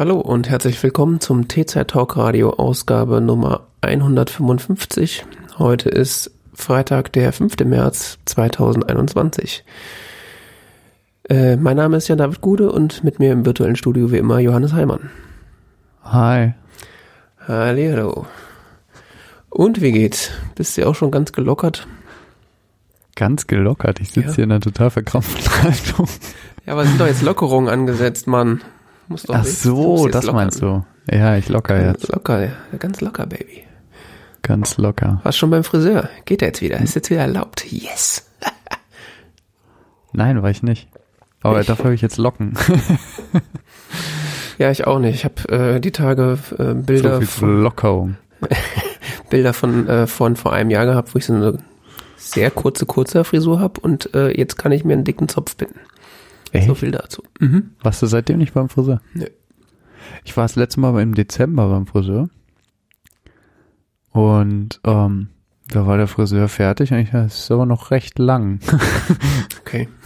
Hallo und herzlich willkommen zum TZ Talk Radio Ausgabe Nummer 155. Heute ist Freitag, der 5. März 2021. Äh, mein Name ist Jan David Gude und mit mir im virtuellen Studio wie immer Johannes Heimann. Hi. Hallo. Und wie geht's? Bist du auch schon ganz gelockert? Ganz gelockert. Ich sitze ja. hier in einer total verkrampften Haltung. Ja, aber sind doch jetzt Lockerungen angesetzt, Mann. Muss doch Ach so, das lockern. meinst du. Ja, ich locker ganz jetzt. Locker, ganz locker, Baby. Ganz locker. Warst schon beim Friseur? Geht er jetzt wieder? Ist jetzt wieder erlaubt? Yes. Nein, war ich nicht. Aber ich. dafür habe ich jetzt Locken. ja, ich auch nicht. Ich habe äh, die Tage äh, Bilder so viel von Lockerung. Bilder von äh, von vor einem Jahr gehabt, wo ich so eine sehr kurze kurze Frisur habe und äh, jetzt kann ich mir einen dicken Zopf binden. Echt? So viel dazu. Mhm. Warst du seitdem nicht beim Friseur? Nö. Ich war das letzte Mal im Dezember beim Friseur. Und ähm, da war der Friseur fertig. Eigentlich ist aber noch recht lang. okay.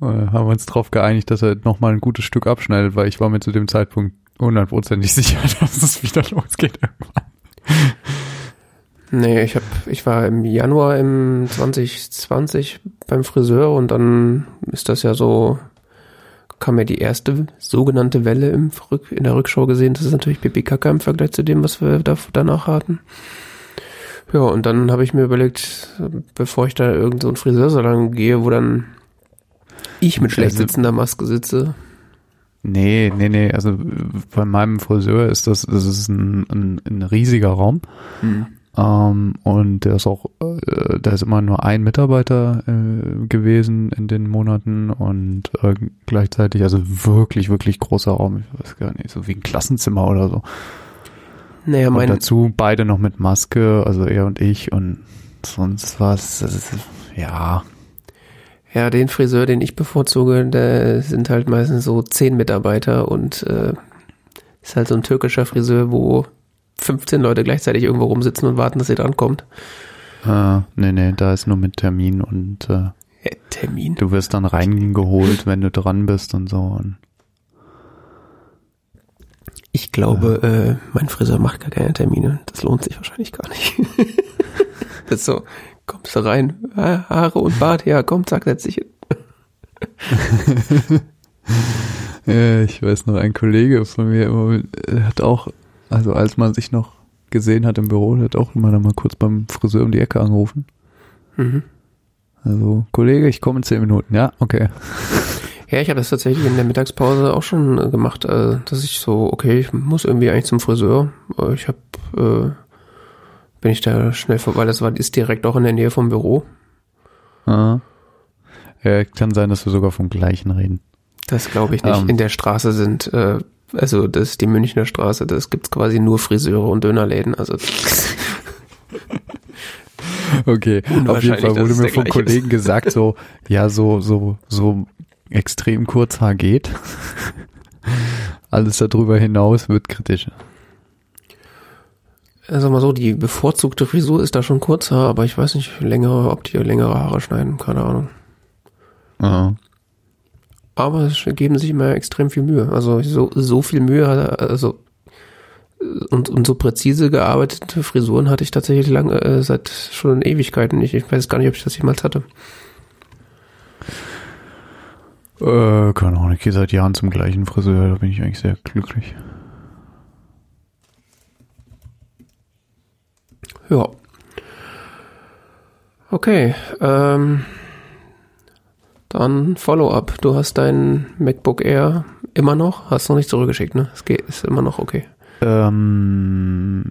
haben wir uns darauf geeinigt, dass er nochmal ein gutes Stück abschneidet, weil ich war mir zu dem Zeitpunkt hundertprozentig sicher, dass es wieder losgeht irgendwann. Nee, ich hab, ich war im Januar im 2020 beim Friseur und dann ist das ja so, kam ja die erste sogenannte Welle im Rück, in der Rückschau gesehen. Das ist natürlich Kaka im Vergleich zu dem, was wir da, danach hatten. Ja, und dann habe ich mir überlegt, bevor ich da irgend so einen Friseursalon gehe, wo dann ich mit schlecht also sitzender Maske sitze. Nee, nee, nee. Also bei meinem Friseur ist das, das ist ein, ein, ein riesiger Raum. Mhm. Ähm, und der ist auch, äh, da ist immer nur ein Mitarbeiter äh, gewesen in den Monaten und äh, gleichzeitig, also wirklich, wirklich großer Raum, ich weiß gar nicht, so wie ein Klassenzimmer oder so. Naja, mein und dazu beide noch mit Maske, also er und ich und sonst was, ist, ja. Ja, den Friseur, den ich bevorzuge, da sind halt meistens so zehn Mitarbeiter und äh, ist halt so ein türkischer Friseur, wo 15 Leute gleichzeitig irgendwo rumsitzen und warten, dass ihr drankommt. Ah, nee, nee, da ist nur mit Termin und äh, ja, Termin. Du wirst dann reingeholt, wenn du dran bist und so. Und ich glaube, ja. äh, mein Friseur macht gar keine Termine. Das lohnt sich wahrscheinlich gar nicht. das ist so, kommst du rein, Haare und Bart, ja, komm, zack, setz dich hin. ja, ich weiß noch, ein Kollege von mir immer, hat auch also als man sich noch gesehen hat im Büro, hat auch immer dann mal kurz beim Friseur um die Ecke angerufen. Mhm. Also, Kollege, ich komme in zehn Minuten. Ja, okay. Ja, ich habe das tatsächlich in der Mittagspause auch schon gemacht, äh, dass ich so, okay, ich muss irgendwie eigentlich zum Friseur. Äh, ich habe, äh, bin ich da schnell vorbei, das war, ist direkt auch in der Nähe vom Büro. Ah. Ja, kann sein, dass wir sogar vom gleichen reden. Das glaube ich nicht. Ähm. in der Straße sind äh, also das ist die Münchner Straße, das gibt's quasi nur Friseure und Dönerläden. Also Okay, auf jeden Fall wurde mir vom Kollegen ist. gesagt, so, ja, so, so, so extrem kurz Haar geht. Alles darüber hinaus wird kritisch. Also mal so, die bevorzugte Frisur ist da schon kurzer, aber ich weiß nicht längere, ob die längere Haare schneiden, keine Ahnung. Aha aber es geben sich immer extrem viel Mühe. Also so, so viel Mühe, also und, und so präzise gearbeitete Frisuren hatte ich tatsächlich lange, äh, seit schon Ewigkeiten nicht. Ich weiß gar nicht, ob ich das jemals hatte. Äh, keine Ahnung, ich gehe seit Jahren zum gleichen Friseur, da bin ich eigentlich sehr glücklich. Ja. Okay, ähm, dann Follow-up. Du hast dein MacBook Air immer noch? Hast du noch nicht zurückgeschickt, ne? Es geht, ist immer noch okay. Ähm,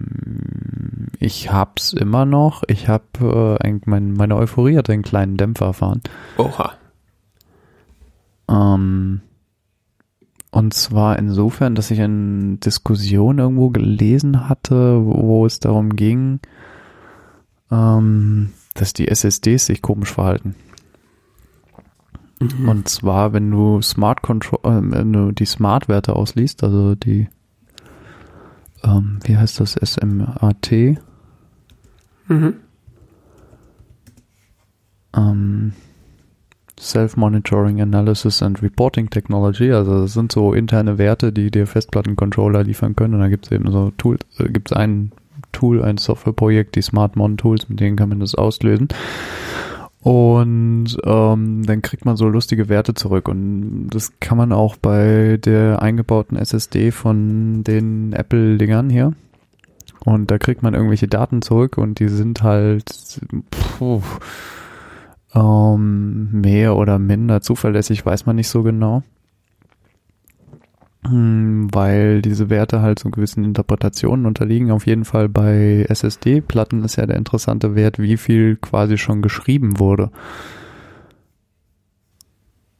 ich hab's immer noch. Ich hab äh, mein, meine Euphorie hat einen kleinen Dämpfer erfahren. Oha. Ähm, und zwar insofern, dass ich eine Diskussion irgendwo gelesen hatte, wo es darum ging, ähm, dass die SSDs sich komisch verhalten. Mhm. Und zwar, wenn du Smart Control, äh, wenn du die Smart-Werte ausliest, also die, ähm, wie heißt das, SMAT, mhm. ähm, Self-Monitoring Analysis and Reporting Technology. Also das sind so interne Werte, die dir Festplattencontroller liefern können. Und da gibt es eben so Tools, äh, gibt es ein Tool, ein Softwareprojekt, die SmartMon Tools, mit denen kann man das auslösen. Und ähm, dann kriegt man so lustige Werte zurück. Und das kann man auch bei der eingebauten SSD von den Apple-Dingern hier. Und da kriegt man irgendwelche Daten zurück und die sind halt puh, ähm, mehr oder minder zuverlässig, weiß man nicht so genau. Hm, weil diese Werte halt so gewissen Interpretationen unterliegen. Auf jeden Fall bei SSD-Platten ist ja der interessante Wert, wie viel quasi schon geschrieben wurde.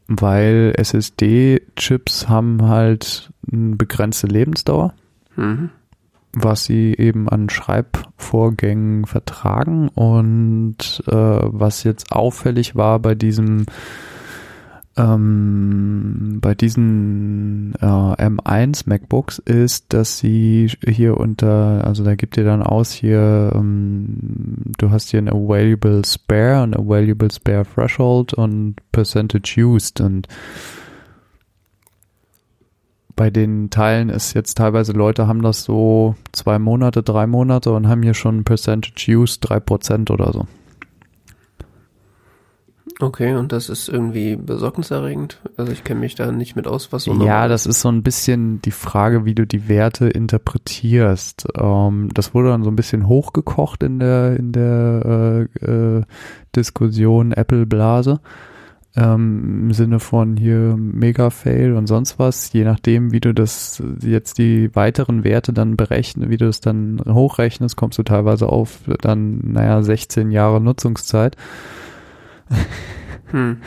Weil SSD-Chips haben halt eine begrenzte Lebensdauer. Mhm was sie eben an Schreibvorgängen vertragen und äh, was jetzt auffällig war bei diesem ähm, bei diesen äh, M1 MacBooks ist, dass sie hier unter, also da gibt ihr dann aus hier, ähm, du hast hier ein Available Spare, ein Available Spare Threshold und Percentage Used und bei den Teilen ist jetzt teilweise Leute haben das so zwei Monate, drei Monate und haben hier schon Percentage Use drei Prozent oder so. Okay, und das ist irgendwie besorgniserregend. Also ich kenne mich da nicht mit aus, was so. Ja, das ist so ein bisschen die Frage, wie du die Werte interpretierst. Ähm, das wurde dann so ein bisschen hochgekocht in der in der äh, äh, Diskussion Apple Blase ähm, im Sinne von hier Mega-Fail und sonst was, je nachdem, wie du das jetzt die weiteren Werte dann berechnen, wie du das dann hochrechnest, kommst du teilweise auf dann, naja, 16 Jahre Nutzungszeit. Hm.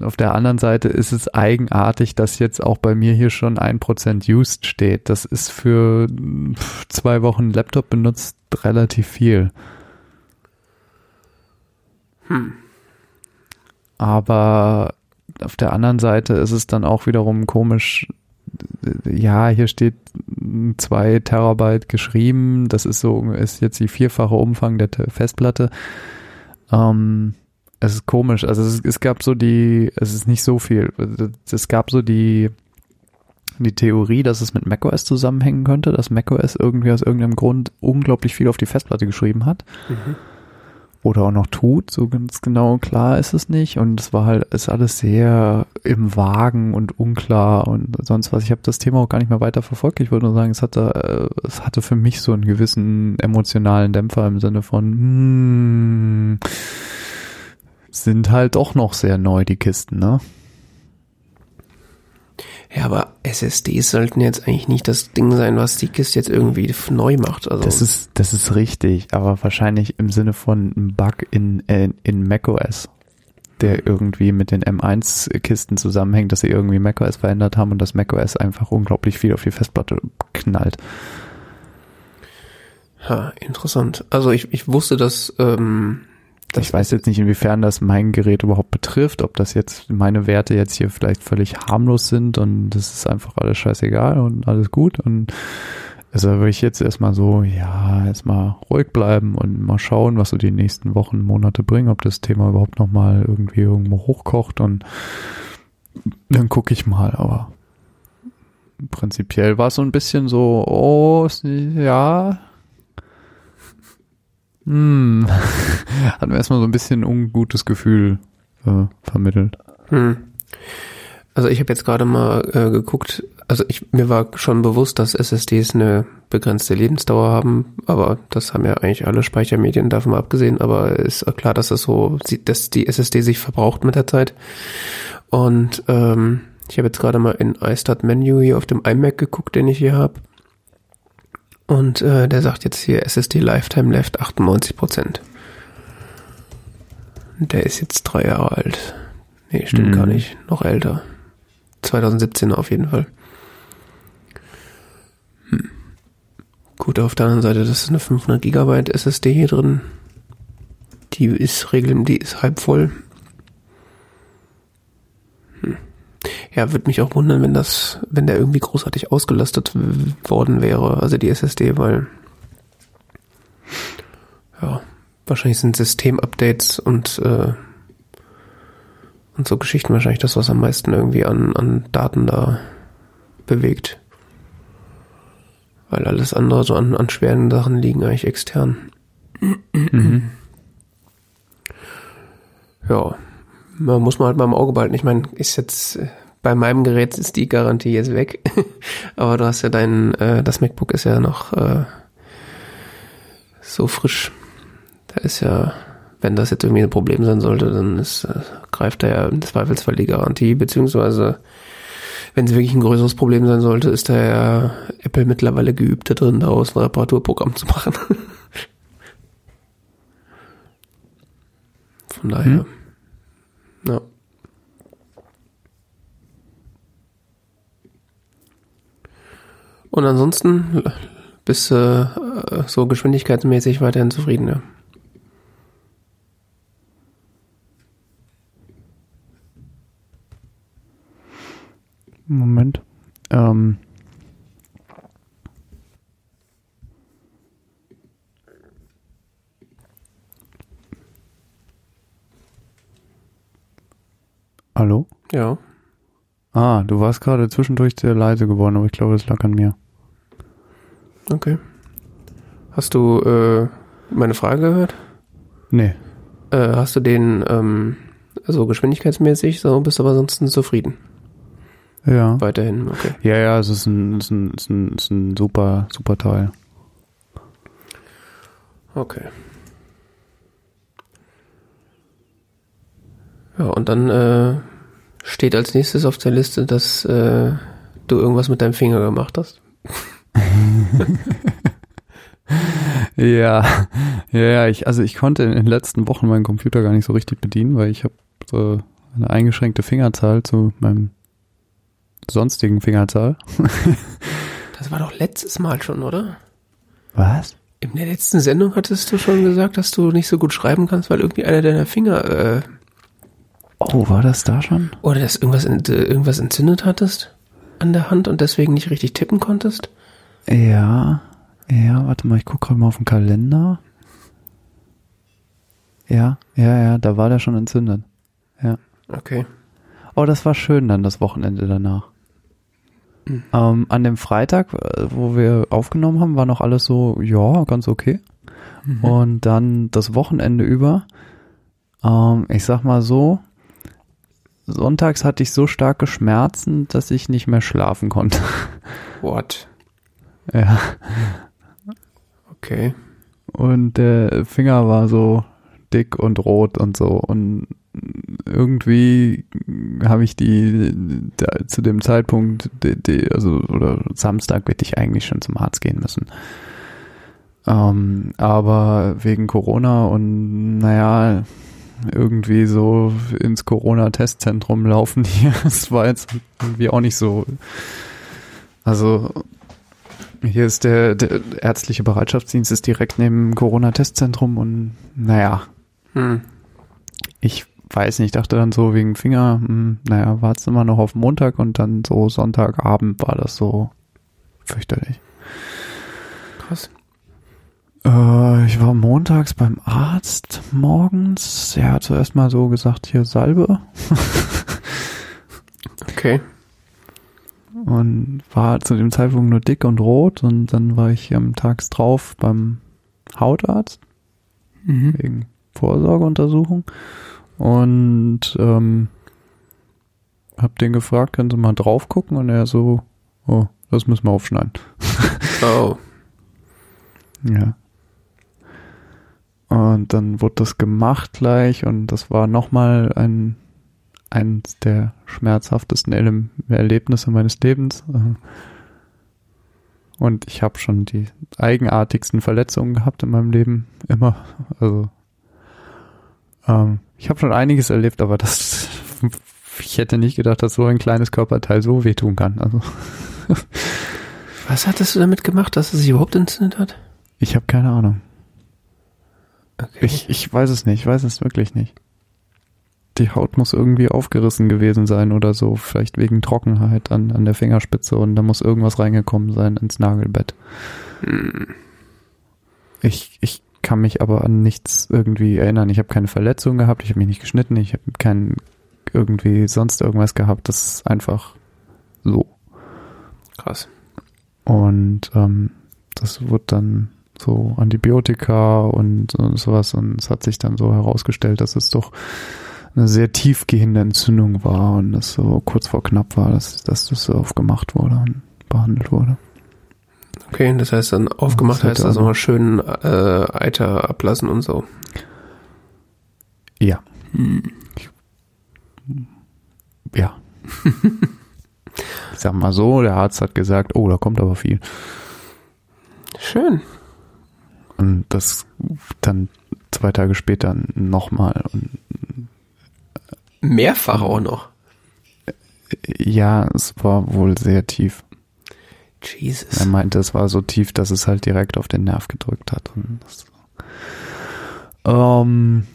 Auf der anderen Seite ist es eigenartig, dass jetzt auch bei mir hier schon ein Prozent used steht. Das ist für zwei Wochen Laptop benutzt relativ viel. Hm. Aber auf der anderen Seite ist es dann auch wiederum komisch, ja, hier steht zwei Terabyte geschrieben, das ist so, ist jetzt die vierfache Umfang der Festplatte. Ähm, es ist komisch, also es, es gab so die, es ist nicht so viel, es gab so die, die Theorie, dass es mit macOS zusammenhängen könnte, dass macOS irgendwie aus irgendeinem Grund unglaublich viel auf die Festplatte geschrieben hat. Mhm oder auch noch tut. So ganz genau klar ist es nicht. Und es war halt, ist alles sehr im Wagen und unklar und sonst was. Ich habe das Thema auch gar nicht mehr weiter verfolgt. Ich würde nur sagen, es hatte, äh, es hatte für mich so einen gewissen emotionalen Dämpfer im Sinne von, hm, sind halt doch noch sehr neu, die Kisten, ne? Ja, aber SSDs sollten jetzt eigentlich nicht das Ding sein, was die Kiste jetzt irgendwie neu macht. Also das ist, das ist richtig, aber wahrscheinlich im Sinne von einem Bug in, in, in macOS, der irgendwie mit den M1-Kisten zusammenhängt, dass sie irgendwie macOS verändert haben und das macOS einfach unglaublich viel auf die Festplatte knallt. Ha, interessant. Also ich, ich wusste, dass ähm, ich weiß jetzt nicht, inwiefern das mein Gerät überhaupt betrifft, ob das jetzt meine Werte jetzt hier vielleicht völlig harmlos sind und das ist einfach alles scheißegal und alles gut. Und also würde ich jetzt erstmal so, ja, erstmal ruhig bleiben und mal schauen, was so die nächsten Wochen, Monate bringen, ob das Thema überhaupt nochmal irgendwie irgendwo hochkocht und dann gucke ich mal, aber prinzipiell war es so ein bisschen so, oh, ja, hm. Hat mir erstmal so ein bisschen ungutes Gefühl äh, vermittelt. Hm. Also ich habe jetzt gerade mal äh, geguckt, also ich, mir war schon bewusst, dass SSDs eine begrenzte Lebensdauer haben, aber das haben ja eigentlich alle Speichermedien davon abgesehen, aber ist klar, dass das so, dass die SSD sich verbraucht mit der Zeit. Und ähm, ich habe jetzt gerade mal in iStart Menu hier auf dem iMac geguckt, den ich hier habe. Und äh, der sagt jetzt hier SSD Lifetime Left 98%. Der ist jetzt drei Jahre alt. Nee, stimmt mhm. gar nicht. Noch älter. 2017 auf jeden Fall. Hm. Gut, auf der anderen Seite, das ist eine 500 Gigabyte SSD hier drin. Die ist regeln, die ist halb voll. Ja, würde mich auch wundern, wenn das, wenn der irgendwie großartig ausgelastet worden wäre, also die SSD, weil ja, wahrscheinlich sind Systemupdates und äh, Und so Geschichten wahrscheinlich das, was am meisten irgendwie an, an Daten da bewegt. Weil alles andere so an, an schweren Sachen liegen eigentlich extern. Mhm. Ja, man muss man halt mal im Auge behalten. Ich meine, ist jetzt bei meinem Gerät ist die Garantie jetzt weg, aber du hast ja dein, äh, das MacBook ist ja noch äh, so frisch. Da ist ja, wenn das jetzt irgendwie ein Problem sein sollte, dann ist, äh, greift da ja im Zweifelsfall die Garantie, beziehungsweise wenn es wirklich ein größeres Problem sein sollte, ist da ja Apple mittlerweile geübt da drin, daraus ein Reparaturprogramm zu machen. Von daher. Hm. Ja. Und ansonsten bist du äh, so geschwindigkeitsmäßig weiterhin zufrieden, ja. Moment. Ähm. Hallo? Ja. Ah, du warst gerade zwischendurch sehr leise geworden, aber ich glaube, es lag an mir. Okay. Hast du äh, meine Frage gehört? Nee. Äh, hast du den ähm, also geschwindigkeitsmäßig, so bist du aber ansonsten zufrieden? Ja. Weiterhin, okay. Ja, ja, es ist ein, es ist ein, es ist ein, es ist ein super, super Teil. Okay. Ja, und dann äh, steht als nächstes auf der Liste, dass äh, du irgendwas mit deinem Finger gemacht hast. ja, ja, ich, also ich konnte in den letzten Wochen meinen Computer gar nicht so richtig bedienen, weil ich habe so eine eingeschränkte Fingerzahl zu meinem sonstigen Fingerzahl. das war doch letztes Mal schon, oder? Was? In der letzten Sendung hattest du schon gesagt, dass du nicht so gut schreiben kannst, weil irgendwie einer deiner Finger. Äh, oh, war das da schon? Oder dass irgendwas, äh, irgendwas entzündet hattest an der Hand und deswegen nicht richtig tippen konntest? Ja, ja, warte mal, ich gucke gerade mal auf den Kalender. Ja, ja, ja, da war der schon entzündet. Ja. Okay. Oh, das war schön dann das Wochenende danach. Mhm. Ähm, an dem Freitag, äh, wo wir aufgenommen haben, war noch alles so, ja, ganz okay. Mhm. Und dann das Wochenende über, ähm, ich sag mal so, sonntags hatte ich so starke Schmerzen, dass ich nicht mehr schlafen konnte. What? Ja. Okay. Und der Finger war so dick und rot und so. Und irgendwie habe ich die da, zu dem Zeitpunkt, die, die, also oder Samstag hätte ich eigentlich schon zum Arzt gehen müssen. Ähm, aber wegen Corona und naja, irgendwie so ins Corona-Testzentrum laufen hier, das war jetzt irgendwie auch nicht so. Also hier ist der, der ärztliche Bereitschaftsdienst ist direkt neben dem Corona-Testzentrum und naja, hm. ich weiß nicht, dachte dann so wegen Finger, hm, naja, wart's immer noch auf Montag und dann so Sonntagabend war das so fürchterlich. Äh, ich war montags beim Arzt morgens. Er hat zuerst mal so gesagt, hier Salbe. okay. Und war zu dem Zeitpunkt nur dick und rot und dann war ich am Tags drauf beim Hautarzt. Mhm. Wegen Vorsorgeuntersuchung. Und ähm, hab den gefragt, können Sie mal drauf gucken? Und er so, oh, das müssen wir aufschneiden. Oh. ja. Und dann wurde das gemacht gleich und das war nochmal ein eines der schmerzhaftesten Erleb Erlebnisse meines Lebens. Und ich habe schon die eigenartigsten Verletzungen gehabt in meinem Leben, immer. Also ähm, ich habe schon einiges erlebt, aber das, ich hätte nicht gedacht, dass so ein kleines Körperteil so wehtun kann. Also. Was hattest du damit gemacht, dass es sich überhaupt entzündet hat? Ich habe keine Ahnung. Okay. Ich, ich weiß es nicht, ich weiß es wirklich nicht. Die Haut muss irgendwie aufgerissen gewesen sein oder so, vielleicht wegen Trockenheit an, an der Fingerspitze und da muss irgendwas reingekommen sein ins Nagelbett. Hm. Ich, ich kann mich aber an nichts irgendwie erinnern. Ich habe keine Verletzung gehabt, ich habe mich nicht geschnitten, ich habe keinen irgendwie sonst irgendwas gehabt. Das ist einfach so. Krass. Und ähm, das wird dann so Antibiotika und, und sowas und es hat sich dann so herausgestellt, dass es doch eine sehr tiefgehende Entzündung war und das so kurz vor knapp war, dass, dass das so aufgemacht wurde und behandelt wurde. Okay, das heißt dann aufgemacht Das heißt also mal schön äh, Eiter ablassen und so. Ja. Ja. ich sag mal so, der Arzt hat gesagt, oh, da kommt aber viel. Schön. Und das dann zwei Tage später nochmal. Und Mehrfach auch noch. ja, es war wohl sehr tief. Jesus. Er meinte, es war so tief, dass es halt direkt auf den Nerv gedrückt hat. Und das, ähm,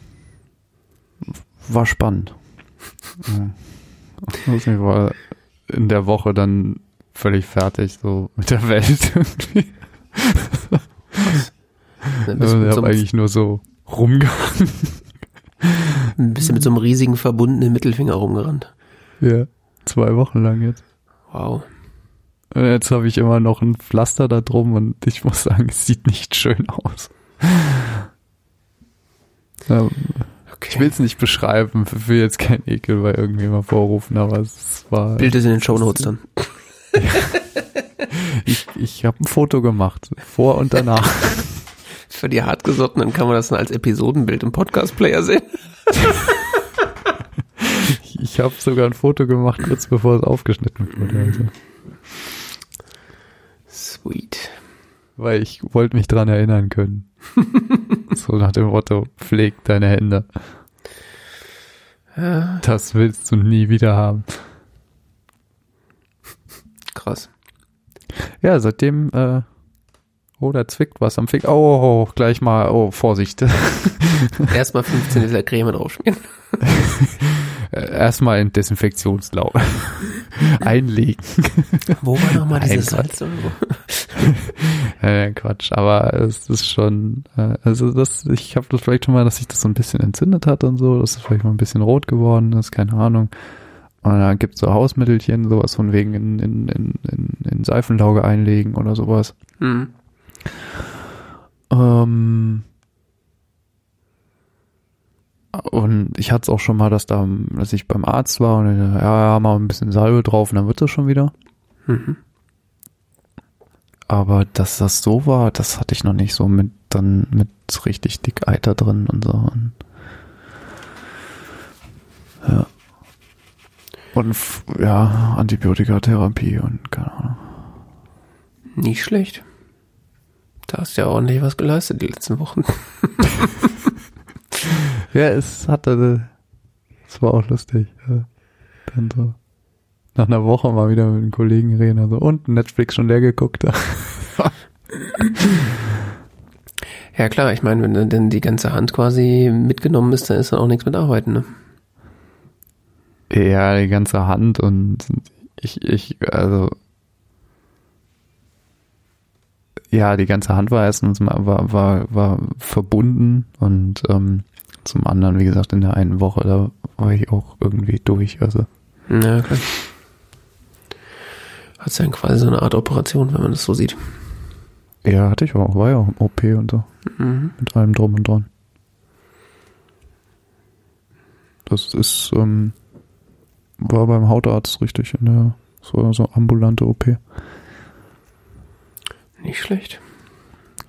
war spannend. Ich war in der Woche dann völlig fertig, so mit der Welt irgendwie. Also ich habe eigentlich nur so rumgehangen. bist du mit so einem riesigen verbundenen Mittelfinger rumgerannt. Ja, zwei Wochen lang jetzt. Wow. Und jetzt habe ich immer noch ein Pflaster da drum und ich muss sagen, es sieht nicht schön aus. Ja, Ich will es nicht beschreiben, will jetzt kein Ekel bei irgendjemand vorrufen, aber es war. Bild ist in den Shownotes dann. Ich, ich habe ein Foto gemacht, vor und danach. Für die Hartgesottenen kann man das dann als Episodenbild im Podcast-Player sehen. Ich, habe sogar ein Foto gemacht, kurz bevor es aufgeschnitten wurde. Also. Sweet. Weil ich wollte mich dran erinnern können. so nach dem Motto, pfleg deine Hände. Ja, Das willst du nie wieder haben. krass. Ja, seitdem, äh, oh, da zwickt was am Finger. Oh, oh, gleich mal, oh, Vorsicht. Erstmal 15 Liter Creme draufschmieren. Äh, Erstmal in Desinfektionslaub einlegen. Wo war nochmal dieses. Salz? Äh, Quatsch, aber es ist schon, äh, also das, ich habe das vielleicht schon mal, dass sich das so ein bisschen entzündet hat und so, dass es vielleicht mal ein bisschen rot geworden ist, keine Ahnung. Und dann gibt's so Hausmittelchen, sowas von wegen in, in, in, in, in Seifenlauge einlegen oder sowas. Hm. Ähm, und ich hatte es auch schon mal, dass da, dass ich beim Arzt war und er, ja, ja, mal ein bisschen Salbe drauf und dann wird das schon wieder. Mhm. Aber dass das so war, das hatte ich noch nicht so mit dann mit richtig dick Eiter drin und so. Und, ja. Und ja, Antibiotikatherapie und keine Ahnung. Nicht schlecht. Da hast du ja ordentlich was geleistet die letzten Wochen. Ja, es hatte, es war auch lustig. ja. Dann so nach einer Woche mal wieder mit einem Kollegen reden, also und Netflix schon leer geguckt. Ja klar, ich meine, wenn dann denn die ganze Hand quasi mitgenommen ist, dann ist dann auch nichts mit Arbeiten, ne? Ja, die ganze Hand und ich, ich, also ja, die ganze Hand war erstens mal war, war, war verbunden und ähm, zum anderen, wie gesagt, in der einen Woche, da war ich auch irgendwie durch. Also Ja, klar. Hat dann quasi so eine Art Operation, wenn man das so sieht. ja, hatte ich auch, war ja auch im OP und so, Mhm. mit allem drum und dran. Das ist, ähm, war beim Hautarzt richtig in der so, so ambulante OP. Nicht schlecht.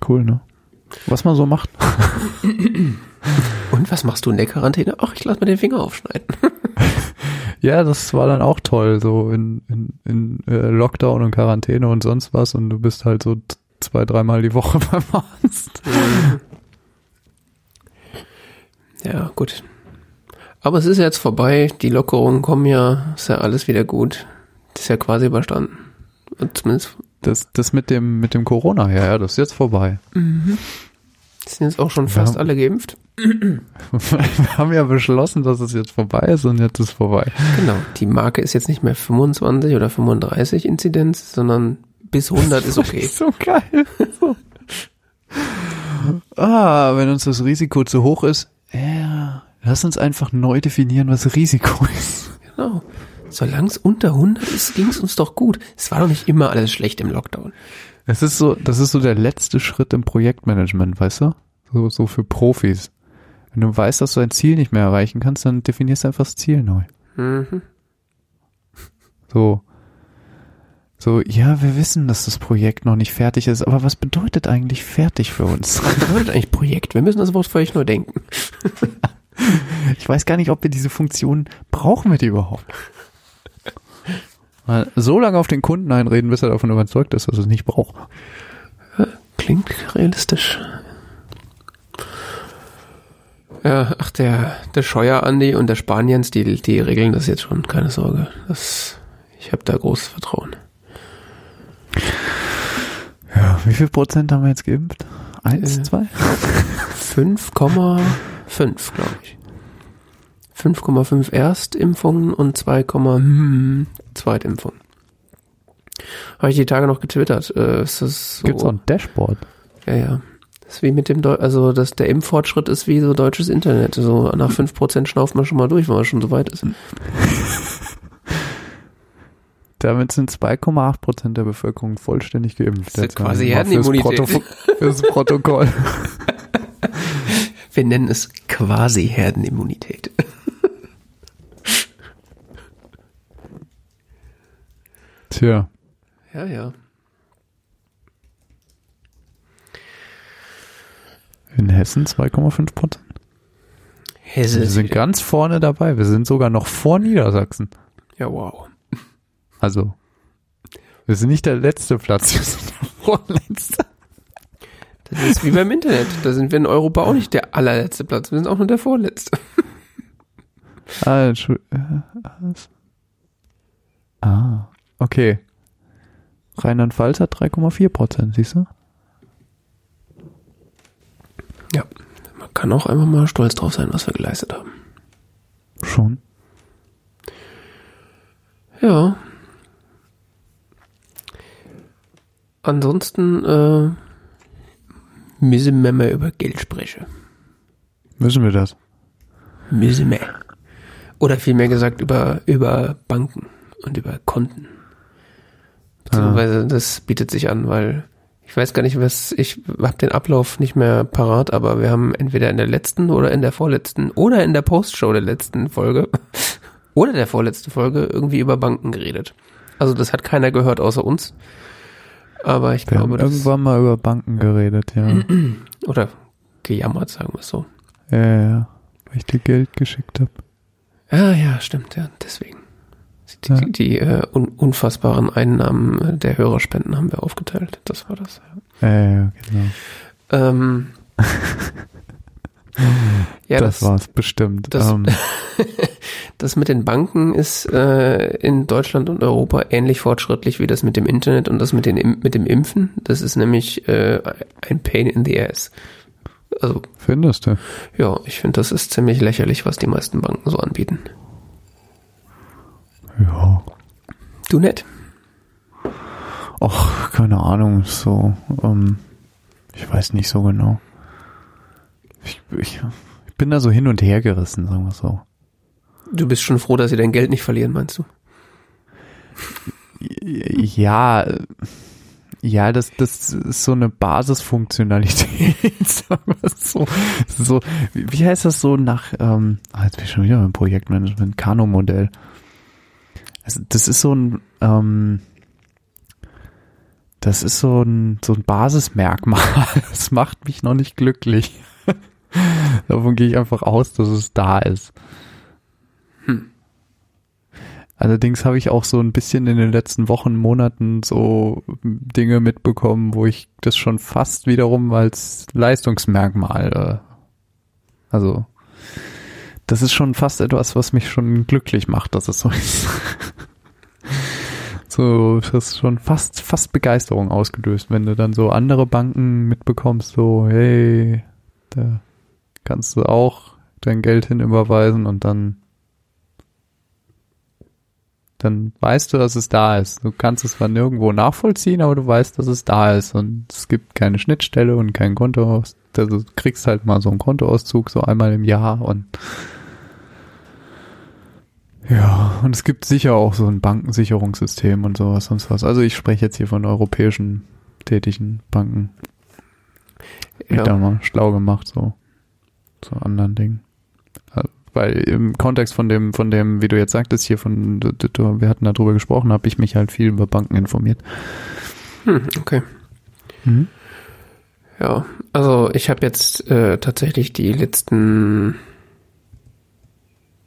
Cool, ne? Was man so macht. Und was machst du in der Quarantäne? Ach, ich lass mir den Finger aufschneiden. Ja, das war dann auch toll, so in, in, in äh, Lockdown und Quarantäne und sonst was und du bist halt so zwei, dreimal die Woche beim Arzt. Ja, gut. Aber es ist jetzt vorbei, die Lockerungen kommen ja, ist ja alles wieder gut. Das ist ja quasi überstanden. Zumindest Das, das mit dem, mit dem Corona, ja, ja, das ist jetzt vorbei. sind jetzt auch schon fast Ja. alle geimpft. Wir haben ja beschlossen, dass es jetzt vorbei ist und jetzt ist vorbei. Genau. Die Marke ist jetzt nicht mehr 25 oder 35 Inzidenz, sondern bis 100 ist okay. So geil. Ah, wenn uns das Risiko zu hoch ist, ja, Lass uns einfach neu definieren, was Risiko ist. Genau. Solange es unter 100 ist, ging es uns doch gut. Es war doch nicht immer alles schlecht im Lockdown. Es ist so, das ist so der letzte Schritt im Projektmanagement, weißt du? So, so für Profis. Wenn du weißt, dass du ein Ziel nicht mehr erreichen kannst, dann definierst du einfach das Ziel neu. Mhm. So. So, ja, wir wissen, dass das Projekt noch nicht fertig ist, aber was bedeutet eigentlich fertig für uns? Was bedeutet eigentlich Projekt? Wir müssen das Wort völlig neu denken. Ich weiß gar nicht, ob wir diese Funktion brauchen wir die überhaupt. Mal so lange auf den Kunden einreden, bis er davon überzeugt ist, dass er es nicht braucht. Klingt realistisch. Ja, ach, der, der Scheuer Andi und der Spaniens, die, die regeln das jetzt schon, keine Sorge. Das, ich habe da großes Vertrauen. Ja, wie viel Prozent haben wir jetzt geimpft? Eins, Äh. zwei? 5,5, glaube ich. 5,5 Erstimpfungen und 2, hm, Zweitimpfungen. Habe ich die Tage noch getwittert. Äh, ist das so? Gibt's auch ein Dashboard? Ja, ja. Das ist wie mit dem, Deu also das, der Impffortschritt ist wie so deutsches Internet. So nach 5% schnauft man schon mal durch, wenn man schon so weit ist. Damit sind 2,8 Prozent der Bevölkerung vollständig geimpft. Das ist quasi fürs Herdenimmunität. Fürs Protokoll. Wir nennen es quasi Herdenimmunität. Tja, Ja, ja. in Hessen 2,5 Prozent. Hesse. Wir sind ganz vorne dabei. Wir sind sogar noch vor Niedersachsen. Ja, wow. Also, wir sind nicht der letzte Platz, wir sind der vorletzte. Das ist wie beim Internet. Da sind wir in Europa auch nicht der allerletzte Platz. Wir sind auch nur der vorletzte. Ah, Entschu- äh, ah, okay. Rheinland-Pfalz hat 3,4 Prozent, siehst du? Ja. Man kann auch einfach mal stolz drauf sein, was wir geleistet haben. Schon. Ja. Ansonsten äh, müssen wir mal über Geld sprechen. Müssen wir das? Müssen wir. Oder vielmehr gesagt über, über Banken und über Konten. Beziehungsweise das bietet sich an, weil ich weiß gar nicht, was, ich habe den Ablauf nicht mehr parat, aber wir haben entweder in der letzten oder in der vorletzten oder in der Postshow der letzten Folge oder der vorletzten Folge irgendwie über Banken geredet. Also das hat keiner gehört außer uns. Aber ich Wir glaube, haben das irgendwann mal über Banken geredet, ja. oder gejammert, sagen wir es so. ja, ja, ja. Weil ich dir Geld geschickt habe. Ja, ja, stimmt, ja, deswegen. Die, Ja. die, die äh, un unfassbaren Einnahmen äh, der Hörerspenden haben wir aufgeteilt. Das war das. Ja. Ja, ja, genau. Ähm, ja, das, das, war's bestimmt. das- ähm, das mit den Banken ist äh, in Deutschland und Europa ähnlich fortschrittlich wie das mit dem Internet und das mit, den, mit dem Impfen. Das ist nämlich äh, ein Pain in the Ass. Also, findest du? ja, ich finde, das ist ziemlich lächerlich, was die meisten Banken so anbieten. Ja. Du nett? Ach, keine Ahnung, so, ähm, ich weiß nicht so genau. Ich, ich, ich bin da so hin und her gerissen, sagen wir so. Du bist schon froh, dass sie dein Geld nicht verlieren, meinst du? Ja, ja, das, das ist so eine Basisfunktionalität, sagen wir so. so wie, heißt das so nach, ähm, ah, jetzt bin ich schon wieder im Projektmanagement, Kano-Modell. Also das ist so ein, ähm, das ist so ein, so ein Basismerkmal. Das macht mich noch nicht glücklich. Davon gehe ich einfach aus, dass es da ist. Allerdings habe ich auch so ein bisschen in den letzten Wochen, Monaten so Dinge mitbekommen, wo ich das schon fast wiederum als Leistungsmerkmal, äh, also das ist schon fast etwas, was mich schon glücklich macht, dass es so ist. so, das ist schon fast, fast Begeisterung ausgelöst, wenn du dann so andere Banken mitbekommst, so, hey, da kannst du auch dein Geld hin überweisen und dann dann weißt du, dass es da ist. Du kannst es zwar nirgendwo nachvollziehen, aber du weißt, dass es da ist und es gibt keine Schnittstelle und kein Konto also du kriegst halt mal so einen Kontoauszug so einmal im Jahr und ja, und es gibt sicher auch so ein Bankensicherungssystem und sowas, sonst was. Also ich spreche jetzt hier von europäischen tätigen Banken. Ja. da mal schlau gemacht, so zu anderen Dingen. Weil im Kontext von dem, von dem, wie du jetzt sagtest, hier von, wir hatten darüber gesprochen, habe ich mich halt viel über Banken informiert. Hm, okay. Mhm. Ja, also ich habe jetzt äh, tatsächlich die letzten,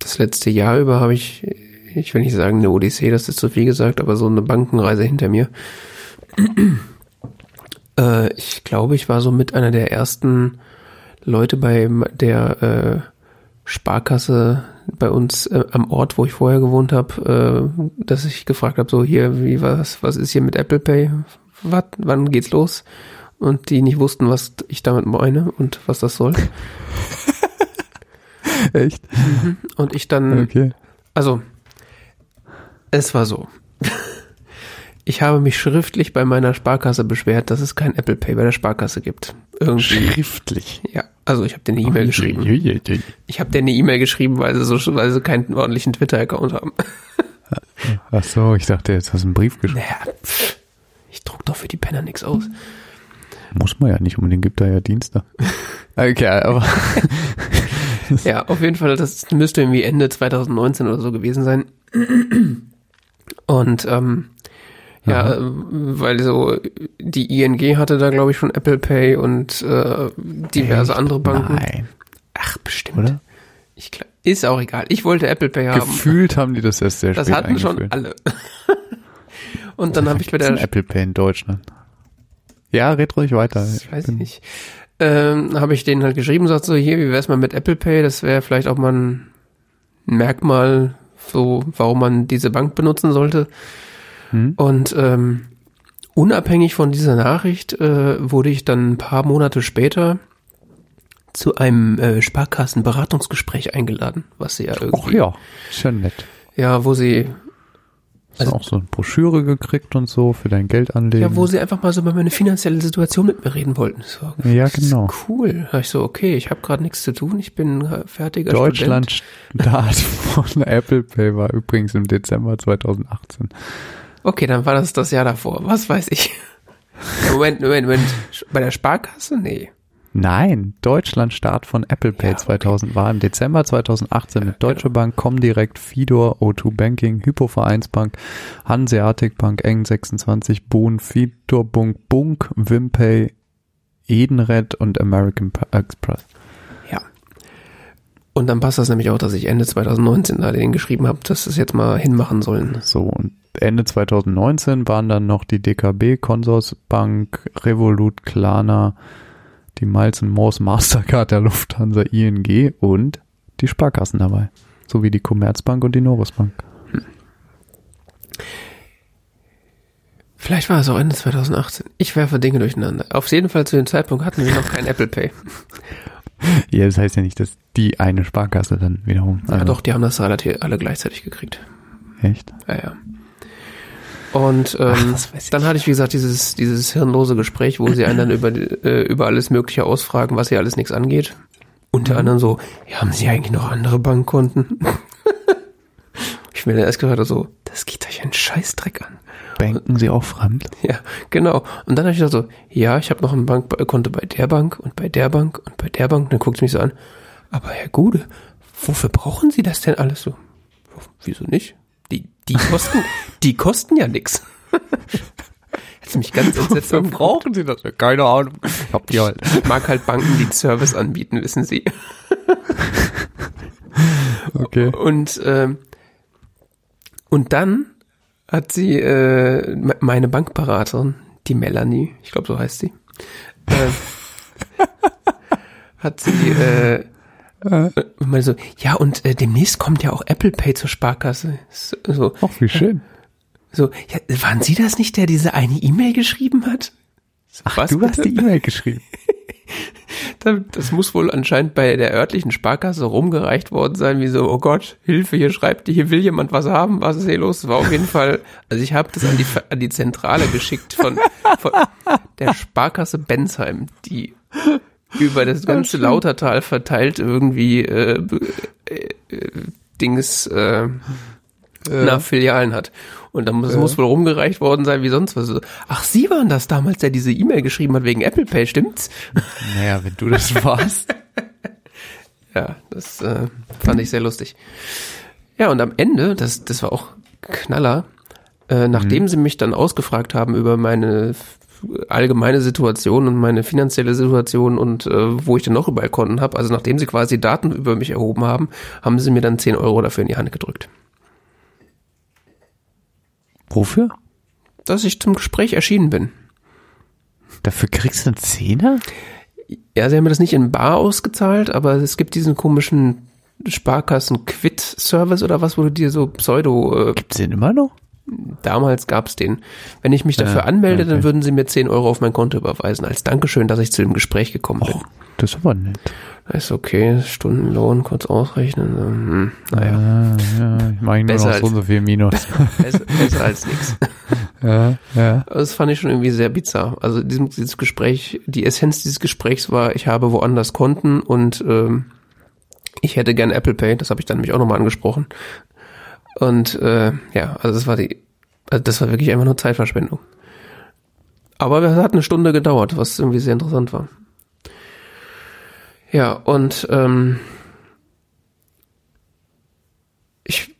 das letzte Jahr über habe ich, ich will nicht sagen eine Odyssee, das ist zu viel gesagt, aber so eine Bankenreise hinter mir. äh, ich glaube, ich war so mit einer der ersten Leute bei der äh, Sparkasse bei uns äh, am Ort, wo ich vorher gewohnt habe, äh, dass ich gefragt habe, so hier, wie was, was ist hier mit Apple Pay? Wat, wann geht's los? Und die nicht wussten, was ich damit meine und was das soll. Echt? Mhm. Und ich dann, okay. also es war so. Ich habe mich schriftlich bei meiner Sparkasse beschwert, dass es kein Apple Pay bei der Sparkasse gibt. Irgendwie. Schriftlich? Ja, also ich habe dir eine E-Mail geschrieben. Ich habe dir eine E-Mail geschrieben, weil sie so, weil sie keinen ordentlichen Twitter-Account haben. Ach so, ich dachte, jetzt hast du einen Brief geschrieben. Naja, ich druck doch für die Penner nichts aus. Muss man ja nicht unbedingt, gibt da ja Dienste. Okay, aber. ja, auf jeden Fall, das müsste irgendwie Ende 2019 oder so gewesen sein. Und ähm, ja, Aha. weil so die ING hatte da, glaube ich, schon Apple Pay und äh, diverse Echt? andere Banken. Nein. Ach, bestimmt. Oder? Ich ist auch egal. Ich wollte Apple Pay haben. Gefühlt haben die das erst sehr das spät hatten eingeführt. schon alle. und dann habe ich bei der Apple Pay in Deutschland. Ja, red ruhig weiter. Ich weiß ich nicht. Ähm, habe ich denen halt geschrieben, sagt so, hier, wie wär's mal mit Apple Pay? Das wäre vielleicht auch mal ein Merkmal, so, warum man diese Bank benutzen sollte. Hm. Und ähm, unabhängig von dieser Nachricht äh, wurde ich dann ein paar Monate später zu einem äh, Sparkassenberatungsgespräch eingeladen, was sie ja irgendwie. Ach ja, schön nett. Ja, wo sie also, auch so eine Broschüre gekriegt und so für dein Geld anlegen? Ja, wo sie einfach mal so über meine finanzielle Situation mit mir reden wollten. So, ja, genau. Cool. Da ich so, okay, ich habe gerade nichts zu tun, ich bin fertiger Deutschland Start von Apple Pay war übrigens im Dezember 2018. Okay, dann war das das Jahr davor. Was weiß ich. Moment, Moment, Moment. Bei der Sparkasse? Nee. Nein, Deutschland Start von Apple Pay ja, 2000 war im Dezember 2018 mit Deutsche genau. Bank, Comdirect, Fidor, O2 Banking, Hypo Vereinsbank, Hanseatic Bank, Eng26, Boon, Fidor Bunk, Bunk, Wimpay, Edenred und American Express. Ja. Und dann passt das nämlich auch, dass ich Ende 2019 da den geschrieben habe, dass das jetzt mal hinmachen sollen. So, und Ende 2019 waren dann noch die DKB, Consorsbank, Revolut, Klarna, die Miles Moors Mastercard der Lufthansa ING und die Sparkassen dabei. Sowie die Commerzbank und die Norrisbank. Hm. Vielleicht war es auch Ende 2018. Ich werfe Dinge durcheinander. Auf jeden Fall zu dem Zeitpunkt hatten wir noch kein Apple Pay. Ja, das heißt ja nicht, dass die eine Sparkasse dann wiederum. Also ja, doch, die haben das relativ alle gleichzeitig gekriegt. Echt? Ja, ja. Und ähm, Ach, dann hatte ich, wie gesagt, dieses, dieses hirnlose Gespräch, wo sie einen dann über, äh, über alles Mögliche ausfragen, was sie alles nichts angeht. Unter mhm. anderem so, ja, haben Sie eigentlich noch andere Bankkonten? ich mir dann erst gesagt so, das geht euch einen Scheißdreck an. Banken Sie auch fremd? Ja, genau. Und dann habe ich gesagt so, ja, ich habe noch ein Bankkonto bei der Bank und bei der Bank und bei der Bank. Und dann guckt sie mich so an, aber Herr Gude, wofür brauchen Sie das denn alles so? Wieso nicht? Die, die kosten, die kosten ja nix. Jetzt mich ganz entsetzt. Wofür brauchen Sie das? Keine Ahnung. Ich, hab die halt. ich mag halt Banken, die Service anbieten, wissen Sie. okay. Und, ähm, und dann hat sie, äh, meine Bankberaterin, die Melanie, ich glaube so heißt sie, äh, hat sie äh, äh. Mal so, ja, und äh, demnächst kommt ja auch Apple Pay zur Sparkasse. So, Ach, wie schön. So, ja, waren Sie das nicht, der diese eine E-Mail geschrieben hat? Ach, Was, du bitte? hast die E-Mail geschrieben. das muss wohl anscheinend bei der örtlichen Sparkasse rumgereicht worden sein, wie so, oh Gott, Hilfe, hier schreibt, hier will jemand was haben, was ist hier los? Das war auf jeden Fall, also ich habe das an die, an die Zentrale geschickt von, von der Sparkasse Bensheim, die über das ganze Lautertal verteilt irgendwie äh, äh, Dings äh, nach Filialen hat. Und dann muss, Ja. muss wohl rumgereicht worden sein wie sonst was. Ach, Sie waren das damals, der diese E-Mail geschrieben hat wegen Apple Pay, stimmt's? Naja, wenn du das warst. Ja, das äh, fand ich sehr lustig. Ja, und am Ende, das, das war auch Knaller, äh, nachdem sie mich dann ausgefragt haben über meine allgemeine Situation und meine finanzielle Situation und äh, wo ich denn noch überall Konten habe, also nachdem sie quasi Daten über mich erhoben haben, haben sie mir dann 10 Euro dafür in die Hand gedrückt. Wofür? Dass ich zum Gespräch erschienen bin. Dafür kriegst du einen Zehner? Ja, sie haben mir das nicht in Bar ausgezahlt, aber es gibt diesen komischen Sparkassen-Quit-Service oder was, wo du dir so Pseudo äh, Gibt's den immer noch? Damals gab's den. Wenn ich mich dafür Ah, anmelde, dann okay. würden sie mir 10 Euro auf mein Konto überweisen, als Dankeschön, dass ich zu dem Gespräch gekommen bin. Das ist aber nett. Da ist okay, Stundenlohn kurz ausrechnen. Hm, naja, Ah, ja, ich mache nur noch als- so und so viel Minus. besser, besser als nichts. ja, ja. Das fand ich schon irgendwie sehr bizarr. Also diesem, dieses Gespräch, die Essenz dieses Gesprächs war, ich habe woanders Konten und ähm, ich hätte gern Apple Pay, das habe ich dann nämlich auch nochmal angesprochen. Und äh, ja, also das war die, also das war wirklich einfach nur Zeitverschwendung. Aber es hat eine Stunde gedauert, was irgendwie sehr interessant war. Ja, und ähm, ich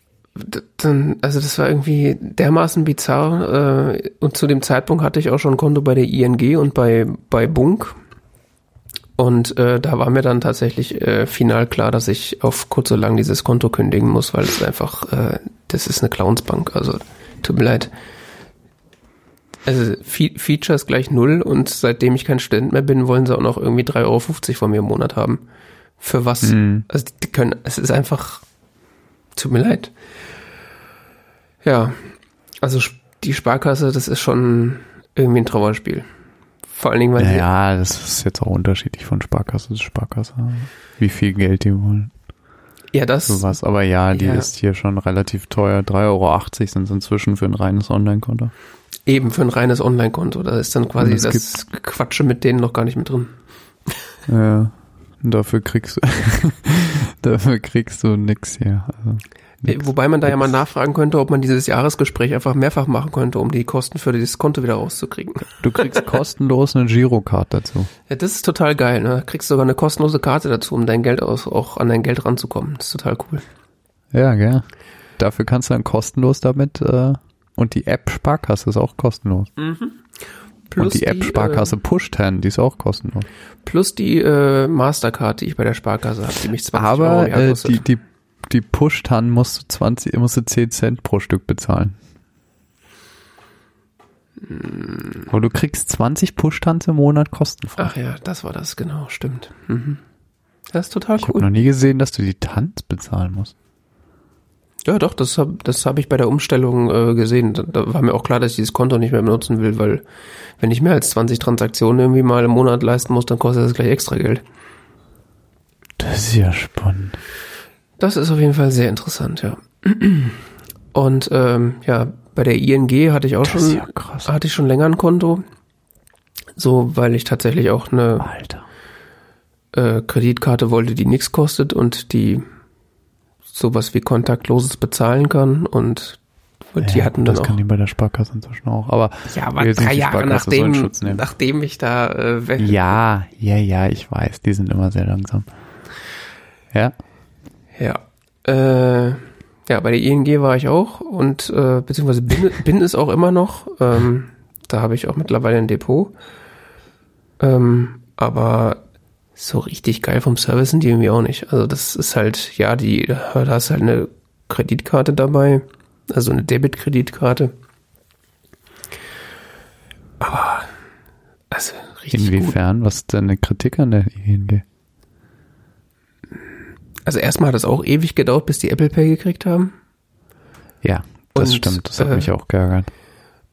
dann, also das war irgendwie dermaßen bizarr äh, und zu dem Zeitpunkt hatte ich auch schon ein Konto bei der ING und bei, bei Bunk und äh, da war mir dann tatsächlich äh, final klar, dass ich auf kurz oder lang dieses Konto kündigen muss, weil es einfach, äh, das ist eine Clownsbank, also tut mir leid. Also Fe Features gleich null und seitdem ich kein Student mehr bin, wollen sie auch noch irgendwie 3,50 Euro von mir im Monat haben. Für was? Mhm. Also die, können, es ist einfach, tut mir leid. Ja, also die Sparkasse, das ist schon irgendwie ein Trauerspiel. Vor allen Dingen, weil Naja, das ist jetzt auch unterschiedlich von Sparkasse zu Sparkasse. Wie viel Geld die wollen. ja, das, Sowas. Aber ja, die Ja. ist hier schon relativ teuer. 3,80 Euro sind es inzwischen für ein reines Online-Konto. eben für ein reines Online-Konto, da ist dann quasi das Quatsche mit denen noch gar nicht mit drin. Ja. Und dafür kriegst du, dafür kriegst du nix hier. Also, Wobei man da ja mal nachfragen könnte, ob man dieses Jahresgespräch einfach mehrfach machen könnte, um die Kosten für dieses Konto wieder rauszukriegen. du kriegst kostenlos eine Girocard dazu. Ja, das ist total geil, ne? Kriegst sogar eine kostenlose Karte dazu, um dein Geld aus, auch an dein Geld ranzukommen. Das ist total cool. Ja, gell. Dafür kannst du dann kostenlos damit, äh, und die App Sparkasse ist auch kostenlos. und die App Sparkasse Push10, die ist auch kostenlos. Äh, plus die äh, Mastercard, die ich bei der Sparkasse habe, die mich 20 Euro Aber Jahr äh, die, die, die Push-Tan musst du 20, musst du 10 Cent pro Stück bezahlen. Aber du kriegst 20 Push-Tans im Monat kostenfrei. Ach ja, das war das, genau, stimmt. Mhm. Das ist total ich habe cool. noch nie gesehen, dass du die Tanz bezahlen musst. Ja, doch, das habe das hab ich bei der Umstellung äh, gesehen. Da, da war mir auch klar, dass ich dieses Konto nicht mehr benutzen will, weil wenn ich mehr als 20 Transaktionen irgendwie mal im Monat leisten muss, dann kostet das gleich extra Geld. Das ist ja spannend. Das ist auf jeden Fall sehr interessant, ja. Und ähm, ja, bei der ING hatte ich auch Das schon ja hatte ich schon länger ein Konto. So, weil ich tatsächlich auch eine äh, Kreditkarte wollte, die nichts kostet und die sowas wie kontaktloses bezahlen kann und die Ja, hatten dann das auch kann die bei der Sparkasse inzwischen auch. Aber ja, aber drei Jahre nachdem, nachdem ich da äh, weg, ja, ja, ja, ich weiß, die sind immer sehr langsam. Ja, ja, äh, ja, bei der ING war ich auch und äh, beziehungsweise bin, bin es auch immer noch. Ähm, da habe ich auch mittlerweile ein Depot. Ähm, aber so richtig geil vom Service sind die irgendwie auch nicht. Also das ist halt, ja, die, da hast halt eine Kreditkarte dabei, also eine Debitkreditkarte. Aber also richtig gut. inwiefern? Was ist denn eine Kritik an der ING? Also erstmal hat es auch ewig gedauert, bis die Apple Pay gekriegt haben. Ja, das Und, stimmt. Das hat äh, mich auch geärgert.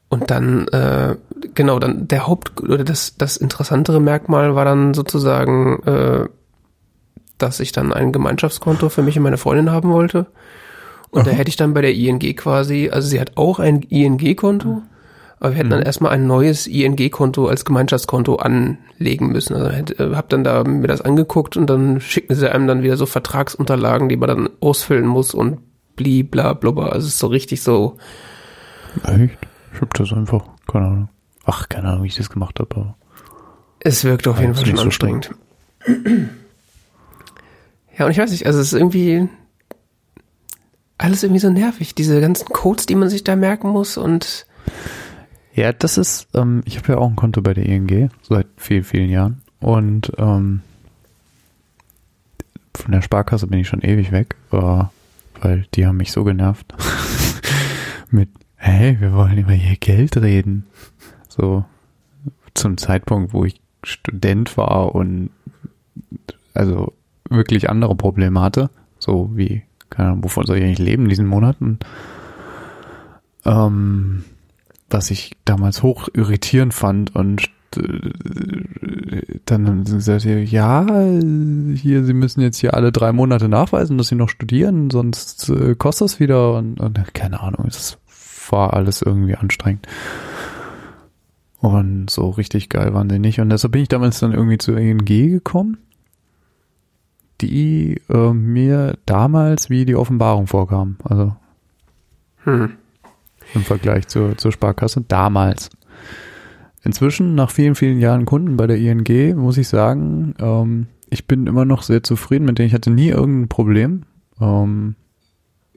Und dann, äh, genau, dann der Haupt- oder das, das interessantere Merkmal war dann sozusagen, äh, dass ich dann ein Gemeinschaftskonto für mich und meine Freundin haben wollte. Und da hätte ich dann bei der ING quasi, also sie hat auch ein ING-Konto, Aber wir hätten dann erstmal ein neues ING-Konto als Gemeinschaftskonto anlegen müssen. Also hätte, äh, hab dann da mir das angeguckt und dann schickten sie einem dann wieder so Vertragsunterlagen, die man dann ausfüllen muss und blibla blubber. Also es ist so richtig so. Echt? Ich hab das einfach, keine Ahnung. Ach, keine Ahnung, wie ich das gemacht habe. aber Es wirkt auf jeden Fall schon so anstrengend. Ja, und ich weiß nicht, also es ist irgendwie alles irgendwie so nervig. Diese ganzen Codes, die man sich da merken muss und Ja, das ist, ähm, ich habe ja auch ein Konto bei der ING seit vielen, vielen Jahren. Und ähm, von der Sparkasse bin ich schon ewig weg, äh, weil die haben mich so genervt. Mit, hey, wir wollen über ihr Geld reden. So zum Zeitpunkt, wo ich Student war und also wirklich andere Probleme hatte. So wie, keine Ahnung, wovon soll ich eigentlich leben in diesen Monaten? Ähm, was ich damals hoch irritierend fand und äh, dann haben sie gesagt, ja, hier, sie müssen jetzt hier alle drei Monate nachweisen, dass sie noch studieren, sonst äh, kostet das wieder und, und keine Ahnung, es war alles irgendwie anstrengend. Und so richtig geil waren sie nicht. Und deshalb bin ich damals dann irgendwie zur ING gekommen, die äh, mir damals wie die Offenbarung vorkam. Also hm, im Vergleich zur, zur Sparkasse damals. Inzwischen, nach vielen, vielen Jahren Kunden bei der ING, muss ich sagen, ähm, ich bin immer noch sehr zufrieden mit denen. Ich hatte nie irgendein Problem ähm,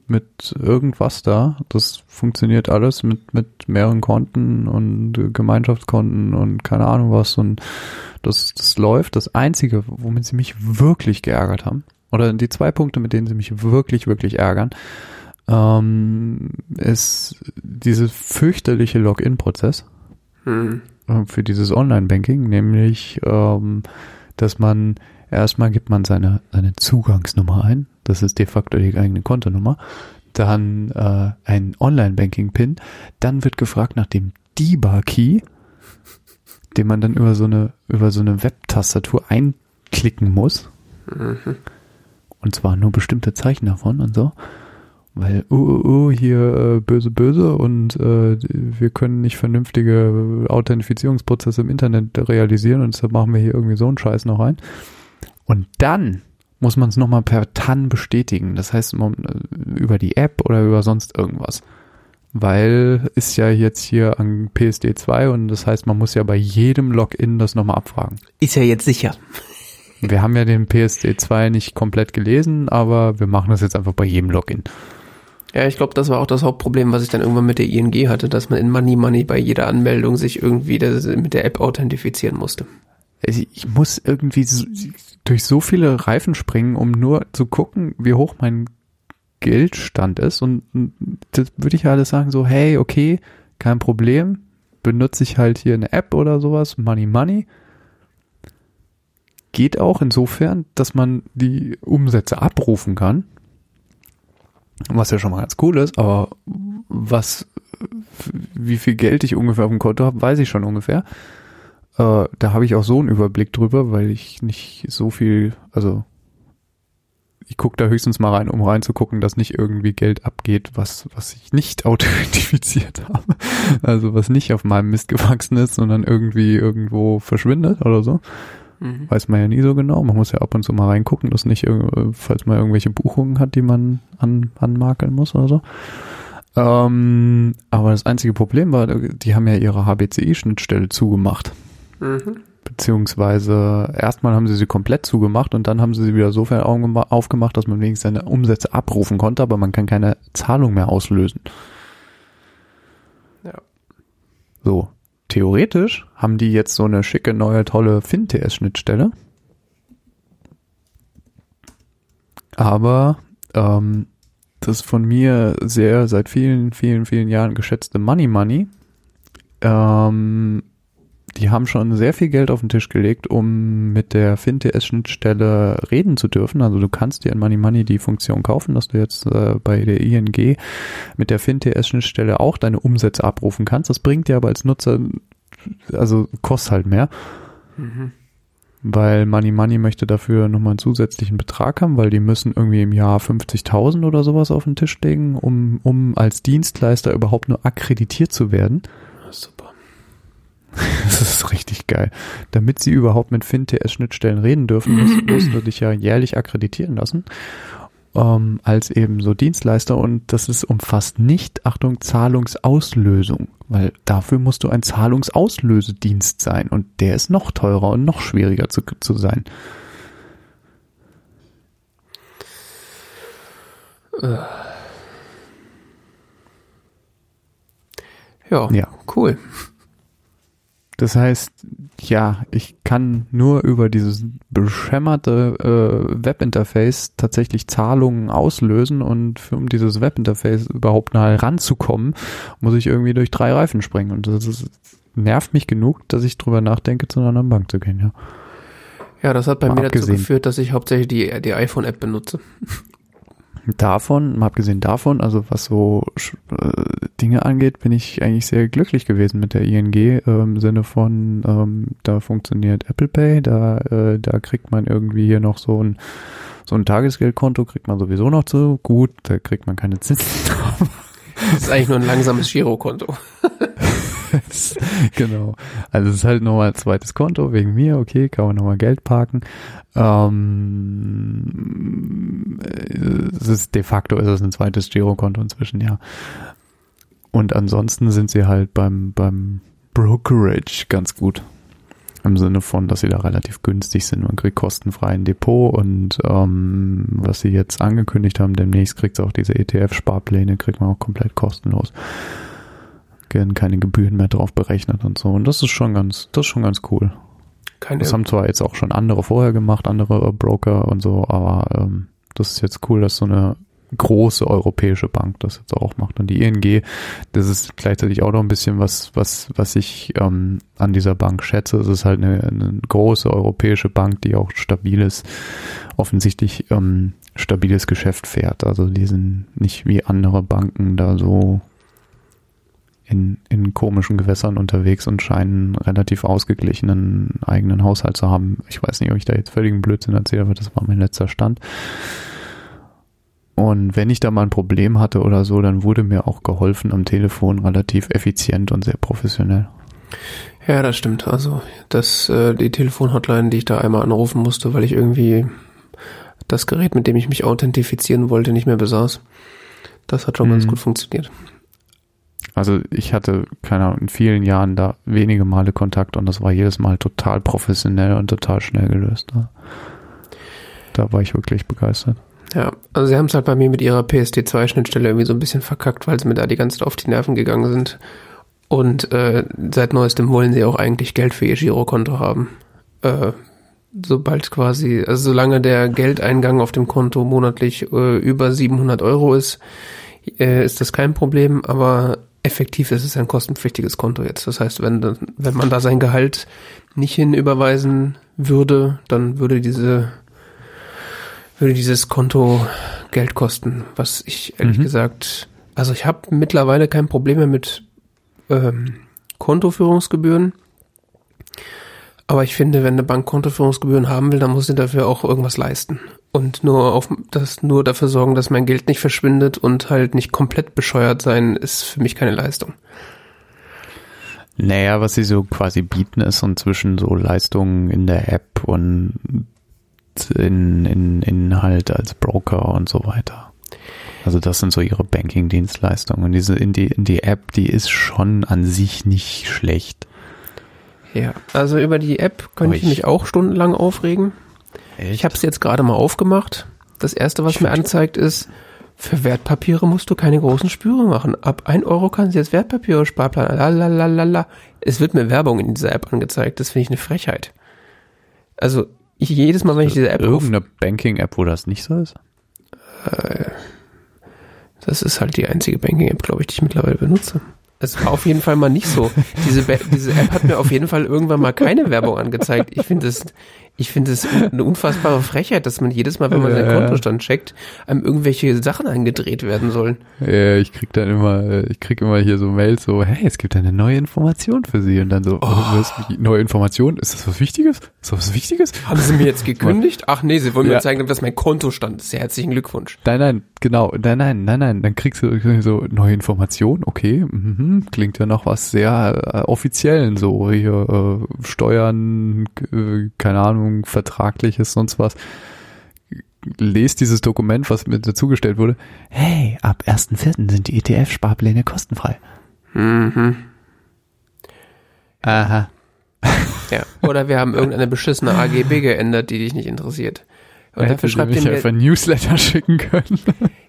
mit irgendwas da. Das funktioniert alles mit, mit mehreren Konten und Gemeinschaftskonten und keine Ahnung was. Und das, das läuft. Das Einzige, womit sie mich wirklich geärgert haben, oder die zwei Punkte, mit denen sie mich wirklich, wirklich ärgern, ähm, ist diese fürchterliche Login-Prozess hm, äh, für dieses Online-Banking, nämlich, ähm, dass man erstmal gibt man seine, seine Zugangsnummer ein, das ist de facto die eigene Kontonummer, dann äh, ein Online-Banking-Pin, dann wird gefragt nach dem DIBA-Key, den man dann über so eine, über so eine Webtastatur einklicken muss. mhm. Und zwar nur bestimmte Zeichen davon und so. Weil, uh, uh, uh, hier äh, böse, böse und äh, wir können nicht vernünftige Authentifizierungsprozesse im Internet realisieren und deshalb machen wir hier irgendwie so einen Scheiß noch rein. Und dann muss man es nochmal per TAN bestätigen. Das heißt, äh, über die App oder über sonst irgendwas. Weil ist ja jetzt hier an PSD 2 und das heißt, man muss ja bei jedem Login das nochmal abfragen. ist ja jetzt sicher. Wir haben ja den PSD 2 nicht komplett gelesen, aber wir machen das jetzt einfach bei jedem Login. Ja, ich glaube, das war auch das Hauptproblem, was ich dann irgendwann mit der ING hatte, dass man in Money Money bei jeder Anmeldung sich irgendwie das, mit der App authentifizieren musste. Ich muss irgendwie so, durch so viele Reifen springen, um nur zu gucken, wie hoch mein Geldstand ist. Und das würde ich ja alles sagen, so, hey, okay, kein Problem. Benutze ich halt hier eine App oder sowas, Money Money. Geht auch insofern, dass man die Umsätze abrufen kann. Was ja schon mal ganz cool ist, aber was, wie viel Geld ich ungefähr auf dem Konto habe, weiß ich schon ungefähr. Äh, da habe ich auch so einen Überblick drüber, weil ich nicht so viel, also ich gucke da höchstens mal rein, um reinzugucken, dass nicht irgendwie Geld abgeht, was, was ich nicht authentifiziert habe. Also was nicht auf meinem Mist gewachsen ist, sondern irgendwie irgendwo verschwindet oder so. Mhm. Weiß man ja nie so genau. Man muss ja ab und zu mal reingucken, dass nicht, irg- falls man irgendwelche Buchungen hat, die man an, anmakeln muss oder so. Ähm, aber das einzige Problem war, die haben ja ihre HBCI-Schnittstelle zugemacht. Mhm. Beziehungsweise erstmal haben sie sie komplett zugemacht und dann haben sie sie wieder sofern aufgema- aufgemacht, dass man wenigstens seine Umsätze abrufen konnte, aber man kann keine Zahlung mehr auslösen. Ja. So, theoretisch haben die jetzt so eine schicke, neue, tolle FinTS-Schnittstelle. Aber ähm, das von mir sehr seit vielen, vielen, vielen Jahren geschätzte Money Money, ähm, die haben schon sehr viel Geld auf den Tisch gelegt, um mit der FinTS-Schnittstelle reden zu dürfen. Also du kannst dir in Money Money die Funktion kaufen, dass du jetzt äh, bei der ING mit der FinTS-Schnittstelle auch deine Umsätze abrufen kannst. Das bringt dir aber als Nutzer, also kostet halt mehr, Mhm. weil Money Money möchte dafür nochmal einen zusätzlichen Betrag haben, weil die müssen irgendwie im Jahr 50.000 oder sowas auf den Tisch legen, um, um als Dienstleister überhaupt nur akkreditiert zu werden. Das ist richtig geil. Damit sie überhaupt mit FinTS-Schnittstellen reden dürfen, musst, musst du dich ja jährlich akkreditieren lassen ähm, als eben so Dienstleister und das ist umfasst nicht, Achtung, Zahlungsauslösung, weil dafür musst du ein Zahlungsauslösedienst sein und der ist noch teurer und noch schwieriger zu, zu sein. Ja, ja, cool. Das heißt, ja, ich kann nur über dieses beschämmerte äh, Webinterface tatsächlich Zahlungen auslösen und für, um dieses Webinterface überhaupt nahe ranzukommen, muss ich irgendwie durch drei Reifen springen. Und das ist, nervt mich genug, dass ich drüber nachdenke, zu einer anderen Bank zu gehen, ja. Ja, das hat bei Mal mir dazu geführt, dass ich hauptsächlich die, die iPhone-App benutze davon, mal abgesehen davon, also was so äh, Dinge angeht, bin ich eigentlich sehr glücklich gewesen mit der ING äh, im Sinne von, ähm, da funktioniert Apple Pay, da, äh, da kriegt man irgendwie hier noch so ein so ein Tagesgeldkonto kriegt man sowieso noch zu. Gut, da kriegt man keine Zinsen drauf. Das ist eigentlich nur ein langsames Girokonto. genau. Also es ist halt nochmal ein zweites Konto wegen mir, okay, kann man nochmal Geld parken. Ähm, es ist de facto ist es ein zweites Girokonto inzwischen, ja. Und ansonsten sind sie halt beim, beim Brokerage ganz gut. Im Sinne von, dass sie da relativ günstig sind. Man kriegt kostenfrei ein Depot und ähm, was sie jetzt angekündigt haben, demnächst kriegt es auch diese ETF-Sparpläne, kriegt man auch komplett kostenlos werden keine Gebühren mehr drauf berechnet und so. Und das ist schon ganz, das ist schon ganz cool. Keine das haben zwar jetzt auch schon andere vorher gemacht, andere Broker und so, aber ähm, das ist jetzt cool, dass so eine große europäische Bank das jetzt auch macht. Und die ING, das ist gleichzeitig auch noch ein bisschen was, was, was ich ähm, an dieser Bank schätze. Es ist halt eine, eine große europäische Bank, die auch stabiles, offensichtlich ähm, stabiles Geschäft fährt. Also die sind nicht wie andere Banken da so in, in komischen Gewässern unterwegs und scheinen relativ ausgeglichenen eigenen Haushalt zu haben. Ich weiß nicht, ob ich da jetzt völligen Blödsinn erzähle, aber das war mein letzter Stand. Und wenn ich da mal ein Problem hatte oder so, dann wurde mir auch geholfen am Telefon relativ effizient und sehr professionell. Ja, das stimmt. Also das, äh, die Telefonhotline, die ich da einmal anrufen musste, weil ich irgendwie das Gerät, mit dem ich mich authentifizieren wollte, nicht mehr besaß. Das hat schon mhm. ganz gut funktioniert. Also ich hatte, keine Ahnung, in vielen Jahren da wenige Male Kontakt und das war jedes Mal total professionell und total schnell gelöst. Ne? Da war ich wirklich begeistert. Ja, also sie haben es halt bei mir mit ihrer PSD2-Schnittstelle irgendwie so ein bisschen verkackt, weil sie mir da die ganze Zeit auf die Nerven gegangen sind. Und äh, seit neuestem wollen sie auch eigentlich Geld für ihr Girokonto haben. Äh, sobald quasi, also solange der Geldeingang auf dem Konto monatlich äh, über 700 Euro ist, äh, ist das kein Problem, aber effektiv ist es ein kostenpflichtiges Konto jetzt. Das heißt, wenn, wenn man da sein Gehalt nicht hinüberweisen würde, dann würde diese würde dieses Konto Geld kosten, was ich ehrlich mhm. gesagt, also ich habe mittlerweile kein Problem mehr mit ähm, Kontoführungsgebühren. Aber ich finde, wenn eine Bank Kontoführungsgebühren haben will, dann muss sie dafür auch irgendwas leisten. Und nur auf das nur dafür sorgen, dass mein Geld nicht verschwindet und halt nicht komplett bescheuert sein, ist für mich keine Leistung. Naja, was sie so quasi bieten, ist inzwischen so Leistungen in der App und in, in, in halt als Broker und so weiter. Also das sind so ihre Banking-Dienstleistungen. Und diese in die, in die App, die ist schon an sich nicht schlecht. Ja, also über die App könnte ich mich auch stundenlang aufregen. Echt? Ich habe es jetzt gerade mal aufgemacht. Das erste, was ich mir anzeigt, ist, für Wertpapiere musst du keine großen Spüre machen. Ab ein Euro kannst du jetzt Wertpapiere Sparplan. Lalalala. Es wird mir Werbung in dieser App angezeigt. Das finde ich eine Frechheit. Also ich, jedes Mal, wenn ich diese App irgendeine Banking-App, wo das nicht so ist. Äh, das ist halt die einzige Banking-App, glaube ich, die ich mittlerweile benutze. Es war auf jeden Fall mal nicht so. Diese, diese App hat mir auf jeden Fall irgendwann mal keine Werbung angezeigt. Ich finde es Ich finde es eine unfassbare Frechheit, dass man jedes Mal, wenn man seinen Kontostand checkt, einem irgendwelche Sachen eingedreht werden sollen. Ja, ich krieg dann immer, ich krieg immer hier so Mails so, hey, es gibt eine neue Information für Sie und dann so, oh. was, neue Information? Ist das was Wichtiges? Ist das was Wichtiges? Haben Sie mir jetzt gekündigt? Ach nee, Sie wollen ja. mir zeigen, dass mein Kontostand ist. Herzlichen Glückwunsch. Nein, nein, genau, nein, nein, nein, nein, dann kriegst du so neue Information, okay, mhm, klingt ja noch was sehr äh, offiziellen, so hier äh, Steuern, äh, keine Ahnung, Ahnung, vertragliches, sonst was. Lest dieses Dokument, was mir dazugestellt wurde. Hey, ab 1.4. sind die ETF-Sparpläne kostenfrei. Mhm. Aha. Ja, oder wir haben irgendeine beschissene AGB geändert, die dich nicht interessiert. Und ja, dafür schreibt ihr mir einfach Newsletter schicken können.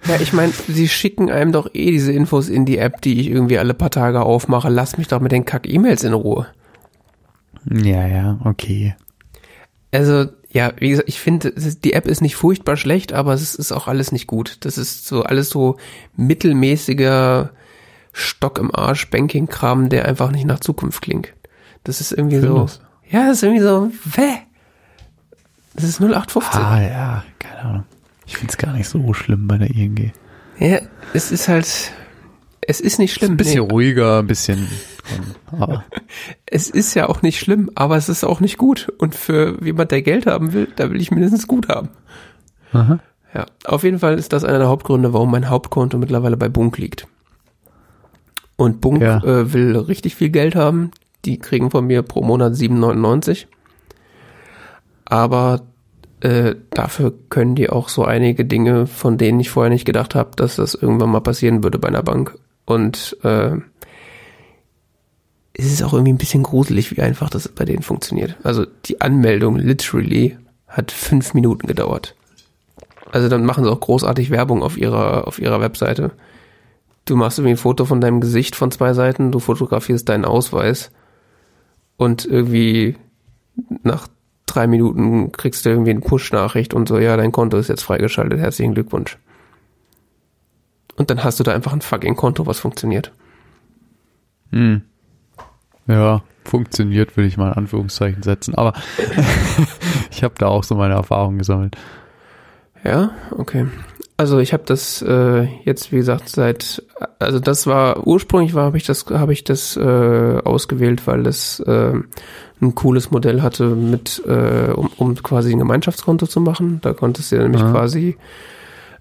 Ja, ich meine, sie schicken einem doch eh diese Infos in die App, die ich irgendwie alle paar Tage aufmache. Lass mich doch mit den Kack-E-Mails in Ruhe. Ja, ja, okay also ja, wie gesagt, ich finde, die App ist nicht furchtbar schlecht, aber es ist auch alles nicht gut. Das ist so alles so mittelmäßiger Stock im Arsch Banking-Kram, der einfach nicht nach Zukunft klingt. Das ist irgendwie Findest. so. Ja, das ist irgendwie so, weh. Das ist 0815. Ah ja, keine Ahnung. Ich finde es gar nicht so schlimm bei der ING. Ja, es ist halt, es ist nicht schlimm. Ist ein bisschen nee. ruhiger, ein bisschen aber. Es ist ja auch nicht schlimm, aber es ist auch nicht gut. Und für jemand, der Geld haben will, da will ich mindestens gut haben. Aha. Ja, auf jeden Fall ist das einer der Hauptgründe, warum mein Hauptkonto mittlerweile bei Bunk liegt. Und Bunk ja. äh, will richtig viel Geld haben. Die kriegen von mir pro Monat 7,99. Aber äh, dafür können die auch so einige Dinge, von denen ich vorher nicht gedacht habe, dass das irgendwann mal passieren würde bei einer Bank. Und äh, es ist auch irgendwie ein bisschen gruselig, wie einfach das bei denen funktioniert. Also die Anmeldung literally hat fünf Minuten gedauert. Also dann machen sie auch großartig Werbung auf ihrer, auf ihrer Webseite. Du machst irgendwie ein Foto von deinem Gesicht von zwei Seiten, du fotografierst deinen Ausweis und irgendwie nach drei Minuten kriegst du irgendwie eine Push-Nachricht und so, ja, dein Konto ist jetzt freigeschaltet, herzlichen Glückwunsch. Und dann hast du da einfach ein fucking Konto, was funktioniert. Hm. Ja, funktioniert, würde ich mal in Anführungszeichen setzen. Aber ich habe da auch so meine Erfahrungen gesammelt. Ja, okay. Also ich habe das äh, jetzt wie gesagt seit also das war ursprünglich war habe ich das habe ich das äh, ausgewählt, weil es äh, ein cooles Modell hatte mit äh, um, um quasi ein Gemeinschaftskonto zu machen. Da konntest du nämlich ja. quasi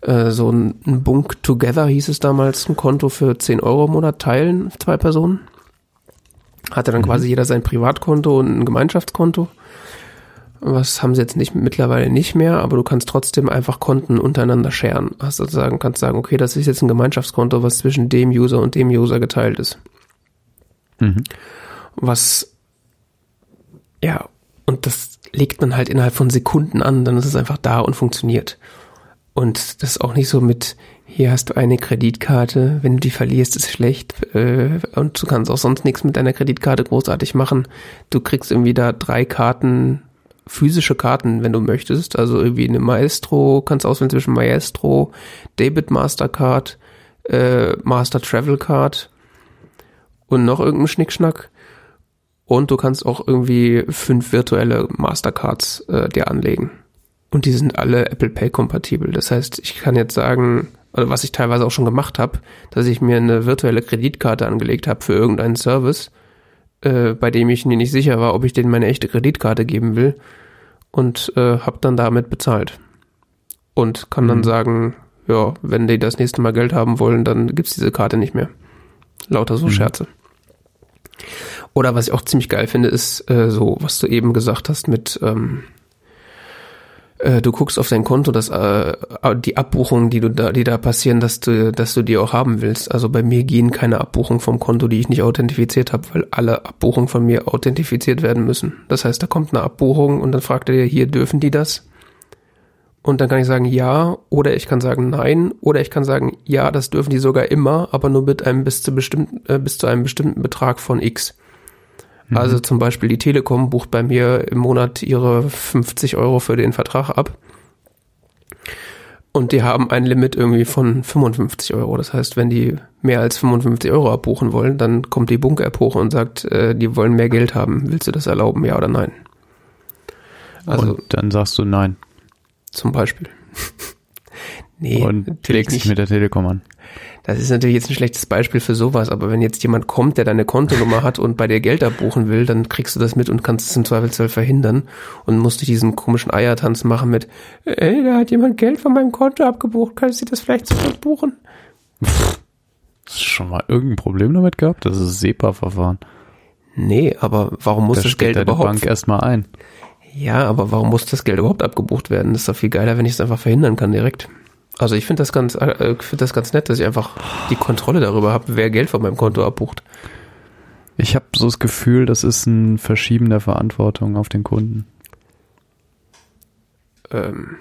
äh, so ein, ein Bunk Together hieß es damals, ein Konto für 10 Euro im Monat teilen, zwei Personen hatte dann mhm. quasi jeder sein Privatkonto und ein Gemeinschaftskonto. Was haben sie jetzt nicht mittlerweile nicht mehr, aber du kannst trotzdem einfach Konten untereinander sharen. Hast sozusagen, kannst sagen, okay, das ist jetzt ein Gemeinschaftskonto, was zwischen dem User und dem User geteilt ist. Mhm. Was, ja, und das legt man halt innerhalb von Sekunden an, dann ist es einfach da und funktioniert. Und das ist auch nicht so mit, hier hast du eine Kreditkarte, wenn du die verlierst, ist schlecht äh, und du kannst auch sonst nichts mit deiner Kreditkarte großartig machen. Du kriegst irgendwie da drei Karten, physische Karten, wenn du möchtest, also irgendwie eine Maestro, kannst auswählen zwischen Maestro, Debit Mastercard, äh, Master Travel Card und noch irgendeinen Schnickschnack. Und du kannst auch irgendwie fünf virtuelle Mastercards äh, dir anlegen. Und die sind alle Apple Pay kompatibel. Das heißt, ich kann jetzt sagen, oder was ich teilweise auch schon gemacht habe, dass ich mir eine virtuelle Kreditkarte angelegt habe für irgendeinen Service, äh, bei dem ich mir nicht sicher war, ob ich denen meine echte Kreditkarte geben will und äh, habe dann damit bezahlt. Und kann mhm. dann sagen, ja, wenn die das nächste Mal Geld haben wollen, dann gibt's diese Karte nicht mehr. Lauter so mhm. Scherze. Oder was ich auch ziemlich geil finde, ist äh, so, was du eben gesagt hast mit ähm, äh, du guckst auf dein Konto, dass äh, die Abbuchungen, die du da, die da passieren, dass du, dass du die auch haben willst. Also bei mir gehen keine Abbuchungen vom Konto, die ich nicht authentifiziert habe, weil alle Abbuchungen von mir authentifiziert werden müssen. Das heißt, da kommt eine Abbuchung und dann fragt er dir, hier dürfen die das? Und dann kann ich sagen ja, oder ich kann sagen nein, oder ich kann sagen ja, das dürfen die sogar immer, aber nur mit einem bis zu bestimmten, äh, bis zu einem bestimmten Betrag von X. Mhm. Also zum Beispiel die Telekom bucht bei mir im Monat ihre 50 Euro für den Vertrag ab. Und die haben ein Limit irgendwie von 55 Euro. Das heißt, wenn die mehr als 55 Euro abbuchen wollen, dann kommt die Bunk-App hoch und sagt, äh, die wollen mehr Geld haben. Willst du das erlauben, ja oder nein? Also und dann sagst du nein. zum Beispiel. nee, und legst dich mit der Telekom an. Das ist natürlich jetzt ein schlechtes Beispiel für sowas, aber wenn jetzt jemand kommt, der deine Kontonummer hat und bei dir Geld abbuchen will, dann kriegst du das mit und kannst es im Zweifelsfall verhindern und musst dich diesen komischen Eiertanz machen mit, ey, da hat jemand Geld von meinem Konto abgebucht, kannst du das vielleicht zurückbuchen? Hast du schon mal irgendein Problem damit gehabt? Das ist SEPA-Verfahren. Nee, aber warum muss Da das steht Geld deine überhaupt? Bank erstmal ein. Ja, aber warum muss das Geld überhaupt abgebucht werden? Das ist doch viel geiler, wenn ich es einfach verhindern kann direkt. Also ich finde das ganz, äh, ich finde das ganz nett, dass ich einfach die Kontrolle darüber habe, wer Geld von meinem Konto abbucht. Ich habe so das Gefühl, das ist ein Verschieben der Verantwortung auf den Kunden, Ähm,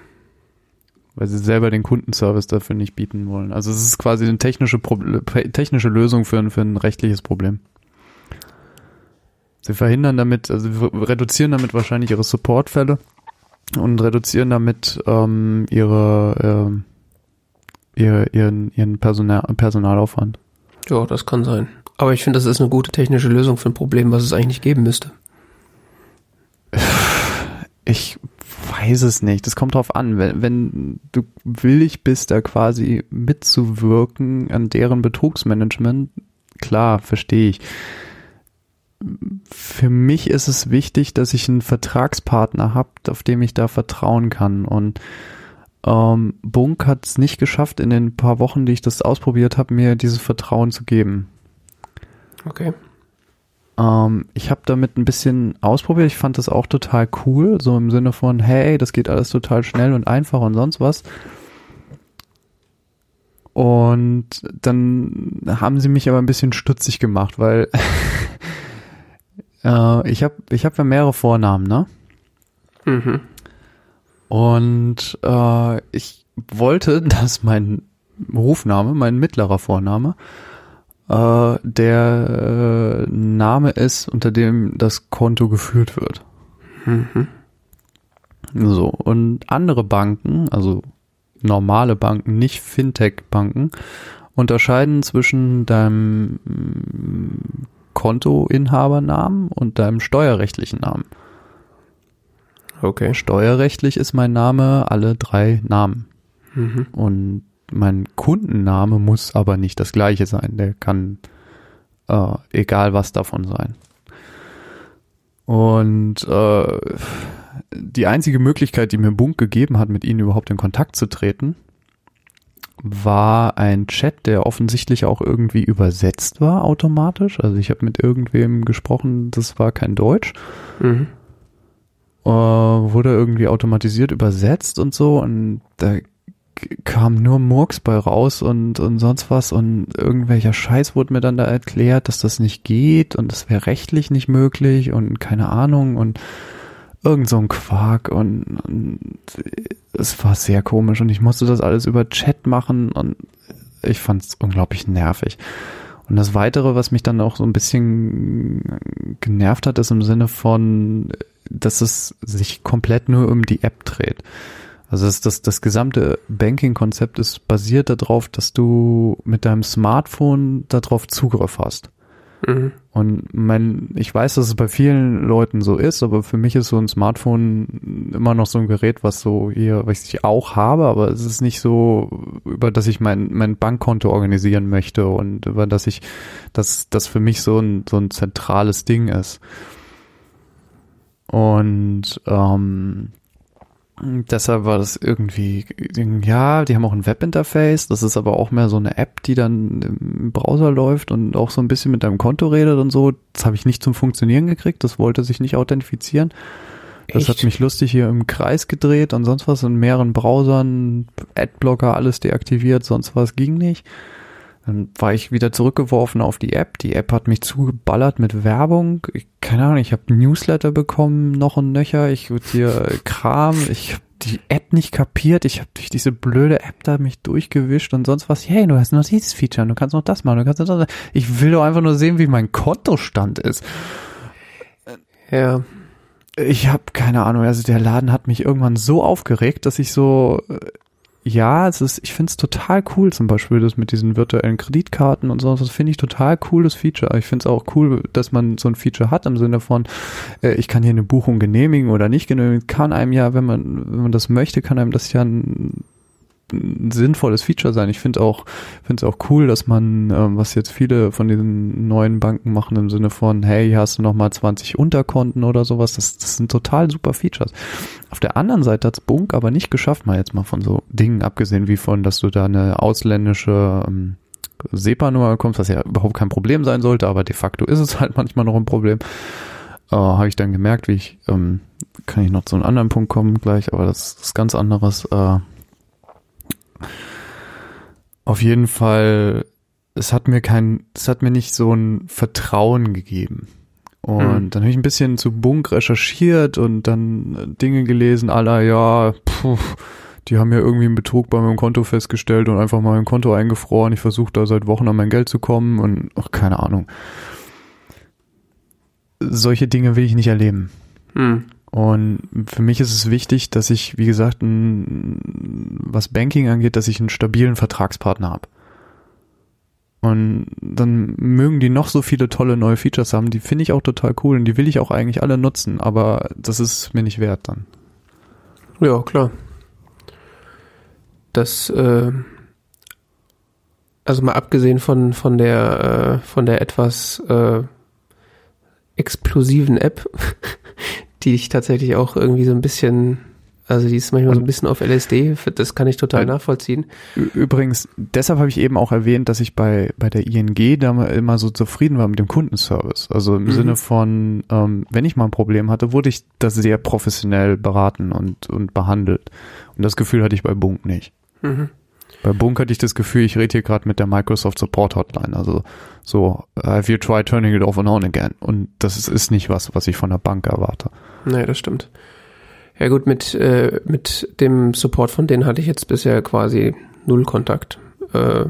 weil sie selber den Kundenservice dafür nicht bieten wollen. Also es ist quasi eine technische, Proble technische Lösung für ein, für ein rechtliches Problem. Sie verhindern damit, also reduzieren damit wahrscheinlich ihre Supportfälle und reduzieren damit ähm, ihre, ähm, ihr, ihren, ihren Personal, Personalaufwand. ja, das kann sein. Aber ich finde, das ist eine gute technische Lösung für ein Problem, was es eigentlich nicht geben müsste. Ich weiß es nicht. Das kommt drauf an. Wenn, wenn du willig bist, da quasi mitzuwirken an deren Betrugsmanagement, klar, verstehe ich. Für mich ist es wichtig, dass ich einen Vertragspartner habe, auf dem ich da vertrauen kann. Und ähm, Bunk hat es nicht geschafft, in den paar Wochen, die ich das ausprobiert habe, mir dieses Vertrauen zu geben. Okay. Ähm, ich habe damit ein bisschen ausprobiert. Ich fand das auch total cool, so im Sinne von, hey, das geht alles total schnell und einfach und sonst was. Und dann haben sie mich aber ein bisschen stutzig gemacht, weil äh, ich habe ich hab ja mehrere Vornamen, ne? Mhm. Und äh, ich wollte, dass mein Rufname, mein mittlerer Vorname, äh, der äh, Name ist, unter dem das Konto geführt wird. Mhm. So, und andere Banken, also normale Banken, nicht Fintech-Banken, unterscheiden zwischen deinem mm, Kontoinhabernamen und deinem steuerrechtlichen Namen. Okay. Steuerrechtlich ist mein Name alle drei Namen. Mhm. Und mein Kundenname muss aber nicht das gleiche sein. Der kann äh, egal was davon sein. Und äh, die einzige Möglichkeit, die mir Bunk gegeben hat, mit ihnen überhaupt in Kontakt zu treten, war ein Chat, der offensichtlich auch irgendwie übersetzt war automatisch. Also ich habe mit irgendwem gesprochen, das war kein Deutsch Mhm. Äh, wurde irgendwie automatisiert übersetzt und so und da kam nur Murks bei raus und, und sonst was und irgendwelcher Scheiß wurde mir dann da erklärt, dass das nicht geht und das wäre rechtlich nicht möglich und keine Ahnung und irgend so ein Quark und, und es war sehr komisch und ich musste das alles über Chat machen und ich fand es unglaublich nervig. Und das Weitere, was mich dann auch so ein bisschen genervt hat, ist im Sinne von, dass es sich komplett nur um die App dreht. Also das, das, das gesamte Banking-Konzept ist basiert darauf, dass du mit deinem Smartphone darauf Zugriff hast. Mhm. Und mein, ich weiß, dass es bei vielen Leuten so ist, aber für mich ist so ein Smartphone immer noch so ein Gerät, was so hier, was ich auch habe, aber es ist nicht so, über das ich mein, mein Bankkonto organisieren möchte und über das ich, dass das für mich so ein, so ein zentrales Ding ist. Und ähm, deshalb war das irgendwie, ja, die haben auch ein Webinterface, das ist aber auch mehr so eine App, die dann im Browser läuft und auch so ein bisschen mit deinem Konto redet und so. Das habe ich nicht zum Funktionieren gekriegt, das wollte sich nicht authentifizieren. Das Echt? hat mich lustig hier im Kreis gedreht und sonst was in mehreren Browsern, Adblocker, alles deaktiviert, sonst was ging nicht. Dann war ich wieder zurückgeworfen auf die App. Die App hat mich zugeballert mit Werbung. Ich, keine Ahnung, ich habe Newsletter bekommen, noch und nöcher. Ich würde hier Kram. Ich habe die App nicht kapiert. Ich habe durch diese blöde App da mich durchgewischt und sonst was. Hey, du hast noch dieses Feature, du kannst noch das machen, du kannst noch das. Ich will doch einfach nur sehen, wie mein Kontostand ist. Ja. Ich habe keine Ahnung. Also der Laden hat mich irgendwann so aufgeregt, dass ich so äh, ja, es ist, ich finde es total cool, zum Beispiel das mit diesen virtuellen Kreditkarten und so, das finde ich total cooles Feature. Ich finde es auch cool, dass man so ein Feature hat im Sinne von, äh, ich kann hier eine Buchung genehmigen oder nicht genehmigen, kann einem ja, wenn man, wenn man das möchte, kann einem das ja ein ein sinnvolles Feature sein. Ich finde auch, finde es auch cool, dass man, ähm, was jetzt viele von diesen neuen Banken machen im Sinne von, hey, hier hast du nochmal 20 Unterkonten oder sowas. Das, das sind total super Features. Auf der anderen Seite hat's Bunk aber nicht geschafft, mal jetzt mal von so Dingen abgesehen wie von, dass du da eine ausländische ähm, SEPA-Nummer bekommst, was ja überhaupt kein Problem sein sollte, aber de facto ist es halt manchmal noch ein Problem. Äh, Habe ich dann gemerkt, wie ich, ähm, kann ich noch zu einem anderen Punkt kommen gleich, aber das ist ganz anderes. Äh, auf jeden Fall, es hat mir kein, es hat mir nicht so ein Vertrauen gegeben. Und hm. dann habe ich ein bisschen zu Bunk recherchiert und dann äh, Dinge gelesen, aller ja, puh, die haben ja irgendwie einen Betrug bei meinem Konto festgestellt und einfach mal mein Konto eingefroren. Ich versuche da seit Wochen an mein Geld zu kommen und ach, keine Ahnung. Solche Dinge will ich nicht erleben. Hm. Und für mich ist es wichtig, dass ich, wie gesagt, ein, was Banking angeht, dass ich einen stabilen Vertragspartner habe. Und dann mögen die noch so viele tolle neue Features haben, die finde ich auch total cool und die will ich auch eigentlich alle nutzen, aber das ist mir nicht wert dann. Ja, klar. Das, äh, also mal abgesehen von, von der, äh, von der etwas äh, explosiven App, die ich tatsächlich auch irgendwie so ein bisschen, also die ist manchmal so ein bisschen auf LSD, das kann ich total nachvollziehen. Übrigens, deshalb habe ich eben auch erwähnt, dass ich bei, bei der ING da immer so zufrieden war mit dem Kundenservice. Also im mhm. Sinne von, ähm, wenn ich mal ein Problem hatte, wurde ich da sehr professionell beraten und, und behandelt. Und das Gefühl hatte ich bei Bunk nicht. Mhm. Bei Bunk hatte ich das Gefühl, ich rede hier gerade mit der Microsoft Support Hotline. Also so, have you tried turning it off and on again? Und das ist, ist nicht was, was ich von der Bank erwarte. Nee, das stimmt. Ja gut, mit, äh, mit dem Support von denen hatte ich jetzt bisher quasi null Kontakt. Äh,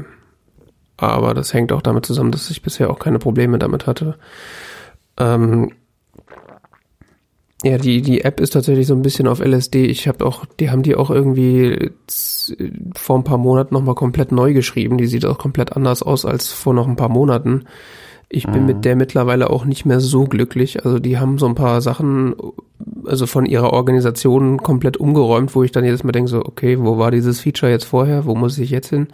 aber das hängt auch damit zusammen, dass ich bisher auch keine Probleme damit hatte. Ähm, ja, die, die App ist tatsächlich so ein bisschen auf LSD. Ich habe auch, die haben die auch irgendwie vor ein paar Monaten nochmal komplett neu geschrieben. Die sieht auch komplett anders aus als vor noch ein paar Monaten. Ich bin mhm. mit der mittlerweile auch nicht mehr so glücklich. Also die haben so ein paar Sachen, also von ihrer Organisation komplett umgeräumt, wo ich dann jedes Mal denke so, okay, wo war dieses Feature jetzt vorher? Wo muss ich jetzt hin?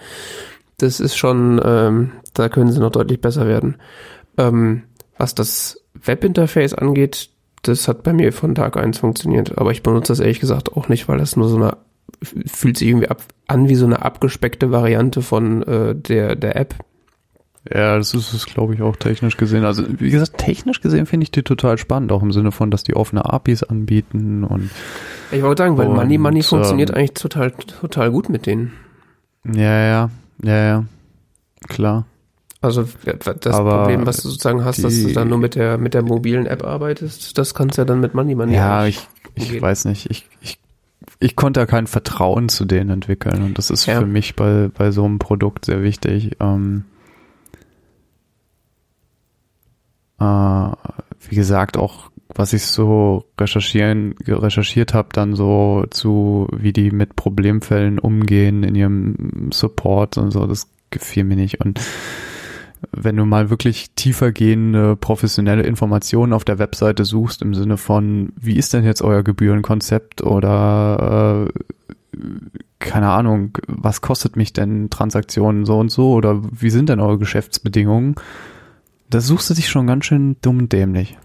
Das ist schon, ähm, da können sie noch deutlich besser werden. Ähm, was das Webinterface angeht, das hat bei mir von Tag eins funktioniert. Aber ich benutze das ehrlich gesagt auch nicht, weil das nur so eine, fühlt sich irgendwie ab, an wie so eine abgespeckte Variante von äh, der, der App. Ja, das ist es, glaube ich, auch technisch gesehen. Also, wie gesagt, technisch gesehen finde ich die total spannend, auch im Sinne von, dass die offene APIs anbieten und. Ich wollte sagen, weil und, Money Money funktioniert ähm, eigentlich total, total gut mit denen. Ja, ja, ja, ja. Klar. Also das Aber Problem, was du sozusagen hast, die, dass du dann nur mit der mit der mobilen App arbeitest, das kannst du ja dann mit Money Money. Ja, ich, ich weiß nicht. Ich, ich, ich konnte ja kein Vertrauen zu denen entwickeln und das ist ja. für mich bei, bei so einem Produkt sehr wichtig. Ähm, äh, wie gesagt, auch was ich so recherchieren, recherchiert habe, dann so zu, wie die mit Problemfällen umgehen in ihrem Support und so, das gefiel mir nicht. Und wenn du mal wirklich tiefergehende professionelle Informationen auf der Webseite suchst im Sinne von, wie ist denn jetzt euer Gebührenkonzept oder äh, keine Ahnung, was kostet mich denn Transaktionen so und so oder wie sind denn eure Geschäftsbedingungen? Da suchst du dich schon ganz schön dumm dämlich.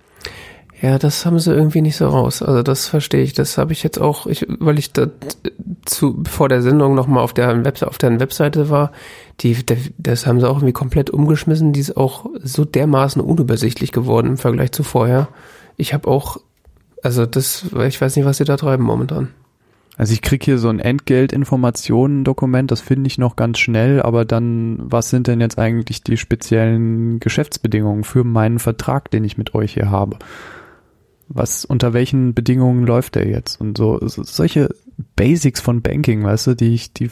Ja, das haben sie irgendwie nicht so raus. Also das verstehe ich. Das habe ich jetzt auch, ich, weil ich da zu vor der Sendung nochmal auf der auf deren Webseite war, die, das haben sie auch irgendwie komplett umgeschmissen. Die ist auch so dermaßen unübersichtlich geworden im Vergleich zu vorher. Ich habe auch, also das, ich weiß nicht, was sie da treiben momentan. Also ich krieg hier so ein Entgeltinformationen-Dokument, das finde ich noch ganz schnell, aber dann, was sind denn jetzt eigentlich die speziellen Geschäftsbedingungen für meinen Vertrag, den ich mit euch hier habe? Was, unter welchen Bedingungen läuft der jetzt? Und so, so solche Basics von Banking, weißt du, die ich, die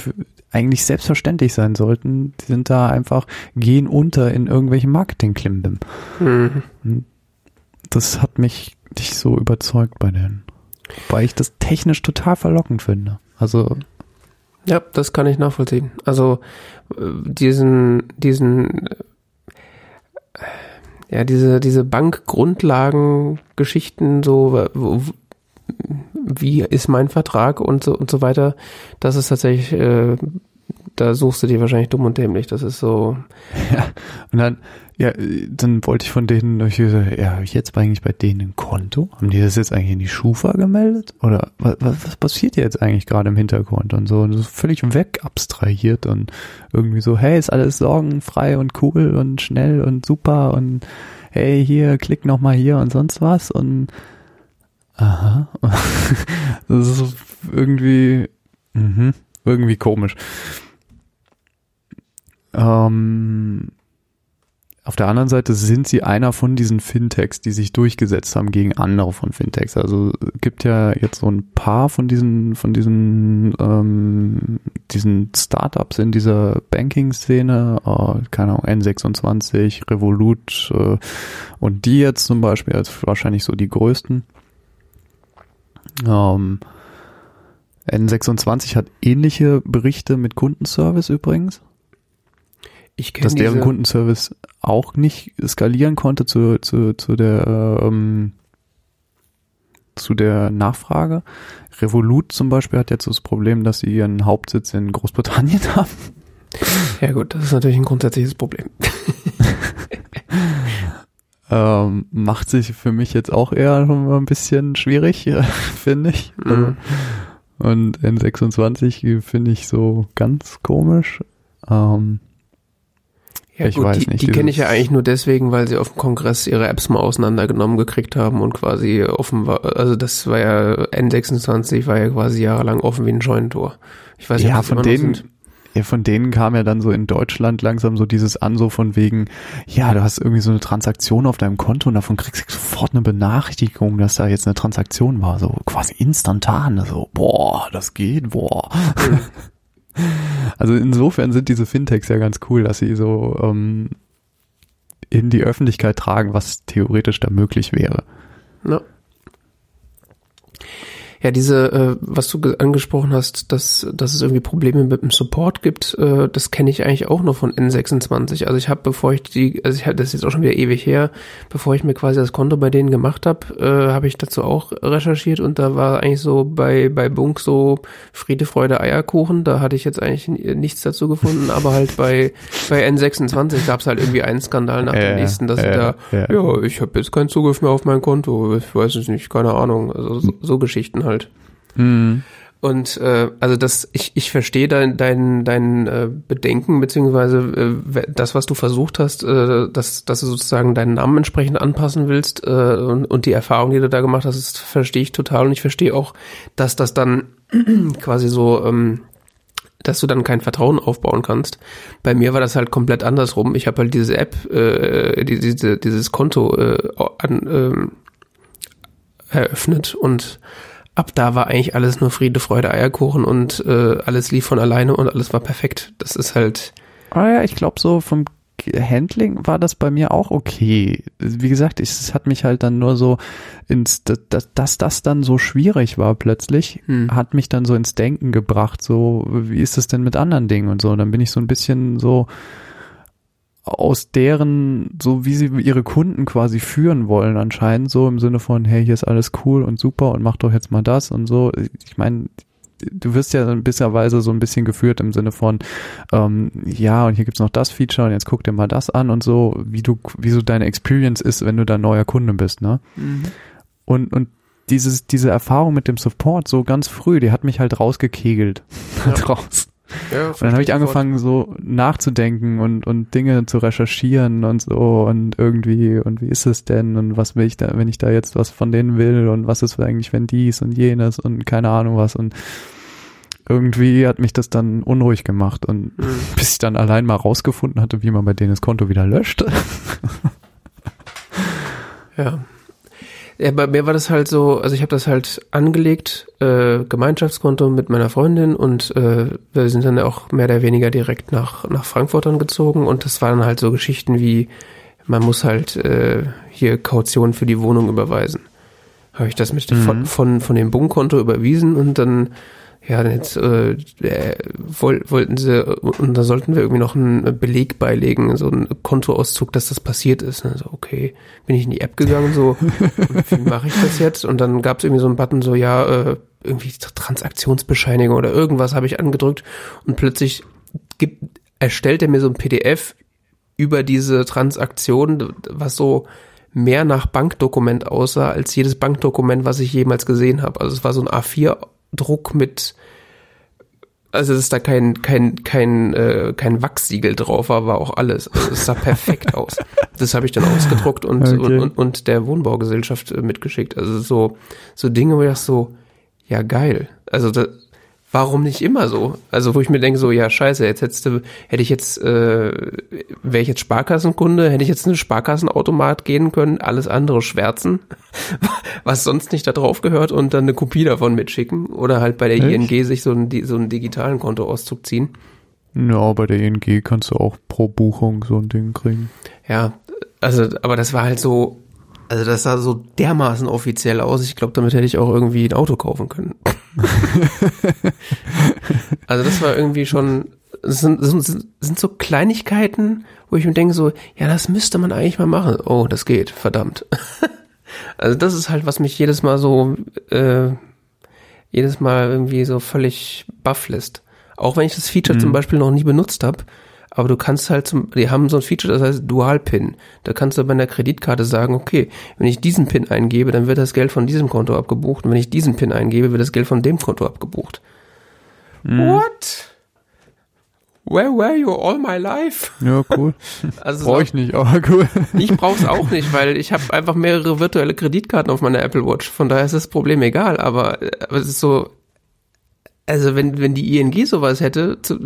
eigentlich selbstverständlich sein sollten, die sind da einfach, gehen unter in irgendwelchen Marketing-Klimbim. Mhm. Das hat mich nicht so überzeugt bei denen. Weil ich das technisch total verlockend finde. Also. Ja, das kann ich nachvollziehen. Also äh, diesen, diesen, äh, ja, diese, diese Bankgrundlagen-Geschichten, so, wie ist mein Vertrag und so und so weiter, das ist tatsächlich, äh, da suchst du dir wahrscheinlich dumm und dämlich. Das ist so. Ja, und dann, ja, dann wollte ich von denen, ich ja, habe ich jetzt eigentlich bei denen ein Konto? Haben die das jetzt eigentlich in die Schufa gemeldet? Oder was, was passiert jetzt eigentlich gerade im Hintergrund? Und so, und so völlig weg abstrahiert und irgendwie so, hey, ist alles sorgenfrei und cool und schnell und super und hey, hier, klick nochmal hier und sonst was und aha. das ist irgendwie, mh, irgendwie komisch. Ähm, auf der anderen Seite sind sie einer von diesen Fintechs, die sich durchgesetzt haben gegen andere von Fintechs. Also gibt ja jetzt so ein paar von diesen von diesen ähm, diesen Startups in dieser Banking-Szene, äh, keine Ahnung N26, Revolut äh, und die jetzt zum Beispiel als wahrscheinlich so die größten. Ähm, N26 hat ähnliche Berichte mit Kundenservice übrigens. Ich dass deren Kundenservice auch nicht skalieren konnte zu, zu, zu der ähm, zu der Nachfrage. Revolut zum Beispiel hat jetzt das Problem, dass sie ihren Hauptsitz in Großbritannien haben. Ja gut, das ist natürlich ein grundsätzliches Problem. ähm, macht sich für mich jetzt auch eher ein bisschen schwierig, finde ich. Mhm. Und N26 finde ich so ganz komisch. Ähm, ja, ich gut, weiß die, nicht. Die kenne ich ja eigentlich nur deswegen, weil sie auf dem Kongress ihre Apps mal auseinandergenommen gekriegt haben und quasi offen war. Also das war ja N26 war ja quasi jahrelang offen wie ein Scheunentor. Ich weiß nicht, ja, von denen, ja, von denen kam ja dann so in Deutschland langsam so dieses an, so von wegen, ja, du hast irgendwie so eine Transaktion auf deinem Konto und davon kriegst du sofort eine Benachrichtigung, dass da jetzt eine Transaktion war, so quasi instantan, so, boah, das geht, boah. Also insofern sind diese Fintechs ja ganz cool, dass sie so ähm, in die Öffentlichkeit tragen, was theoretisch da möglich wäre. Ja. Ja, diese, äh, was du angesprochen hast, dass, dass es irgendwie Probleme mit dem Support gibt, äh, das kenne ich eigentlich auch nur von N26. Also ich habe, bevor ich die, also ich hatte das ist jetzt auch schon wieder ewig her, bevor ich mir quasi das Konto bei denen gemacht habe, äh, habe ich dazu auch recherchiert und da war eigentlich so bei, bei Bunk so Friede, Freude, Eierkuchen. Da hatte ich jetzt eigentlich nichts dazu gefunden, aber halt bei, bei N26 gab es halt irgendwie einen Skandal nach dem nächsten, dass da, ja, ja ich habe jetzt keinen Zugriff mehr auf mein Konto, ich weiß es nicht, keine Ahnung. Also so, so Geschichten halt. Mhm. Und äh, also das, ich, ich verstehe dein, dein, dein äh, Bedenken, beziehungsweise äh, das, was du versucht hast, äh, dass, dass du sozusagen deinen Namen entsprechend anpassen willst äh, und, und die Erfahrung, die du da gemacht hast, das verstehe ich total. Und ich verstehe auch, dass das dann quasi so, ähm, dass du dann kein Vertrauen aufbauen kannst. Bei mir war das halt komplett andersrum. Ich habe halt diese App, äh, diese, dieses Konto äh, an, äh, eröffnet und ab da war eigentlich alles nur Friede, Freude, Eierkuchen und äh, alles lief von alleine und alles war perfekt. Das ist halt. Ah ja, ich glaube so vom Handling war das bei mir auch okay. Wie gesagt, es hat mich halt dann nur so ins, dass, dass das dann so schwierig war plötzlich, hm. hat mich dann so ins Denken gebracht, so, wie ist es denn mit anderen Dingen und so. Und dann bin ich so ein bisschen so, aus deren, so wie sie ihre Kunden quasi führen wollen anscheinend, so im Sinne von, hey, hier ist alles cool und super und mach doch jetzt mal das und so. Ich meine, du wirst ja in gewisser Weise so ein bisschen geführt im Sinne von, ähm, ja, und hier gibt's noch das Feature und jetzt guck dir mal das an und so, wie du, wie so deine Experience ist, wenn du da neuer Kunde bist, ne? Mhm. Und, und dieses, diese Erfahrung mit dem Support so ganz früh, die hat mich halt rausgekegelt. Ja. Raus. Ja, und dann habe ich angefangen so nachzudenken und, und Dinge zu recherchieren und so und irgendwie und wie ist es denn und was will ich da, wenn ich da jetzt was von denen will und was ist eigentlich, wenn dies und jenes und keine Ahnung was und irgendwie hat mich das dann unruhig gemacht und mhm. bis ich dann allein mal rausgefunden hatte, wie man bei denen das Konto wieder löscht. ja. Ja, bei mir war das halt so, also ich habe das halt angelegt, äh, Gemeinschaftskonto mit meiner Freundin und äh, wir sind dann auch mehr oder weniger direkt nach, nach Frankfurt dann gezogen und das waren halt so Geschichten wie, man muss halt äh, hier Kaution für die Wohnung überweisen. Habe ich das mit mhm. von, von, von dem Bunkkonto überwiesen und dann ja, jetzt äh, äh, woll, wollten sie, und da sollten wir irgendwie noch einen Beleg beilegen, so einen Kontoauszug, dass das passiert ist. Also, okay, bin ich in die App gegangen, so, wie mache ich das jetzt? Und dann gab es irgendwie so einen Button, so, ja, äh, irgendwie Transaktionsbescheinigung oder irgendwas habe ich angedrückt und plötzlich gibt, erstellt er mir so ein PDF über diese Transaktion, was so mehr nach Bankdokument aussah als jedes Bankdokument, was ich jemals gesehen habe. Also es war so ein A4-Druck mit, also dass da kein kein kein äh, kein Wachssiegel drauf war, war auch alles. Also es sah perfekt aus. Das habe ich dann ausgedruckt und, okay. und, und und der Wohnbaugesellschaft äh, mitgeschickt. Also so so Dinge, wo ich so ja geil. Also da, warum nicht immer so? Also wo ich mir denke so, ja scheiße, jetzt hättest du, hätte ich jetzt, äh, wäre ich jetzt Sparkassenkunde, hätte ich jetzt eine Sparkassenautomat gehen können, alles andere schwärzen, was sonst nicht da drauf gehört und dann eine Kopie davon mitschicken oder halt bei der Echt? ING sich so einen, so einen digitalen Kontoauszug ziehen. Ja, bei der ING kannst du auch pro Buchung so ein Ding kriegen. Ja, also, aber das war halt so, also das sah so dermaßen offiziell aus. Ich glaube, damit hätte ich auch irgendwie ein Auto kaufen können. also das war irgendwie schon, das sind, das sind, sind so Kleinigkeiten, wo ich mir denke so, ja, das müsste man eigentlich mal machen. Oh, das geht, verdammt. also das ist halt, was mich jedes Mal so, äh, jedes Mal irgendwie so völlig baff lässt. Auch wenn ich das Feature mhm. zum Beispiel noch nie benutzt habe, aber du kannst halt zum, die haben so ein Feature, das heißt Dual-Pin. Da kannst du bei einer Kreditkarte sagen, okay, wenn ich diesen Pin eingebe, dann wird das Geld von diesem Konto abgebucht und wenn ich diesen Pin eingebe, wird das Geld von dem Konto abgebucht. Mhm. What? Where were you all my life? Ja, cool. Also Brauche ich nicht, aber cool. Ich brauch's auch nicht, weil ich habe einfach mehrere virtuelle Kreditkarten auf meiner Apple Watch. Von daher ist das Problem egal, aber, aber es ist so, also wenn, wenn die ING sowas hätte zu,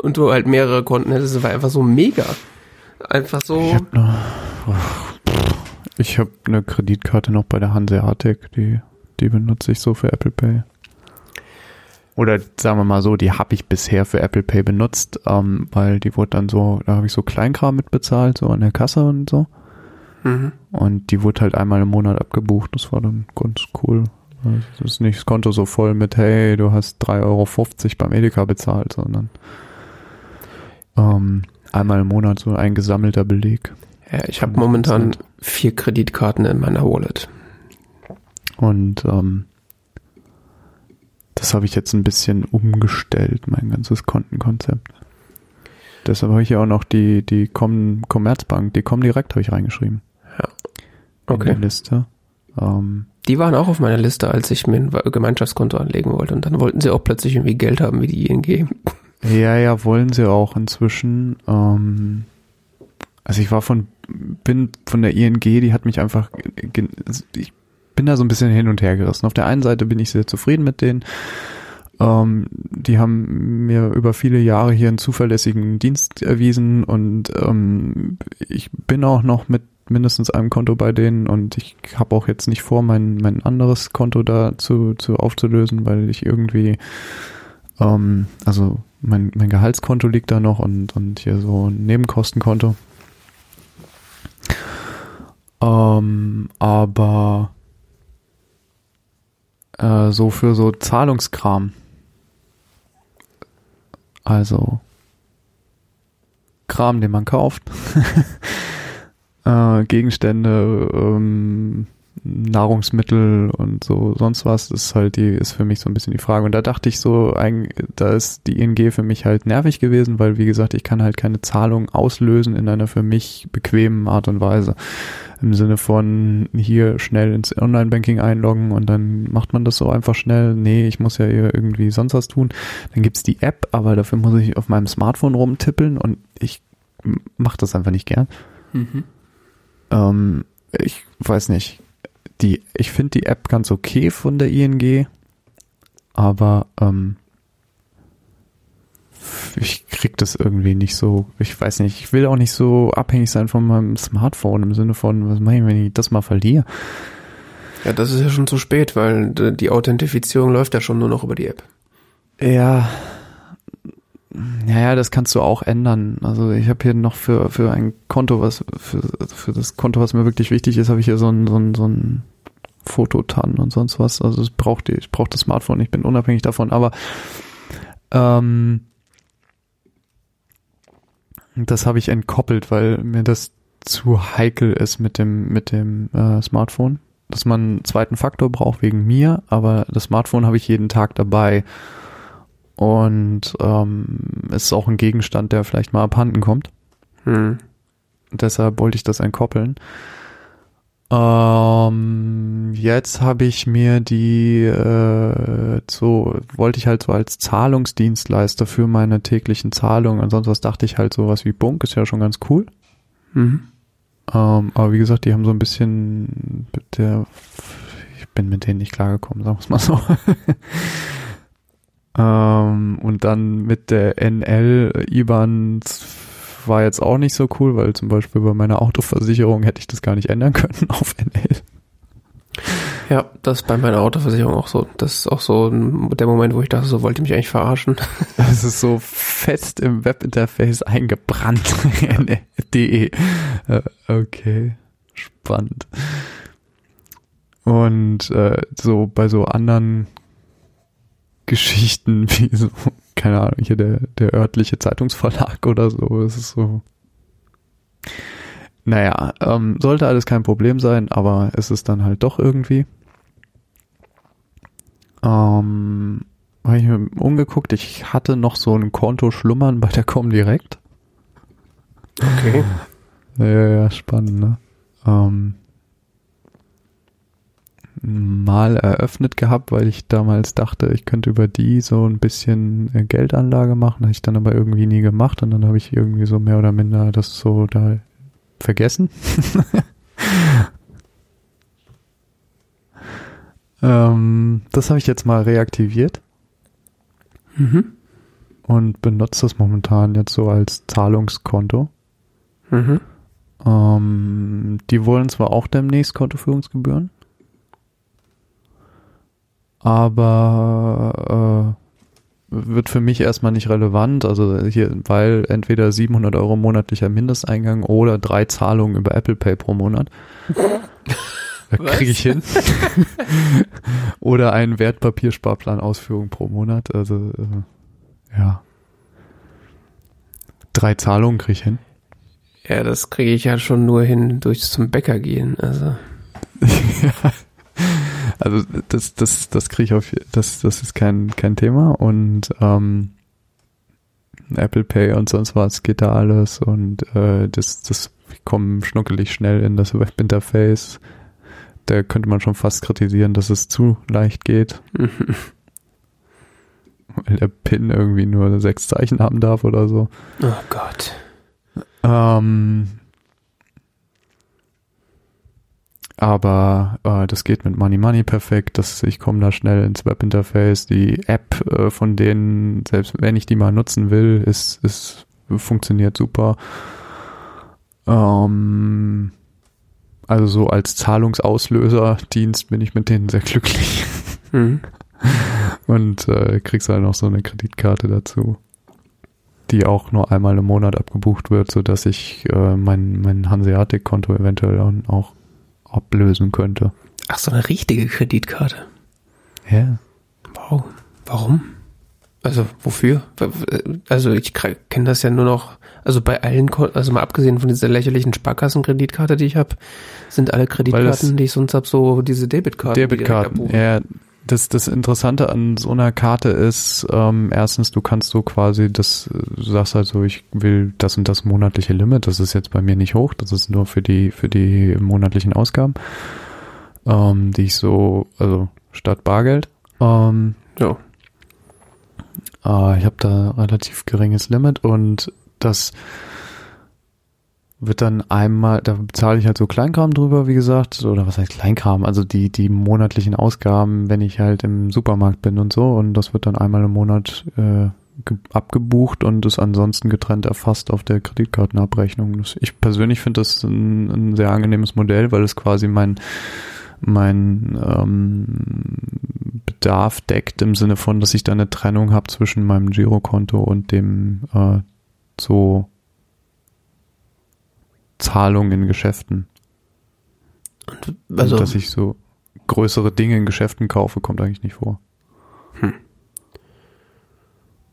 und du halt mehrere Konten hättest, das war einfach so mega. Einfach so. Ich habe ne, ich hab eine Kreditkarte noch bei der Hanseatic, die, die benutze ich so für Apple Pay. Oder sagen wir mal so, die habe ich bisher für Apple Pay benutzt, ähm, weil die wurde dann so, da habe ich so Kleinkram mitbezahlt, so an der Kasse und so. Mhm. Und die wurde halt einmal im Monat abgebucht, das war dann ganz cool. Das ist nicht das Konto so voll mit, hey, du hast 3,50 Euro beim Edeka bezahlt, sondern ähm, einmal im Monat so ein gesammelter Beleg. Ja, ich habe momentan vier Kreditkarten in meiner Wallet. Und ähm, das habe ich jetzt ein bisschen umgestellt, mein ganzes Kontenkonzept. Deshalb habe ich ja auch noch die, die Com Commerzbank, die Comdirect habe ich reingeschrieben. Ja. Okay. In der Liste. Ähm, die waren auch auf meiner Liste, als ich mir ein Gemeinschaftskonto anlegen wollte. Und dann wollten sie auch plötzlich irgendwie Geld haben wie die ING. Ja, ja, wollen sie auch inzwischen. Ähm, also ich war von, bin von der ING, die hat mich einfach, ich bin da so ein bisschen hin und her gerissen. Auf der einen Seite bin ich sehr zufrieden mit denen. Ähm, die haben mir über viele Jahre hier einen zuverlässigen Dienst erwiesen und ähm, ich bin auch noch mit mindestens einem Konto bei denen und ich habe auch jetzt nicht vor, mein, mein anderes Konto da zu, zu aufzulösen, weil ich irgendwie, ähm, also mein, mein Gehaltskonto liegt da noch und, und hier so ein Nebenkostenkonto. Ähm, aber äh, so für so Zahlungskram. Also Kram, den man kauft. äh, Gegenstände, ähm, Nahrungsmittel und so sonst was ist halt die ist für mich so ein bisschen die Frage. Und da dachte ich so da ist die ING für mich halt nervig gewesen weil wie gesagt ich kann halt keine Zahlung auslösen in einer für mich bequemen Art und Weise. Im Sinne von hier schnell ins Online-Banking einloggen und dann macht man das so einfach schnell. Nee ich muss ja irgendwie sonst was tun. Dann gibt's die App aber dafür muss ich auf meinem Smartphone rumtippeln und ich mache das einfach nicht gern. Mhm. Ähm, ich weiß nicht. Die, ich finde die App ganz okay von der ING, aber ähm, ich krieg das irgendwie nicht so, ich weiß nicht, ich will auch nicht so abhängig sein von meinem Smartphone im Sinne von, was mache ich, wenn ich das mal verliere? Ja, das ist ja schon zu spät, weil die Authentifizierung läuft ja schon nur noch über die App. Ja, ja, ja, das kannst du auch ändern. Also ich habe hier noch für für ein Konto, was für, für das Konto, was mir wirklich wichtig ist, habe ich hier so ein so ein, so ein Fototan und sonst was. Also es braucht die, ich brauche das Smartphone, ich bin unabhängig davon, aber ähm, das habe ich entkoppelt, weil mir das zu heikel ist mit dem, mit dem äh, Smartphone. Dass man einen zweiten Faktor braucht wegen mir, aber das Smartphone habe ich jeden Tag dabei. Und ähm, ist auch ein Gegenstand, der vielleicht mal abhanden kommt. Hm. Deshalb wollte ich das entkoppeln. Ähm, jetzt habe ich mir die äh, so wollte ich halt so als Zahlungsdienstleister für meine täglichen Zahlungen. Ansonsten was dachte ich halt sowas wie Bunk ist ja schon ganz cool. Mhm. Ähm, aber wie gesagt, die haben so ein bisschen der ich bin mit denen nicht klargekommen, sagen wir es mal so. ähm, und dann mit der NL IBAN war jetzt auch nicht so cool, weil zum Beispiel bei meiner Autoversicherung hätte ich das gar nicht ändern können auf NL. Ja, das ist bei meiner Autoversicherung auch so. Das ist auch so der Moment, wo ich dachte, so wollte ich mich eigentlich verarschen. Das ist so fest im Webinterface eingebrannt. De. Äh, okay, spannend. Und äh, so bei so anderen Geschichten wie so keine Ahnung, hier der, der örtliche Zeitungsverlag oder so. Es ist so. Naja, ähm, sollte alles kein Problem sein, aber es ist dann halt doch irgendwie. Ähm, habe ich mir umgeguckt, ich hatte noch so ein Konto schlummern bei der Comdirect. Okay. Ja, ja, spannend, ne? Ähm, mal eröffnet gehabt, weil ich damals dachte, ich könnte über die so ein bisschen äh, Geldanlage machen. Habe ich dann aber irgendwie nie gemacht und dann habe ich irgendwie so mehr oder minder das so da vergessen. ähm, das habe ich jetzt mal reaktiviert. Mhm. Und benutze das momentan jetzt so als Zahlungskonto. Mhm. Ähm, die wollen zwar auch demnächst Kontoführungsgebühren aber äh, wird für mich erstmal nicht relevant. Also hier, weil entweder 700 Euro monatlicher Mindesteingang oder drei Zahlungen über Apple Pay pro Monat. kriege ich hin. oder ein Wertpapiersparplan-Ausführung pro Monat. Also äh, ja. Drei Zahlungen kriege ich hin. Ja, das kriege ich ja schon nur hin durch zum Bäcker gehen. Also. ja, also das, das, das kriege ich auf, das, das ist kein, kein Thema und ähm, Apple Pay und sonst was geht da alles und äh, das, das kommen schnuckelig schnell in das Webinterface. Da könnte man schon fast kritisieren, dass es zu leicht geht. Weil der Pin irgendwie nur sechs Zeichen haben darf oder so. Oh Gott. Ähm, aber äh, das geht mit Money Money perfekt. Das, ich komme da schnell ins Webinterface. Die App äh, von denen, selbst wenn ich die mal nutzen will, ist, ist funktioniert super. Ähm, also so als Zahlungsauslöser-Dienst bin ich mit denen sehr glücklich. Mhm. Und äh, kriegst halt noch so eine Kreditkarte dazu, die auch nur einmal im Monat abgebucht wird, so dass ich äh, mein, mein Hanseatic-Konto eventuell auch ablösen könnte. Ach, so eine richtige Kreditkarte. Ja. Wow. Warum? Also wofür? Also ich kenne das ja nur noch, also bei allen, also mal abgesehen von dieser lächerlichen Sparkassenkreditkarte, die ich habe, sind alle Kreditkarten, die ich sonst habe, so diese Debitkarten. Debitkarten, ja. Das, das Interessante an so einer Karte ist, ähm, erstens, du kannst so quasi, das, du sagst halt so, ich will das und das monatliche Limit, das ist jetzt bei mir nicht hoch, das ist nur für die, für die monatlichen Ausgaben, ähm, die ich so, also statt Bargeld. Ähm, ja. Äh, ich habe da relativ geringes Limit und das wird dann einmal, da bezahle ich halt so Kleinkram drüber, wie gesagt, oder was heißt Kleinkram, also die, die monatlichen Ausgaben, wenn ich halt im Supermarkt bin und so, und das wird dann einmal im Monat äh, abgebucht und ist ansonsten getrennt erfasst auf der Kreditkartenabrechnung. Ich persönlich finde das ein, ein, sehr angenehmes Modell, weil es quasi mein mein ähm, Bedarf deckt im Sinne von, dass ich da eine Trennung habe zwischen meinem Girokonto und dem äh, so Zahlung in Geschäften. Und, also, dass ich so größere Dinge in Geschäften kaufe, kommt eigentlich nicht vor.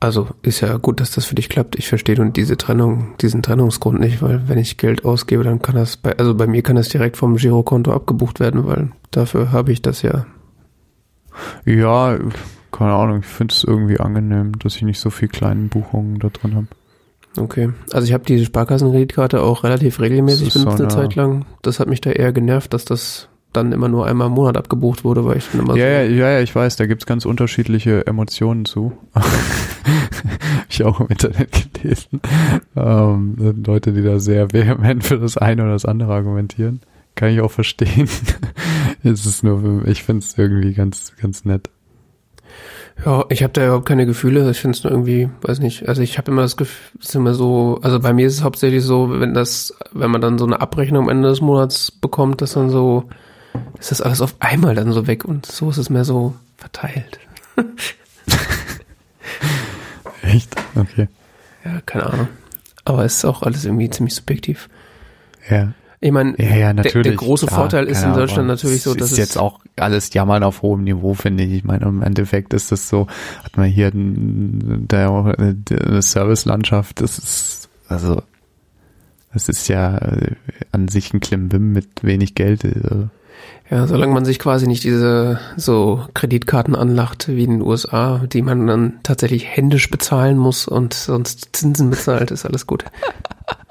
Also ist ja gut, dass das für dich klappt. Ich verstehe nun diese Trennung, diesen Trennungsgrund nicht, weil wenn ich Geld ausgebe, dann kann das bei, also bei mir kann das direkt vom Girokonto abgebucht werden, weil dafür habe ich das ja. Ja, keine Ahnung, ich finde es irgendwie angenehm, dass ich nicht so viel kleinen Buchungen da drin habe. Okay. Also ich habe diese Sparkassenkreditkarte auch relativ regelmäßig benutzt so eine Zeit lang. Das hat mich da eher genervt, dass das dann immer nur einmal im Monat abgebucht wurde, weil ich dann immer Ja, ja, so, ja, ja, ich weiß, da gibt's ganz unterschiedliche Emotionen zu. Hab ich auch im Internet gelesen. Ähm, Leute, die da sehr vehement für das eine oder das andere argumentieren. Kann ich auch verstehen. es ist nur, ich finde es irgendwie ganz, ganz nett. Ja, ich habe da überhaupt keine Gefühle. Ich finde es nur irgendwie, weiß nicht. Also ich habe immer das Gefühl, es ist immer so. Also bei mir ist es hauptsächlich so, wenn das, wenn man dann so eine Abrechnung am Ende des Monats bekommt, dass dann so, ist das alles auf einmal dann so weg und so ist es mehr so verteilt. Echt? Okay. Ja, keine Ahnung. Aber es ist auch alles irgendwie ziemlich subjektiv. Ja. Ich meine, Ja, ja, der, der große klar, Vorteil ist in Deutschland natürlich so, dass ist es jetzt auch alles Jammern auf hohem Niveau, finde ich. Ich meine, im Endeffekt ist das so, hat man hier der, der Servicelandschaft, das ist, also, das ist ja äh, an sich ein Klimbim mit wenig Geld. äh, Ja, solange man sich quasi nicht diese so Kreditkarten anlacht wie in den USA, die man dann tatsächlich händisch bezahlen muss und sonst Zinsen bezahlt, ist alles gut.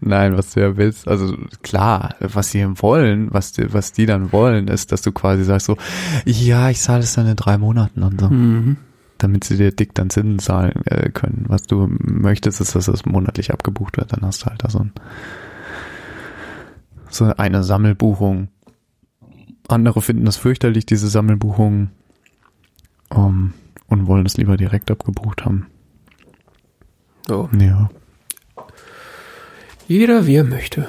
Nein, was du ja willst, also klar, was sie wollen, was die, was die dann wollen, ist, dass du quasi sagst so, ja, ich zahle es dann in drei Monaten und so. Mhm. damit sie dir dick dann Zinsen zahlen äh, können. Was du möchtest, ist, dass das monatlich abgebucht wird. Dann hast du halt da so, ein, so eine Sammelbuchung. Andere finden das fürchterlich, diese Sammelbuchungen, um, und wollen es lieber direkt abgebucht haben. So. Ja. Jeder wie er möchte.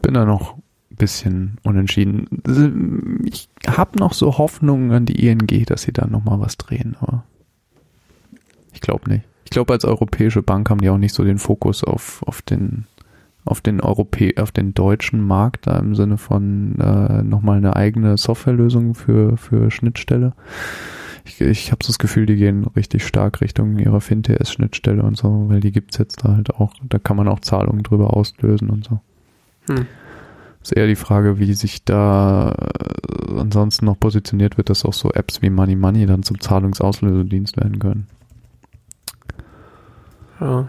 Bin da noch ein bisschen unentschieden. Ich habe noch so Hoffnungen an die ING, dass sie da noch mal was drehen, aber ich glaube nicht. Ich glaube, als europäische Bank haben die auch nicht so den Fokus auf, auf den auf den Europä auf den deutschen Markt da im Sinne von äh, nochmal eine eigene Softwarelösung für für Schnittstelle. Ich, ich habe so das Gefühl, die gehen richtig stark Richtung ihrer FinTS-Schnittstelle und so, weil die gibt's jetzt da halt auch. Da kann man auch Zahlungen drüber auslösen und so. Hm. Ist eher die Frage, wie sich da äh, ansonsten noch positioniert wird, dass auch so Apps wie Money Money dann zum Zahlungsauslösedienst werden können. Ja.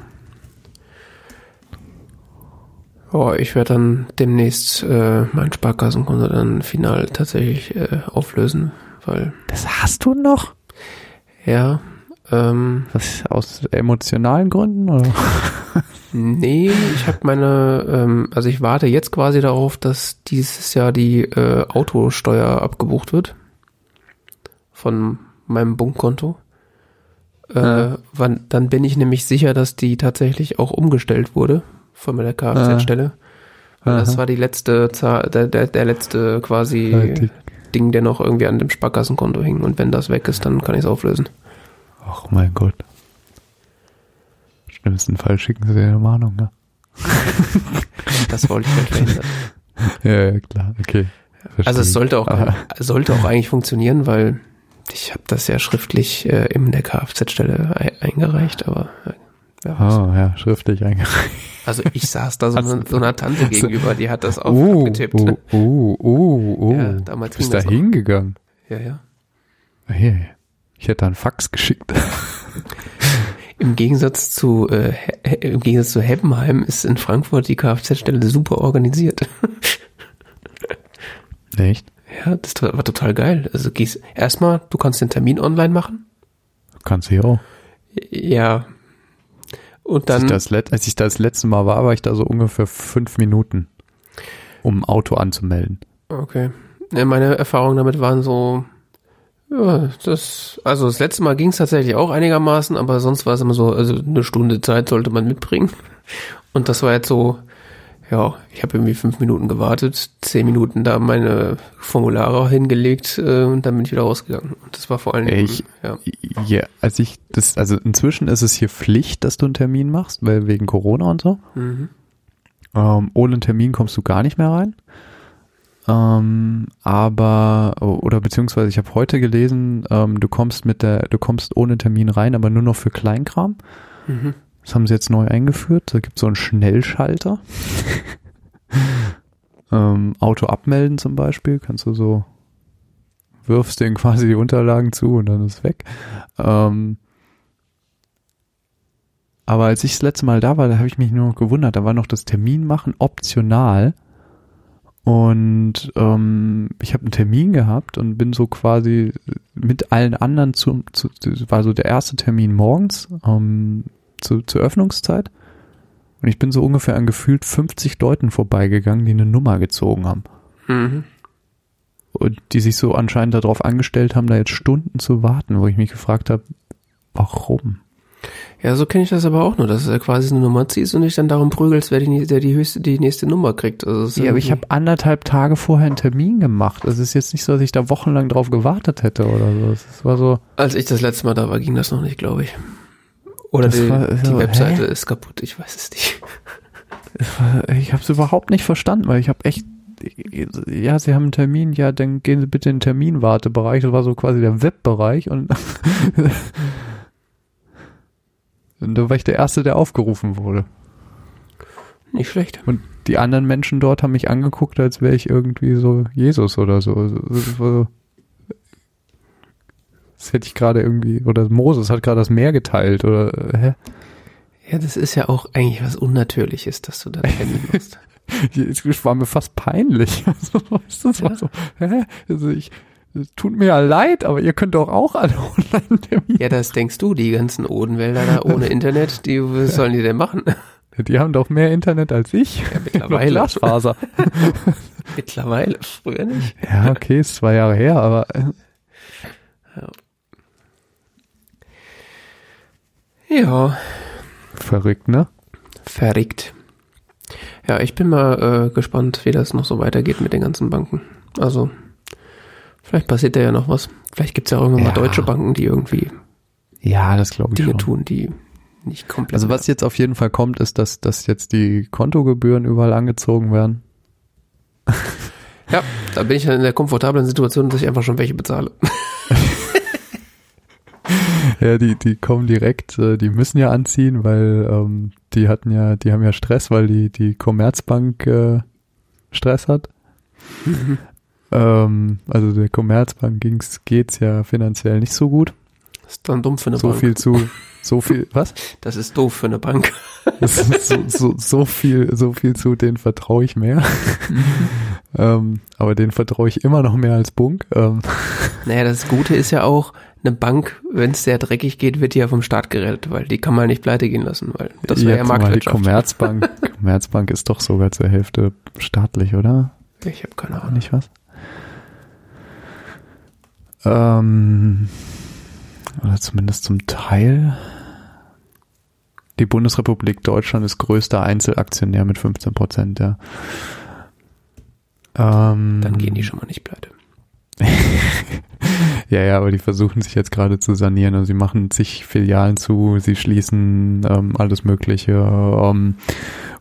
Oh, ich werde dann demnächst äh, mein Sparkassenkonto dann final tatsächlich äh, auflösen, weil Das hast du noch? ja, ähm, Was, aus emotionalen Gründen? Oder? Nee, ich habe meine, ähm, also ich warte jetzt quasi darauf, dass dieses Jahr die äh, Autosteuer abgebucht wird von meinem Bunkkonto. Äh, Ja. wann, dann bin ich nämlich sicher, dass die tatsächlich auch umgestellt wurde von meiner Kfz-Stelle. Weil Das war die letzte Zahl, der, der, der letzte quasi. Ding, der noch irgendwie an dem Sparkassenkonto hing. Und wenn das weg ist, dann kann ich es auflösen. Ach mein Gott. Im schlimmsten Fall schicken sie dir eine Mahnung, ne? Das wollte ich halt verhindern. Ja, ja, klar, okay. Verstehe Also es sollte auch, Aber- sollte auch eigentlich funktionieren, weil ich habe das ja schriftlich äh, in der Kfz-Stelle ei- eingereicht, aber wer weiß. Oh, ja, schriftlich eingereicht. Also ich saß da so, einer- so einer Tante gegenüber, die hat das auch Oh, abgetippt. oh, oh, oh, oh. Ja, damals Bist ging da hingegangen? Ja, ja. Hier, ich hätte einen Fax geschickt. Im Gegensatz zu äh, im Gegensatz zu Heppenheim ist in Frankfurt die Kfz-Stelle super organisiert. Echt? ja, das war total geil. Also gehst erstmal, du kannst den Termin online machen. Kannst du ja auch. Ja. Und Als ich, dann das, als ich das letzte Mal war, war ich da so ungefähr fünf Minuten, um ein Auto anzumelden. Okay. Ja, meine Erfahrungen damit waren so, ja, das, also das letzte Mal ging es tatsächlich auch einigermaßen, aber sonst war es immer so, also eine Stunde Zeit sollte man mitbringen. Und das war jetzt so, ja, ich habe irgendwie fünf Minuten gewartet, zehn Minuten da meine Formulare hingelegt äh, und dann bin ich wieder rausgegangen. Und das war vor allen Dingen, Ich- ja, Ja, als ich das, also inzwischen ist es hier Pflicht, dass du einen Termin machst, weil wegen Corona und so. mhm. Ähm, ohne einen Termin kommst du gar nicht mehr rein. Ähm, aber, oder beziehungsweise ich habe heute gelesen, ähm, du kommst mit der, du kommst ohne Termin rein, aber nur noch für Kleinkram. Mhm. Das haben sie jetzt neu eingeführt. Da gibt es so einen Schnellschalter. ähm, Auto abmelden zum Beispiel, kannst du so, wirfst den quasi die Unterlagen zu und dann ist weg. Ähm, aber als ich das letzte Mal da war, da habe ich mich nur noch gewundert, da war noch das Termin machen optional. Und ähm, ich habe einen Termin gehabt und bin so quasi mit allen anderen zu, zu war so der erste Termin morgens ähm, zu, zur Öffnungszeit. Und ich bin so ungefähr an gefühlt 50 Leuten vorbeigegangen, die eine Nummer gezogen haben. Mhm. Und die sich so anscheinend darauf angestellt haben, da jetzt Stunden zu warten, wo ich mich gefragt habe, warum? Ja, so kenne ich das aber auch nur, dass du quasi eine Nummer ziehst und dich dann darum prügelst, wer die, der die höchste, die nächste Nummer kriegt. Also ja, aber ich habe anderthalb Tage vorher einen Termin gemacht. Es ist jetzt nicht so, dass ich da wochenlang drauf gewartet hätte oder so. Es war so. Als ich das letzte Mal da war, ging das noch nicht, glaube ich. Oder die, war, die so, Webseite hä? ist kaputt, ich weiß es nicht. Ich habe es überhaupt nicht verstanden, weil ich habe echt ja, Sie haben einen Termin, ja, dann gehen Sie bitte in den Terminwartebereich. Das war so quasi der Webbereich und Und da war ich der Erste, der aufgerufen wurde. Nicht schlecht. Und die anderen Menschen dort haben mich angeguckt, als wäre ich irgendwie so Jesus oder so. Das, das hätte ich gerade irgendwie, oder Moses hat gerade das Meer geteilt, oder hä? Ja, das ist ja auch eigentlich was Unnatürliches, dass du da Termin machst. Es war mir fast peinlich. Also, das war so, hä? Also ich, es tut mir ja leid, aber ihr könnt doch auch alle Online-Termine. Ja, das denkst du, die ganzen Odenwälder da ohne Internet, die, was sollen die denn machen? Die haben doch mehr Internet als ich. Ja, mittlerweile. Glasfaser. mittlerweile, früher nicht. Ja, okay, ist zwei Jahre her, aber. Äh. Ja. Ja. Verrückt, ne? Verrückt. Ja, ich bin mal äh, gespannt, wie das noch so weitergeht mit den ganzen Banken. Also, Vielleicht passiert da ja noch was. Vielleicht gibt es ja irgendwann ja. mal deutsche Banken, die irgendwie ja, das glaube ich Dinge schon. tun, die nicht komplett. Also was jetzt auf jeden Fall kommt, ist, dass, dass jetzt die Kontogebühren überall angezogen werden. Ja, da bin ich dann in der komfortablen Situation, dass ich einfach schon welche bezahle. ja, die, die kommen direkt, äh, die müssen ja anziehen, weil ähm, die hatten ja, die haben ja Stress, weil die, die Commerzbank äh, Stress hat. Mhm. Ähm, also der Commerzbank ging's, geht's ja finanziell nicht so gut. Das ist dann dumm für eine so Bank. So viel zu, so viel, was? Das ist doof für eine Bank. so, so, so viel, so viel zu, denen vertraue ich mehr. ähm, aber den vertraue ich immer noch mehr als Bunk. Ähm. Naja, das Gute ist ja auch, eine Bank, wenn es sehr dreckig geht, wird die ja vom Staat gerettet, weil die kann man nicht pleite gehen lassen, weil das wäre ja, ja Marktwirtschaft. Die Commerzbank, Commerzbank ist doch sogar zur Hälfte staatlich, oder? Ich habe keine Ahnung. Nicht was? Ähm, oder zumindest zum Teil. Die Bundesrepublik Deutschland ist größter Einzelaktionär mit 15 Prozent, ja. Ähm, Dann gehen die schon mal nicht pleite. ja, ja, aber die versuchen sich jetzt gerade zu sanieren. Also sie machen zig Filialen zu, sie schließen ähm, alles Mögliche. Ähm,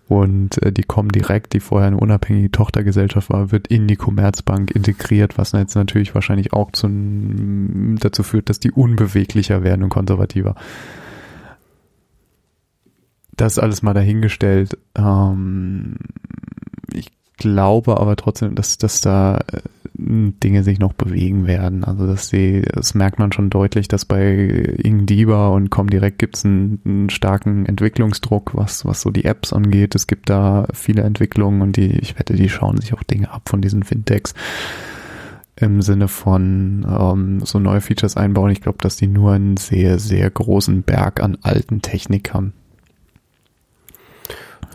und äh, die kommen direkt, die vorher eine unabhängige Tochtergesellschaft war, wird in die Commerzbank integriert, was jetzt natürlich wahrscheinlich auch zu, dazu führt, dass die unbeweglicher werden und konservativer. Das alles mal dahingestellt. Ähm, ich glaube aber trotzdem, dass, dass da äh, Dinge sich noch bewegen werden. Also dass sie, das merkt man schon deutlich, dass bei Ingdiba und Comdirect gibt es einen, einen, starken Entwicklungsdruck, was, was so die Apps angeht. Es gibt da viele Entwicklungen und die, ich wette, die schauen sich auch Dinge ab von diesen Fintechs im Sinne von ähm, so neue Features einbauen. Ich glaube, dass die nur einen sehr, sehr großen Berg an alten Technik haben.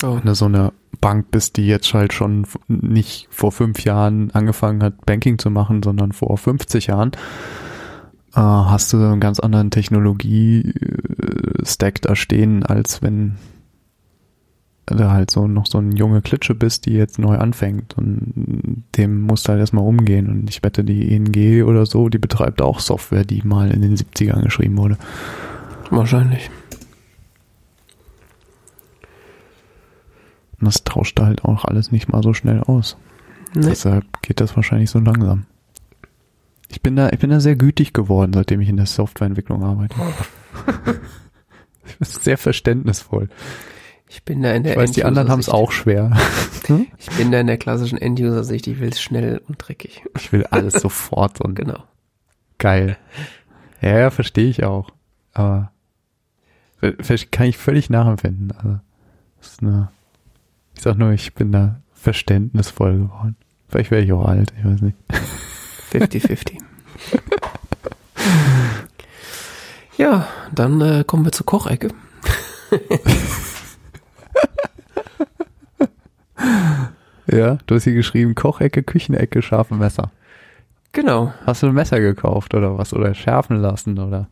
Oh. So eine Bank bist, die jetzt halt schon nicht vor fünf Jahren angefangen hat, Banking zu machen, sondern vor 50 Jahren, äh, hast du einen ganz anderen Technologie-Stack da stehen, als wenn du halt so noch so ein junge Klitsche bist, die jetzt neu anfängt und dem musst du halt erstmal umgehen und ich wette, die ING oder so, die betreibt auch Software, die mal in den 70ern geschrieben wurde. Wahrscheinlich. Und das tauscht halt auch alles nicht mal so schnell aus. Nee. Deshalb geht das wahrscheinlich so langsam. Ich bin da, ich bin da sehr gütig geworden, seitdem ich in der Softwareentwicklung arbeite. ich bin sehr verständnisvoll. Ich bin da in der Ich weiß, die anderen haben es auch schwer. Ich bin da in der klassischen End-User-Sicht. Ich will es schnell und dreckig. Ich will alles sofort und Genau. geil. Ja, ja, verstehe ich auch. Aber kann ich völlig nachempfinden. Also, das ist eine, ich sag nur, ich bin da verständnisvoll geworden. Vielleicht wäre ich auch alt, ich weiß nicht. 50-50. ja, dann äh, kommen wir zur Kochecke. Ja, du hast hier geschrieben, Kochecke, Küchenecke, scharfe Messer. Genau. Hast du ein Messer gekauft oder was? Oder schärfen lassen oder?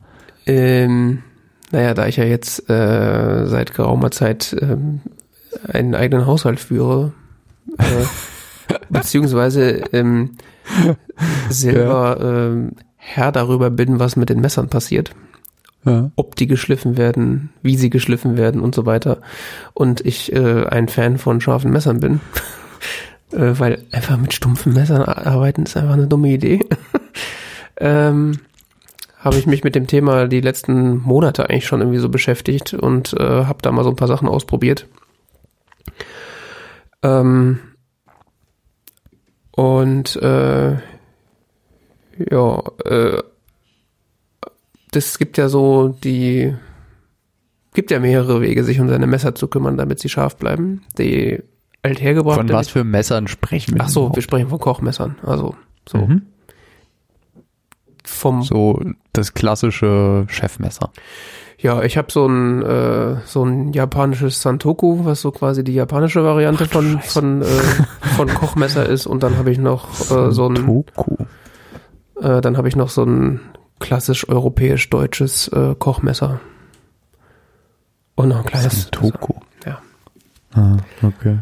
Ähm, naja, da ich ja jetzt äh, seit geraumer Zeit ähm, einen eigenen Haushalt führe, äh, beziehungsweise ähm, selber ähm, Herr darüber bin, was mit den Messern passiert, Ja. ob die geschliffen werden, wie sie geschliffen werden und so weiter. Und ich äh, ein Fan von scharfen Messern bin, äh, weil einfach mit stumpfen Messern arbeiten ist einfach eine dumme Idee. ähm, habe ich mich mit dem Thema die letzten Monate eigentlich schon irgendwie so beschäftigt und äh, habe da mal so ein paar Sachen ausprobiert. Ähm, und äh, ja, äh, das gibt ja so die, gibt ja mehrere Wege, sich um seine Messer zu kümmern, damit sie scharf bleiben. Die althergebrachte. Von was für Messern sprechen wir? Ach so, wir sprechen von Kochmessern. Also so Mhm. vom So das klassische Chefmesser. Ja, ich habe so ein äh, so ein japanisches Santoku, was so quasi die japanische Variante Ach von Scheiße. von äh, von Kochmesser ist und dann habe ich noch äh, so ein Toku. äh, dann habe ich noch so ein klassisch europäisch deutsches äh, Kochmesser und noch ein kleines Toku. Ja. Ah, okay.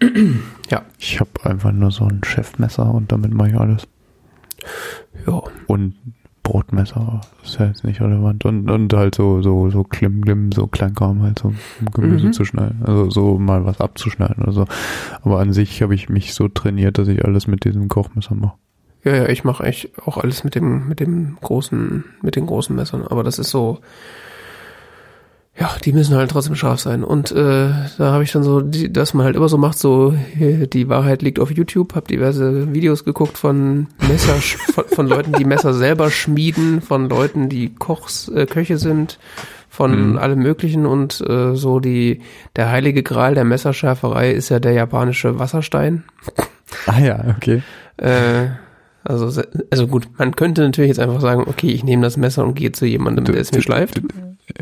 Ja. Ich habe einfach nur so ein Chefmesser und damit mache ich alles. Ja, Und Brotmesser ist ja jetzt nicht relevant. Und, und halt so, so, so Klimm, Klimm, so Kleinkram halt so um Gemüse Mhm. zu schneiden. Also so mal was abzuschneiden oder so. Aber an sich habe ich mich so trainiert, dass ich alles mit diesem Kochmesser mache. ja, ja, ich mache eigentlich auch alles mit dem mit dem großen mit den großen Messern, aber das ist so ja, die müssen halt trotzdem scharf sein. Und äh, da habe ich dann so, die, dass man halt immer so macht, so die Wahrheit liegt auf YouTube, habe diverse Videos geguckt von Messer, von, von Leuten, die Messer selber schmieden, von Leuten, die Kochs, äh, Köche sind, von Mhm. allem Möglichen und äh, so die der heilige Gral der Messerschärferei ist ja der japanische Wasserstein. Ah ja, okay. Äh, also, also gut, man könnte natürlich jetzt einfach sagen, okay, ich nehme das Messer und gehe zu jemandem, der es mir schleift.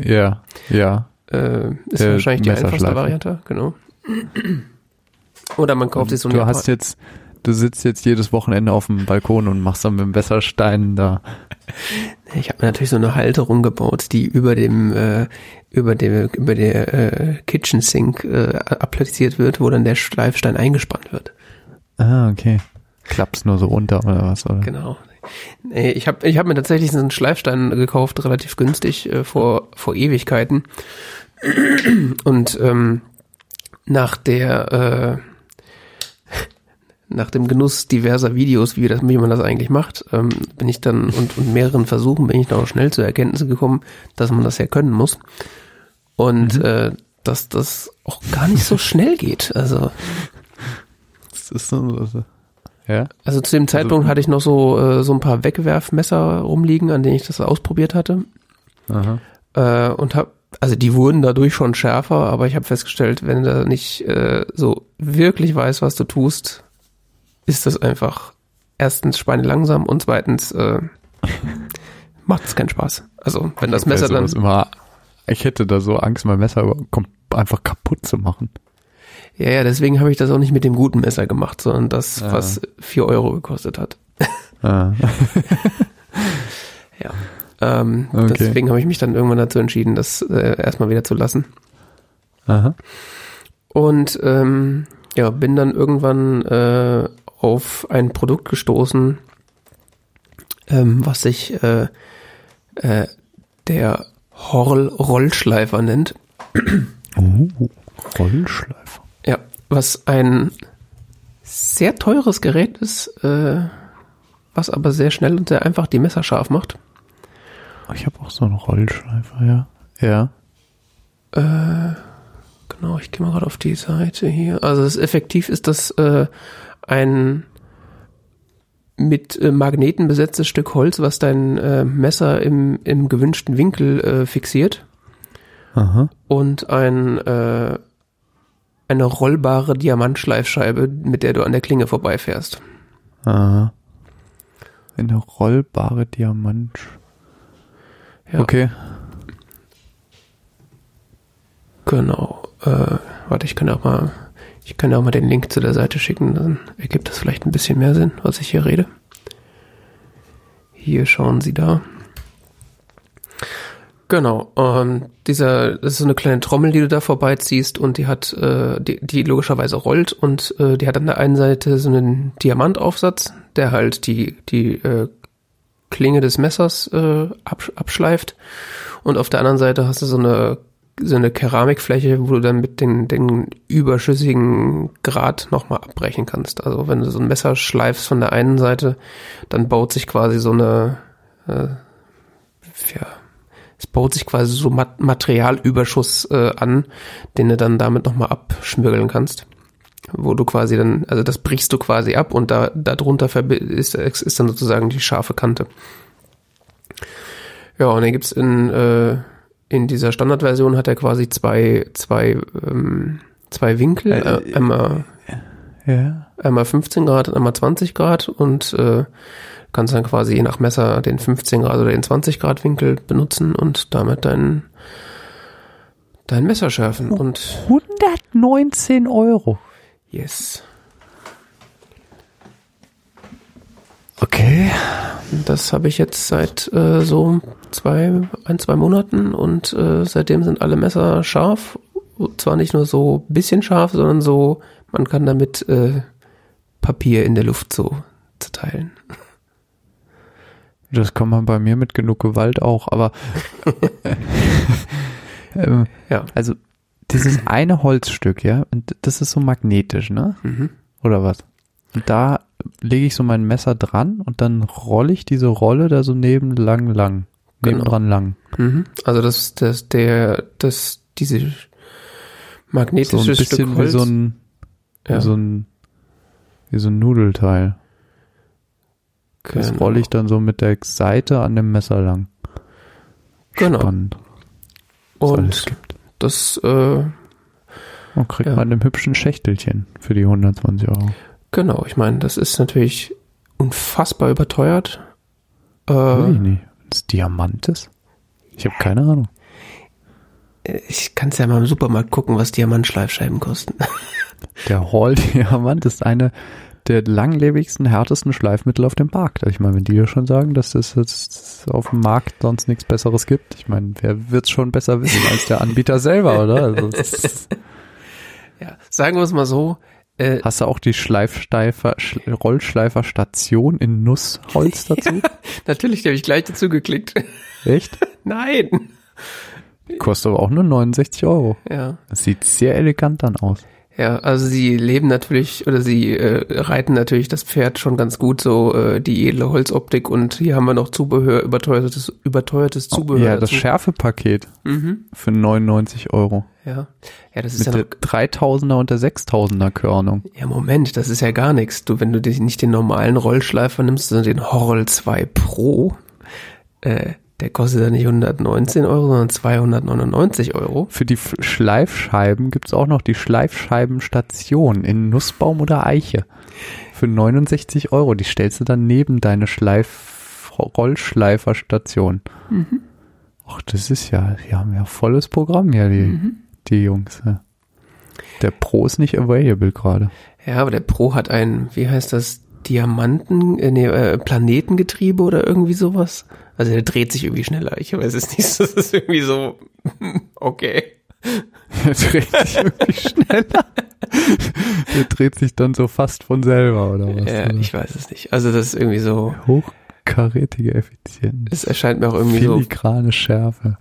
Ja, ja. Äh, ist Der wahrscheinlich die einfachste. Variante, genau. Oder man kauft sich so du eine hast jetzt, du sitzt jetzt jedes Wochenende auf dem Balkon und machst dann mit dem Messerstein da. Ich habe mir natürlich so eine Halterung gebaut, die über dem äh, über dem über der äh, Kitchen Sink äh, appliziert wird, wo dann der Schleifstein eingespannt wird. Ah, okay. Klappst nur so runter oder was, oder? Genau. Ich habe ich hab mir tatsächlich so einen Schleifstein gekauft, relativ günstig, äh, vor, vor Ewigkeiten. Und ähm, nach der äh, nach dem Genuss diverser Videos, wie, das, wie man das eigentlich macht, ähm, bin ich dann und, und mehreren Versuchen bin ich dann auch schnell zur Erkenntnis gekommen, dass man das ja können muss. Und äh, dass das auch gar nicht so schnell geht. Also Das ist so, so. Ja? Also zu dem Zeitpunkt hatte ich noch so, äh, so ein paar Wegwerfmesser rumliegen, an denen ich das ausprobiert hatte. Aha. Äh, und hab, also die wurden dadurch schon schärfer, aber ich habe festgestellt, wenn du nicht äh, so wirklich weißt, was du tust, ist das einfach erstens schweinelangsam und zweitens äh, macht es keinen Spaß. Also wenn das Messer dann immer, ich hätte da so Angst, mein Messer einfach kaputt zu machen. Ja, ja, deswegen habe ich das auch nicht mit dem guten Messer gemacht, sondern das, Ah. was vier Euro gekostet hat. Ah. Ja. Ähm, Okay. Deswegen habe ich mich dann irgendwann dazu entschieden, das äh, erstmal wieder zu lassen. Aha. Und ähm, ja, bin dann irgendwann äh, auf ein Produkt gestoßen, ähm, was sich äh, äh, der Horl Rollschleifer nennt. Uh, Rollschleifer. Was ein sehr teures Gerät ist, äh, was aber sehr schnell und sehr einfach die Messer scharf macht. Ich habe auch so einen Rollschleifer, ja. Ja. Äh, genau, ich gehe mal gerade auf die Seite hier. Also das effektiv ist das äh, ein mit äh, Magneten besetztes Stück Holz, was dein äh, Messer im, im gewünschten Winkel äh, fixiert. Aha. Und ein, äh, eine rollbare Diamantschleifscheibe, mit der du an der Klinge vorbeifährst. Aha. Eine rollbare Diamant. Ja. Okay. Genau. Äh, warte, ich kann auch mal, ich kann auch mal den Link zu der Seite schicken, dann ergibt das vielleicht ein bisschen mehr Sinn, was ich hier rede. Hier schauen Sie da. Genau, ähm, dieser, das ist so eine kleine Trommel, die du da vorbeiziehst und die hat, äh, die, die logischerweise rollt und äh, die hat an der einen Seite so einen Diamantaufsatz, der halt die, die äh, Klinge des Messers äh, absch abschleift und auf der anderen Seite hast du so eine so eine Keramikfläche, wo du dann mit den, den überschüssigen Grad nochmal abbrechen kannst. Also wenn du so ein Messer schleifst von der einen Seite, dann baut sich quasi so eine, äh, ja, es baut sich quasi so Mat Materialüberschuss äh, an, den du dann damit nochmal abschmirgeln kannst. Wo du quasi dann, also das brichst du quasi ab und da darunter ist, ist dann sozusagen die scharfe Kante. Ja, und dann gibt's in äh, in dieser Standardversion hat er quasi zwei, zwei, ähm, zwei Winkel, äh, einmal, Ja. einmal 15 Grad und einmal 20 Grad und äh, kannst dann quasi je nach Messer den 15 Grad oder den 20 Grad Winkel benutzen und damit dein, dein Messer schärfen und 119 Euro. yes. Okay. Das habe ich jetzt seit äh, so zwei, ein, zwei Monaten und äh, seitdem sind alle Messer scharf. Zwar nicht nur so bisschen scharf, sondern so, man kann damit äh, Papier in der Luft so zerteilen. Das kann man bei mir mit genug Gewalt auch, aber ähm, Ja. also dieses eine Holzstück, ja, und das ist so magnetisch, ne? Mhm. Oder was? Und da lege ich so mein Messer dran und dann rolle ich diese Rolle da so neben lang lang. Genau. Nebendran lang. Mhm. Also das, das, der, das, diese So magnetische ein bisschen Stück wie Holz. so ein, ja, wie so ein, wie so ein Nudelteil. Das genau. rolle ich dann so mit der Seite an dem Messer lang. Genau. Spannend. Und gibt. das, äh, Und kriegt Ja. man in einem hübschen Schächtelchen für die 120 Euro. genau, ich meine, das ist natürlich unfassbar überteuert. Äh, Weiß ich nicht. Es Diamant ist? Ich habe keine Ahnung. Ich kann es ja mal im Supermarkt gucken, was Diamantschleifscheiben kosten. Der Hall Diamant ist eine der langlebigsten, härtesten Schleifmittel auf dem Markt. Also Ich meine, wenn die ja schon sagen, dass es jetzt auf dem Markt sonst nichts Besseres gibt, ich meine, wer wird's schon besser wissen als der Anbieter selber, oder? Also, ja, sagen wir es mal so. Äh, hast du auch die Schleifsteifer, Sch Rollschleiferstation in Nussholz dazu? natürlich, die habe ich gleich dazu geklickt. Echt? Nein. Kostet aber auch nur 69 Euro. Ja. Das sieht sehr elegant dann aus. Ja, also sie leben natürlich oder sie äh, reiten natürlich das Pferd schon ganz gut, so äh, die edle Holzoptik und hier haben wir noch Zubehör, überteuertes, überteuertes Zubehör. ja, das. Schärfepaket Mhm. für 99 Euro. Ja. Ja, das ist Mit ja der noch, 3000er und der 6000er Körnung. ja Moment, das ist ja gar nichts. Du, wenn du dich nicht den normalen Rollschleifer nimmst, sondern den Horrell 2 Pro, äh, der kostet ja nicht 119 Euro, sondern 299 Euro. Für die Schleifscheiben gibt's auch noch die Schleifscheibenstation in Nussbaum oder Eiche. Für 69 Euro. Die stellst du dann neben deine Schleif Rollschleiferstation. Ach, das ist ja, die haben ja volles Programm hier, die, die Jungs. Ja. Der Pro ist nicht available gerade. Ja, aber der Pro hat ein, wie heißt das, Diamanten, äh, nee, äh, Planetengetriebe oder irgendwie sowas. Also der dreht sich irgendwie schneller. Ich weiß es nicht. Das ist irgendwie so, okay. Der dreht sich irgendwie schneller. Der dreht sich dann so fast von selber, oder was? Ja, oder? ich weiß es nicht. Also das ist irgendwie so, Hochkarätige Effizienz. es erscheint mir auch irgendwie so, Filigrane Schärfe.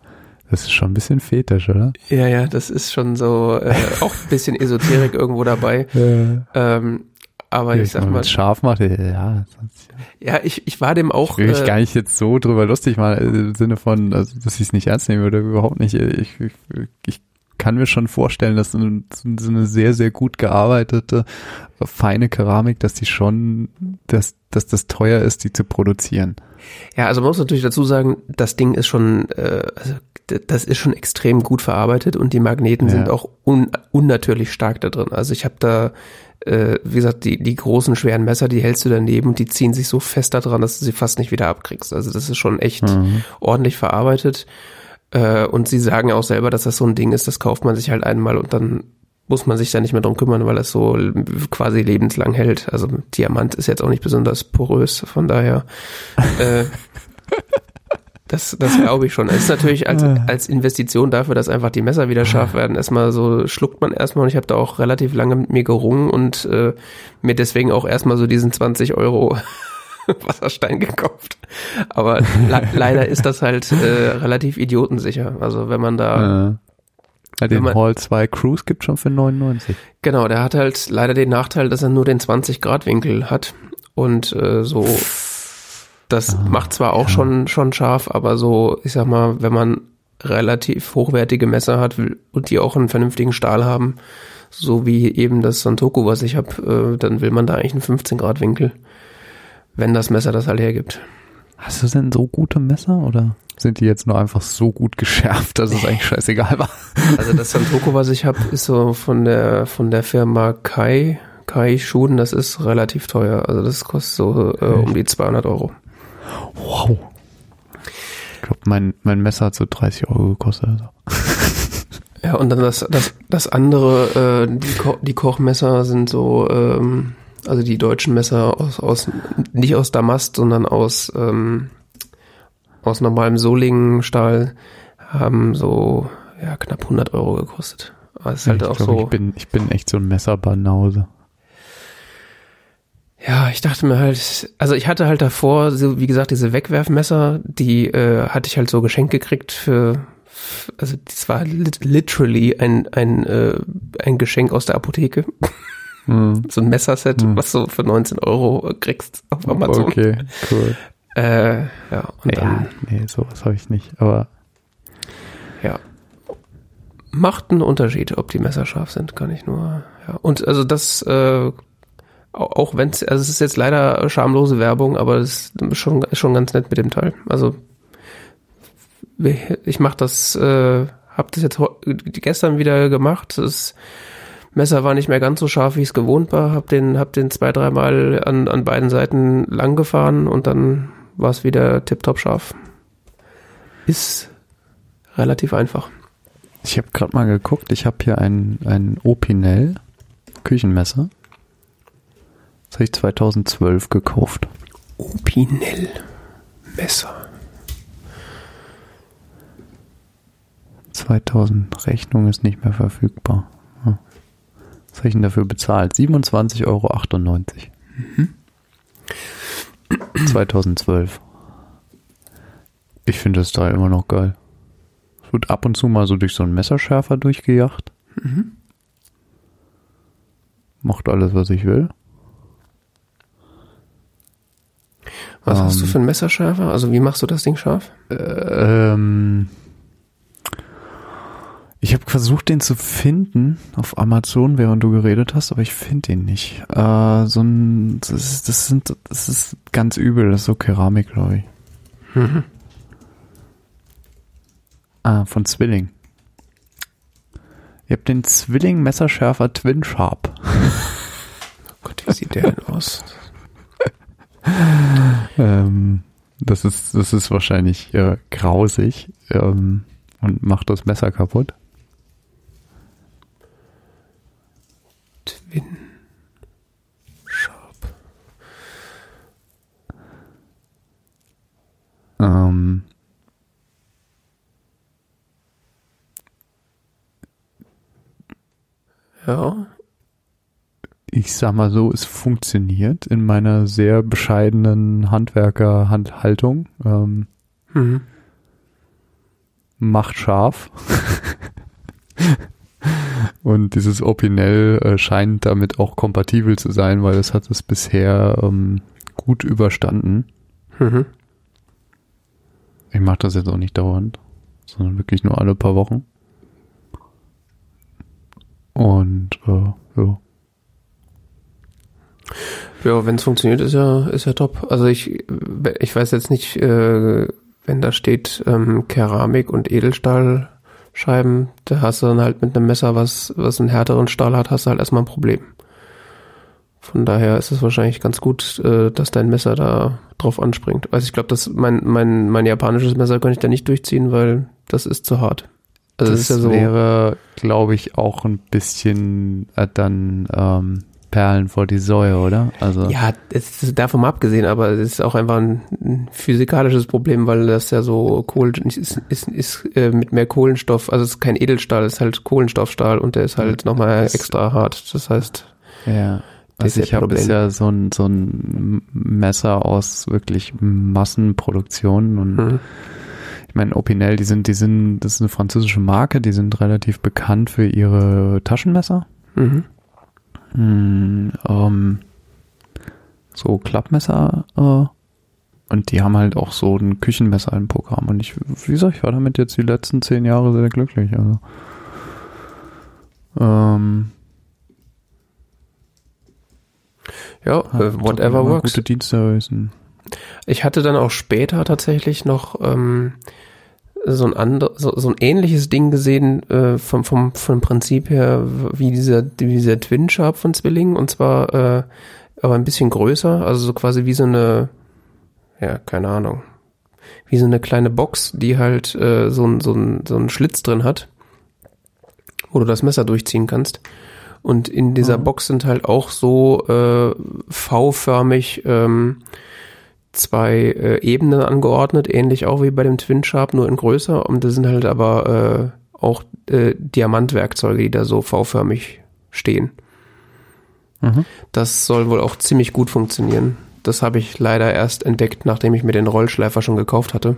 Das ist schon ein bisschen fetisch, oder? Ja, ja, das ist schon so äh, auch ein bisschen Esoterik irgendwo dabei. Ja. Ähm, aber ich sag mal, scharf macht, ja. ja, ich, ich war dem auch. Ich will mich äh, gar nicht jetzt so drüber lustig mal im Sinne von, also, dass ich es nicht ernst nehmen würde, überhaupt nicht. Ich, ich, ich kann mir schon vorstellen, dass so eine sehr, sehr gut gearbeitete, feine Keramik, dass die schon, dass, dass das teuer ist, die zu produzieren. Ja, also man muss natürlich dazu sagen, das Ding ist schon, äh, also das ist schon extrem gut verarbeitet und die Magneten Ja. sind auch un unnatürlich stark da drin. Also ich habe da, äh, wie gesagt, die, die großen, schweren Messer, die hältst du daneben und die ziehen sich so fest da dran, dass du sie fast nicht wieder abkriegst. Also das ist schon echt Mhm. ordentlich verarbeitet. Äh, und sie sagen auch selber, dass das so ein Ding ist, das kauft man sich halt einmal und dann muss man sich da nicht mehr drum kümmern, weil es so quasi lebenslang hält. Also Diamant ist jetzt auch nicht besonders porös, von daher äh, das, das glaube ich schon. Es ist natürlich als, als Investition dafür, dass einfach die Messer wieder scharf werden, erstmal so schluckt man erstmal und ich habe da auch relativ lange mit mir gerungen und äh, mir deswegen auch erstmal so diesen 20 Euro Wasserstein gekauft. Aber le leider ist das halt äh, relativ idiotensicher. Also wenn man da Äh, ja, den man- Hall 2 Cruise gibt schon für 99. Genau, der hat halt leider den Nachteil, dass er nur den 20 Grad Winkel hat und äh, so das macht zwar auch schon schon scharf, aber so ich sag mal, wenn man relativ hochwertige Messer hat und die auch einen vernünftigen Stahl haben, so wie eben das Santoku, was ich habe, äh, dann will man da eigentlich einen 15 Grad Winkel, wenn das Messer das halt hergibt. Hast du denn so gute Messer oder sind die jetzt nur einfach so gut geschärft, dass es eigentlich scheißegal war? Also das Santoku, was ich habe, ist so von der von der Firma Kai Kai Schuden, das ist relativ teuer. Also das kostet so äh, um die 200 Euro. Wow. Ich glaube, mein, mein Messer hat so 30 Euro gekostet. Also. Ja, und dann das, das, das andere, äh, die, Ko die Kochmesser sind so, ähm, also die deutschen Messer aus, aus nicht aus Damast, sondern aus, ähm, aus normalem Solingen-Stahl, haben so ja, knapp 100 Euro gekostet. Aber es ist halt ich auch glaub, so. ich, bin, ich bin echt so ein Messerbanause. Ja, ich dachte mir halt, also ich hatte halt davor, so wie gesagt, diese Wegwerfmesser, die äh, hatte ich halt so geschenkt gekriegt für, also das war lit literally ein, ein, äh, ein Geschenk aus der Apotheke. Hm. So ein Messerset, was du für 19 Euro kriegst auf Amazon. Okay, cool. Äh, ja, und Ja, dann, nee, sowas habe ich nicht. Aber ja. Macht einen Unterschied, ob die Messer scharf sind, kann ich nur, ja. Und also das, äh, auch wenn es, also es ist jetzt leider schamlose Werbung, aber es ist schon, schon ganz nett mit dem Teil. Also ich mache das, äh, habe das jetzt gestern wieder gemacht. Das Messer war nicht mehr ganz so scharf, wie es gewohnt war. Hab den, hab den zwei, dreimal an, an beiden Seiten lang gefahren und dann war es wieder tipptopp scharf. Ist relativ einfach. ich habe gerade mal geguckt, ich habe hier ein, ein Opinel Küchenmesser. Das habe ich 2012 gekauft. Opinel Messer. 2000 Rechnung ist nicht mehr verfügbar. Was habe ich denn dafür bezahlt? 27,98 Euro. 2012. Ich finde das Teil immer noch geil. Es wird ab und zu mal so durch so einen Messerschärfer durchgejagt. Macht alles, was ich will. Was hast du Ähm. für einen Messerschärfer? Also wie machst du das Ding scharf? Ähm, ich habe versucht, den zu finden auf Amazon, während du geredet hast, aber ich finde ihn nicht. Äh, so ein, das, ist, das sind, das ist ganz übel. Das ist so Keramik, glaube ich. Ah, von Zwilling. Ihr habt den Zwilling Messerschärfer Twin Sharp. Gott, wie sieht der denn aus? Ähm, das ist, das ist wahrscheinlich äh, grausig ähm, und macht das Messer kaputt. Twin Sharp. Ähm, Ja. Ich sag mal so, es funktioniert in meiner sehr bescheidenen Handwerkerhandhaltung. Ähm, Mhm. macht scharf. Und dieses Opinel äh, scheint damit auch kompatibel zu sein, weil es hat es bisher ähm, gut überstanden. Mhm. Ich mache das jetzt auch nicht dauernd, sondern wirklich nur alle paar Wochen. Und äh, ja. Ja, wenn es funktioniert, ist ja, ist ja top. Also ich, ich weiß jetzt nicht, äh, wenn da steht ähm, Keramik und Edelstahlscheiben, da hast du dann halt mit einem Messer, was, was einen härteren Stahl hat, hast du halt erstmal ein Problem. Von daher ist es wahrscheinlich ganz gut, äh, dass dein Messer da drauf anspringt. Also ich glaube, dass mein, mein, mein japanisches Messer kann ich da nicht durchziehen, weil das ist zu hart. Also das, das ja so wäre, glaube ich, auch ein bisschen äh, dann ähm, Perlen vor die Säue, oder? Also ja, es ist davon mal abgesehen, aber es ist auch einfach ein, ein physikalisches Problem, weil das ja so Kohl ist, ist, ist äh, mit mehr Kohlenstoff, also es ist kein Edelstahl, es ist halt Kohlenstoffstahl und der ist halt nochmal extra hart. Das heißt, ja. Also ich habe ja so ein, so ein Messer aus wirklich Massenproduktion und mhm. ich meine, Opinel, die sind, die sind, das ist eine französische Marke, die sind relativ bekannt für ihre Taschenmesser. Mhm. Mm, ähm, so Klappmesser äh, und die haben halt auch so ein Küchenmesser im Programm und ich, wie gesagt, ich war damit jetzt die letzten zehn Jahre sehr glücklich. Also ähm, ja, äh, whatever works. Gute Dienstservice. Ich hatte dann auch später tatsächlich noch ähm, so ein ander, so, so ein ähnliches Ding gesehen äh, vom, vom, vom Prinzip her wie dieser, wie dieser Twin Sharp von Zwillingen und zwar äh, aber ein bisschen größer, also so quasi wie so eine, ja, keine Ahnung, wie so eine kleine Box, die halt äh, so, ein, so, ein, so einen Schlitz drin hat, wo du das Messer durchziehen kannst. Und in dieser mhm. Box sind halt auch so äh, V-förmig ähm, zwei äh, Ebenen angeordnet, ähnlich auch wie bei dem Twin Sharp, nur in größer. Und das sind halt aber äh, auch äh, Diamantwerkzeuge, die da so V-förmig stehen. Mhm. Das soll wohl auch ziemlich gut funktionieren. Das habe ich leider erst entdeckt, nachdem ich mir den Rollschleifer schon gekauft hatte.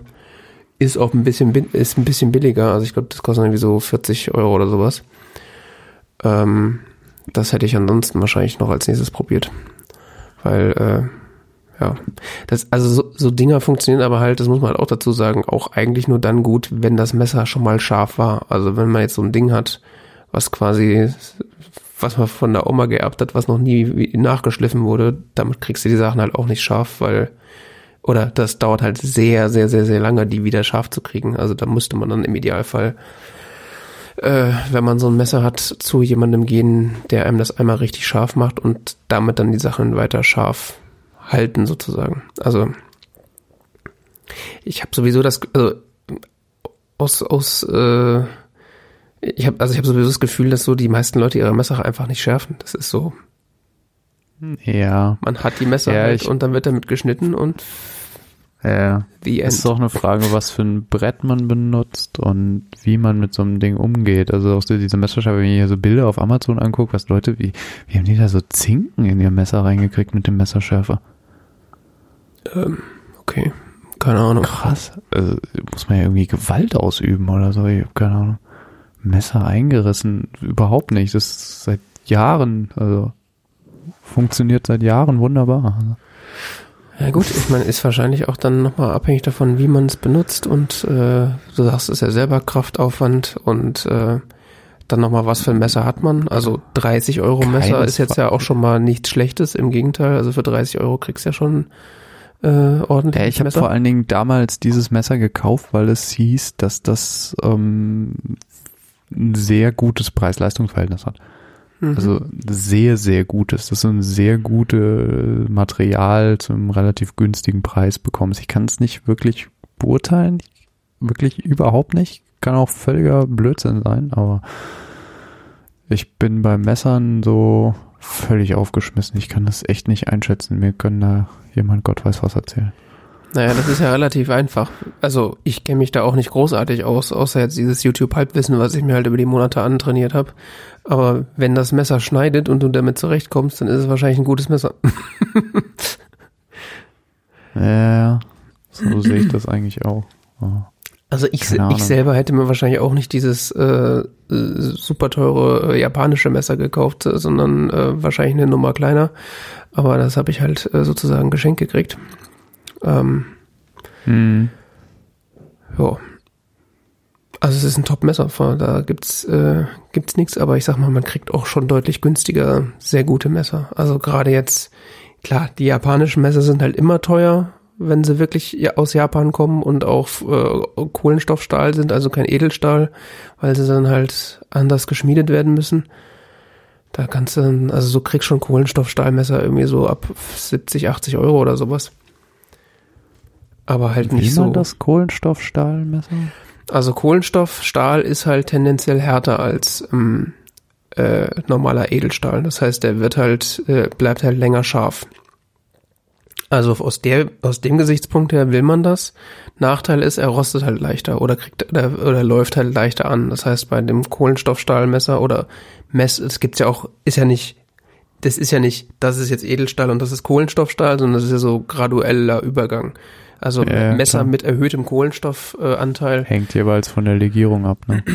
Ist auch ein bisschen, ist ein bisschen billiger. Also ich glaube, das kostet irgendwie so 40 Euro oder sowas. Ähm, das hätte ich ansonsten wahrscheinlich noch als nächstes probiert. Weil äh, ja. Das, also so, so Dinger funktionieren aber halt, das muss man halt auch dazu sagen, auch eigentlich nur dann gut, wenn das Messer schon mal scharf war. Also wenn man jetzt so ein Ding hat, was quasi, was man von der Oma geerbt hat, was noch nie nachgeschliffen wurde, damit kriegst du die Sachen halt auch nicht scharf, weil, oder das dauert halt sehr, sehr, sehr, sehr lange, die wieder scharf zu kriegen. Also da müsste man dann im Idealfall, äh, wenn man so ein Messer hat, zu jemandem gehen, der einem das einmal richtig scharf macht und damit dann die Sachen weiter scharf halten sozusagen. Also ich habe sowieso das also, aus aus äh, ich habe also ich habe sowieso das Gefühl, dass so die meisten Leute ihre Messer einfach nicht schärfen. Das ist so. Ja. Man hat die Messer ja, halt und dann wird damit geschnitten und ja. The end. ist auch eine Frage, was für ein Brett man benutzt und wie man mit so einem Ding umgeht. Also auch diese Messerscheibe, wenn ich hier so Bilder auf Amazon angucke, was Leute, wie, wie haben die da so Zinken in ihr Messer reingekriegt mit dem Messerschärfer? Ähm, okay, keine Ahnung. Krass. Also, muss man ja irgendwie Gewalt ausüben oder so. Ich habe keine Ahnung. Messer eingerissen. Überhaupt nicht. Das ist seit Jahren, also funktioniert seit Jahren wunderbar. Ja gut, ich meine, ist wahrscheinlich auch dann nochmal abhängig davon, wie man es benutzt und äh, du sagst, es ist ja selber Kraftaufwand und äh, dann nochmal, was für ein Messer hat man? Also 30 Euro Messer Keines ist jetzt ja auch schon mal nichts Schlechtes, im Gegenteil, also für 30 Euro kriegst du ja schon äh, ordentlich. Ja, ich habe vor allen Dingen damals dieses Messer gekauft, weil es hieß, dass das ähm, ein sehr gutes Preis-Leistungs-Verhältnis hat. Mhm. Also sehr, sehr gutes. Das ist ein sehr gutes Material zu einem relativ günstigen Preis bekommst. Ich kann es nicht wirklich beurteilen, wirklich überhaupt nicht. Kann auch völliger Blödsinn sein, aber ich bin bei Messern so völlig aufgeschmissen. Ich kann das echt nicht einschätzen. Mir können da jemand Gott weiß was erzählen. Naja, das ist ja relativ einfach. Also ich kenne mich da auch nicht großartig aus, außer jetzt dieses YouTube-Halbwissen, was ich mir halt über die Monate antrainiert habe. Aber wenn das Messer schneidet und du damit zurechtkommst, dann ist es wahrscheinlich ein gutes Messer. ja, so sehe ich das eigentlich auch. Oh. Also ich, ich selber hätte mir wahrscheinlich auch nicht dieses äh, super teure äh, japanische Messer gekauft, äh, sondern äh, wahrscheinlich eine Nummer kleiner. Aber das habe ich halt äh, sozusagen geschenkt gekriegt. Ähm, hm. Ja. Also es ist ein Top-Messer, da gibt's äh, gibt's nichts, aber ich sag mal, man kriegt auch schon deutlich günstiger sehr gute Messer. Also gerade jetzt, klar, die japanischen Messer sind halt immer teuer, wenn sie wirklich aus Japan kommen und auch äh, Kohlenstoffstahl sind, also kein Edelstahl, weil sie dann halt anders geschmiedet werden müssen. Da kannst du dann, also so kriegst schon Kohlenstoffstahlmesser irgendwie so ab 70, 80 Euro oder sowas. Aber halt Wie nicht so. Wie das Kohlenstoffstahlmesser? Also Kohlenstoffstahl ist halt tendenziell härter als ähm, äh, normaler Edelstahl. Das heißt, der wird halt, äh, bleibt halt länger scharf. Also aus der, aus dem Gesichtspunkt her will man das. Nachteil ist, er rostet halt leichter oder kriegt oder, oder läuft halt leichter an. Das heißt, bei dem Kohlenstoffstahlmesser oder Mess, es gibt's ja auch, ist ja nicht, das ist ja nicht, das ist jetzt Edelstahl und das ist Kohlenstoffstahl, sondern das ist ja so gradueller Übergang. Also ja, Messer klar. mit erhöhtem Kohlenstoffanteil. Hängt jeweils von der Legierung ab, ne?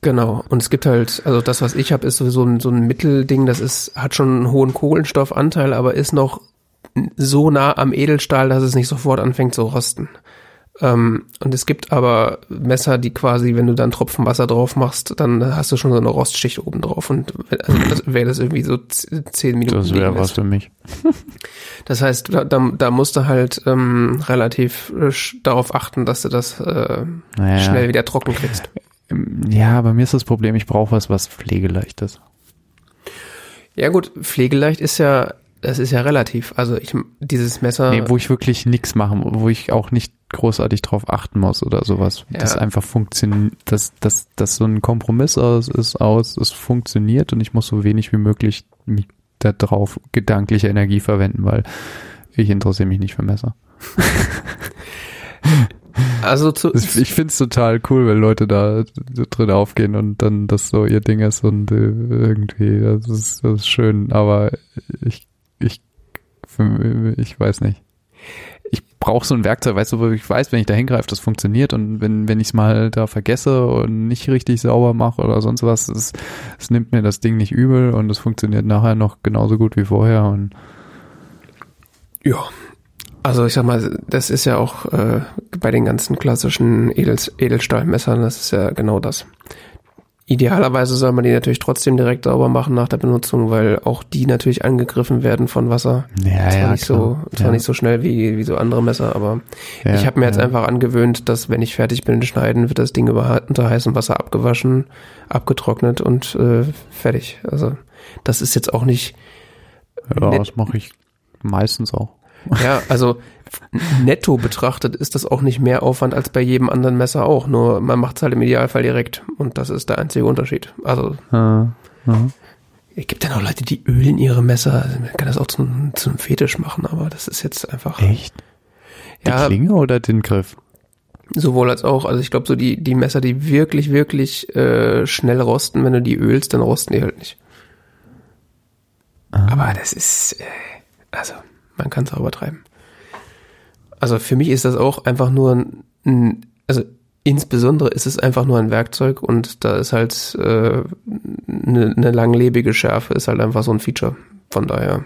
Genau. Und es gibt halt, also das, was ich habe, ist sowieso ein, so ein Mittelding, das ist, hat schon einen hohen Kohlenstoffanteil, aber ist noch so nah am Edelstahl, dass es nicht sofort anfängt zu rosten. Ähm, und es gibt aber Messer, die quasi, wenn du dann Tropfen Wasser drauf machst, dann hast du schon so eine Rostschicht oben drauf. Und also, wäre das irgendwie so zehn Minuten. Das wäre was für mich. Das heißt, da, da musst du halt ähm, relativ äh, darauf achten, dass du das äh, naja. schnell wieder trocken kriegst. Ja, bei mir ist das Problem, ich brauche was, was pflegeleicht ist. Ja gut, pflegeleicht ist ja das ist ja relativ. Also ich dieses Messer. Nee, wo ich wirklich nichts machen, wo ich auch nicht großartig drauf achten muss oder sowas. Ja. Das einfach funktioniert, dass das, das so ein Kompromiss aus ist aus, es funktioniert und ich muss so wenig wie möglich da drauf gedankliche Energie verwenden, weil ich interessiere mich nicht für Messer. Also zu, ich finde es total cool, wenn Leute da drin aufgehen und dann das so ihr Ding ist und äh, irgendwie, das ist, das ist schön, aber ich ich, ich weiß nicht. Ich brauche so ein Werkzeug, weißt du, wo ich weiß, wenn ich da hingreife, das funktioniert und wenn, wenn ich es mal da vergesse und nicht richtig sauber mache oder sonst was, es, es nimmt mir das Ding nicht übel und es funktioniert nachher noch genauso gut wie vorher und ja, also ich sag mal, das ist ja auch äh, bei den ganzen klassischen Edel, Edelstahlmessern, das ist ja genau das. Idealerweise soll man die natürlich trotzdem direkt sauber machen nach der Benutzung, weil auch die natürlich angegriffen werden von Wasser. Ja, zwar ja, nicht klar. so, zwar ja. nicht so schnell wie, wie so andere Messer, aber ja, ich habe mir jetzt einfach angewöhnt, dass wenn ich fertig bin mit Schneiden, wird das Ding über, unter heißem Wasser abgewaschen, abgetrocknet und äh, fertig. Also das ist jetzt auch nicht. Ja, das mache ich meistens auch. Ja, also netto betrachtet ist das auch nicht mehr Aufwand als bei jedem anderen Messer auch. Nur man macht es halt im Idealfall direkt. Und das ist der einzige Unterschied. Also. Ja, ja. Es gibt ja noch Leute, die ölen ihre Messer. Man kann das auch zum, zum Fetisch machen, aber das ist jetzt einfach. Echt? Die ja, Klinge oder den Griff? Sowohl als auch. Also ich glaube, so die, die Messer, die wirklich, wirklich äh, schnell rosten, wenn du die ölst, dann rosten die halt nicht. Ah. Aber das ist, äh, also man kann es auch übertreiben. Also für mich ist das auch einfach nur ein, also insbesondere ist es einfach nur ein Werkzeug und da ist halt äh, eine, eine langlebige Schärfe ist halt einfach so ein Feature. Von daher.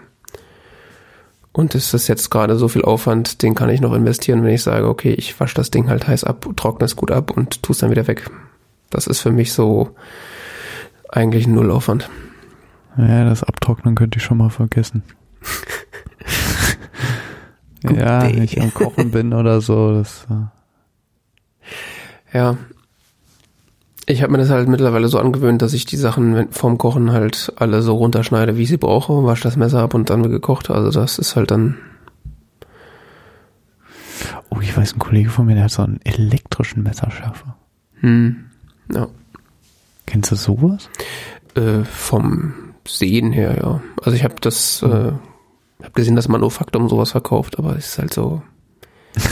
Und ist das jetzt gerade so viel Aufwand, den kann ich noch investieren, wenn ich sage, okay, ich wasche das Ding halt heiß ab, trockne es gut ab und tue es dann wieder weg. Das ist für mich so eigentlich ein Nullaufwand. Ja, das Abtrocknen könnte ich schon mal vergessen. ja, wenn ich am Kochen bin oder so. Das, äh. Ja. Ich habe mir das halt mittlerweile so angewöhnt, dass ich die Sachen vorm Kochen halt alle so runterschneide, wie ich sie brauche, wasche das Messer ab und dann wird gekocht. Also das ist halt dann. Oh, ich weiß, ein Kollege von mir, der hat so einen elektrischen Messerschärfer. Hm. Ja. Kennst du sowas? Äh, vom Sehen her, ja. Also ich habe das äh, habe gesehen, dass Manufaktum sowas verkauft, aber es ist halt so.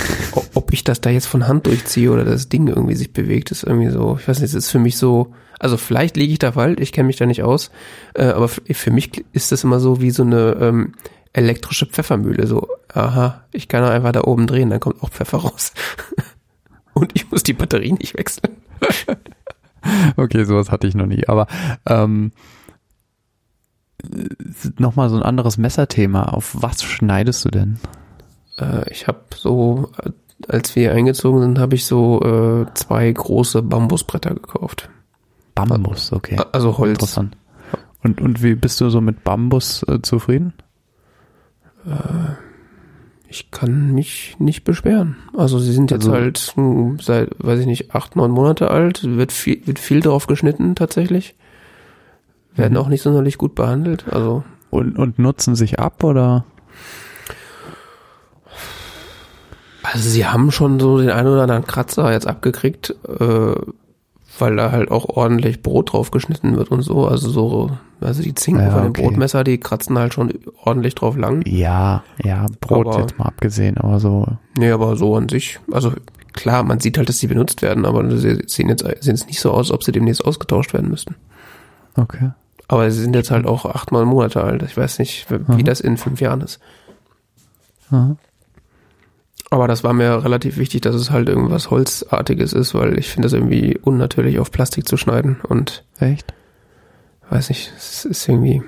ob ich das da jetzt von Hand durchziehe oder das Ding irgendwie sich bewegt, ist irgendwie so, ich weiß nicht, es ist für mich so, also vielleicht liege ich da falsch, ich kenne mich da nicht aus, äh, aber für mich ist das immer so wie so eine ähm, elektrische Pfeffermühle, so, aha, ich kann einfach da oben drehen, dann kommt auch Pfeffer raus. Und ich muss muss die Batterie nicht wechseln. okay, sowas hatte ich noch nie. Aber ähm, nochmal so ein anderes Messerthema. Auf was schneidest du denn? Äh, ich habe so, als wir eingezogen sind, habe ich so äh, zwei große Bambusbretter gekauft. Bambus, okay. Also Holz. Interessant. Und, und wie bist du so mit Bambus äh, zufrieden? Äh, ich kann mich nicht beschweren. Also sie sind jetzt Also- halt mh, seit, weiß ich nicht, acht, neun Monate alt. Wird viel, wird viel drauf geschnitten tatsächlich. Werden auch nicht sonderlich gut behandelt. Also Und, und nutzen sich ab oder? Also sie haben schon so den einen oder anderen Kratzer jetzt abgekriegt, äh, weil da halt auch ordentlich Brot drauf geschnitten wird und so. Also so, also die Zinken Ja, von dem okay. Brotmesser, die kratzen halt schon ordentlich drauf lang. Ja, ja, Brot Aber- jetzt mal abgesehen, aber so. Nee, aber so an sich, also klar, man sieht halt, dass sie benutzt werden, aber sie sehen jetzt, sehen jetzt nicht so aus, als ob sie demnächst ausgetauscht werden müssten. Okay. Aber sie sind jetzt halt auch acht, neun Monate alt. Ich weiß nicht, wie Mhm. das in fünf Jahren ist. Aha. Aber das war mir relativ wichtig, dass es halt irgendwas Holzartiges ist, weil ich finde es irgendwie unnatürlich auf Plastik zu schneiden und Echt? weiß nicht, es ist irgendwie,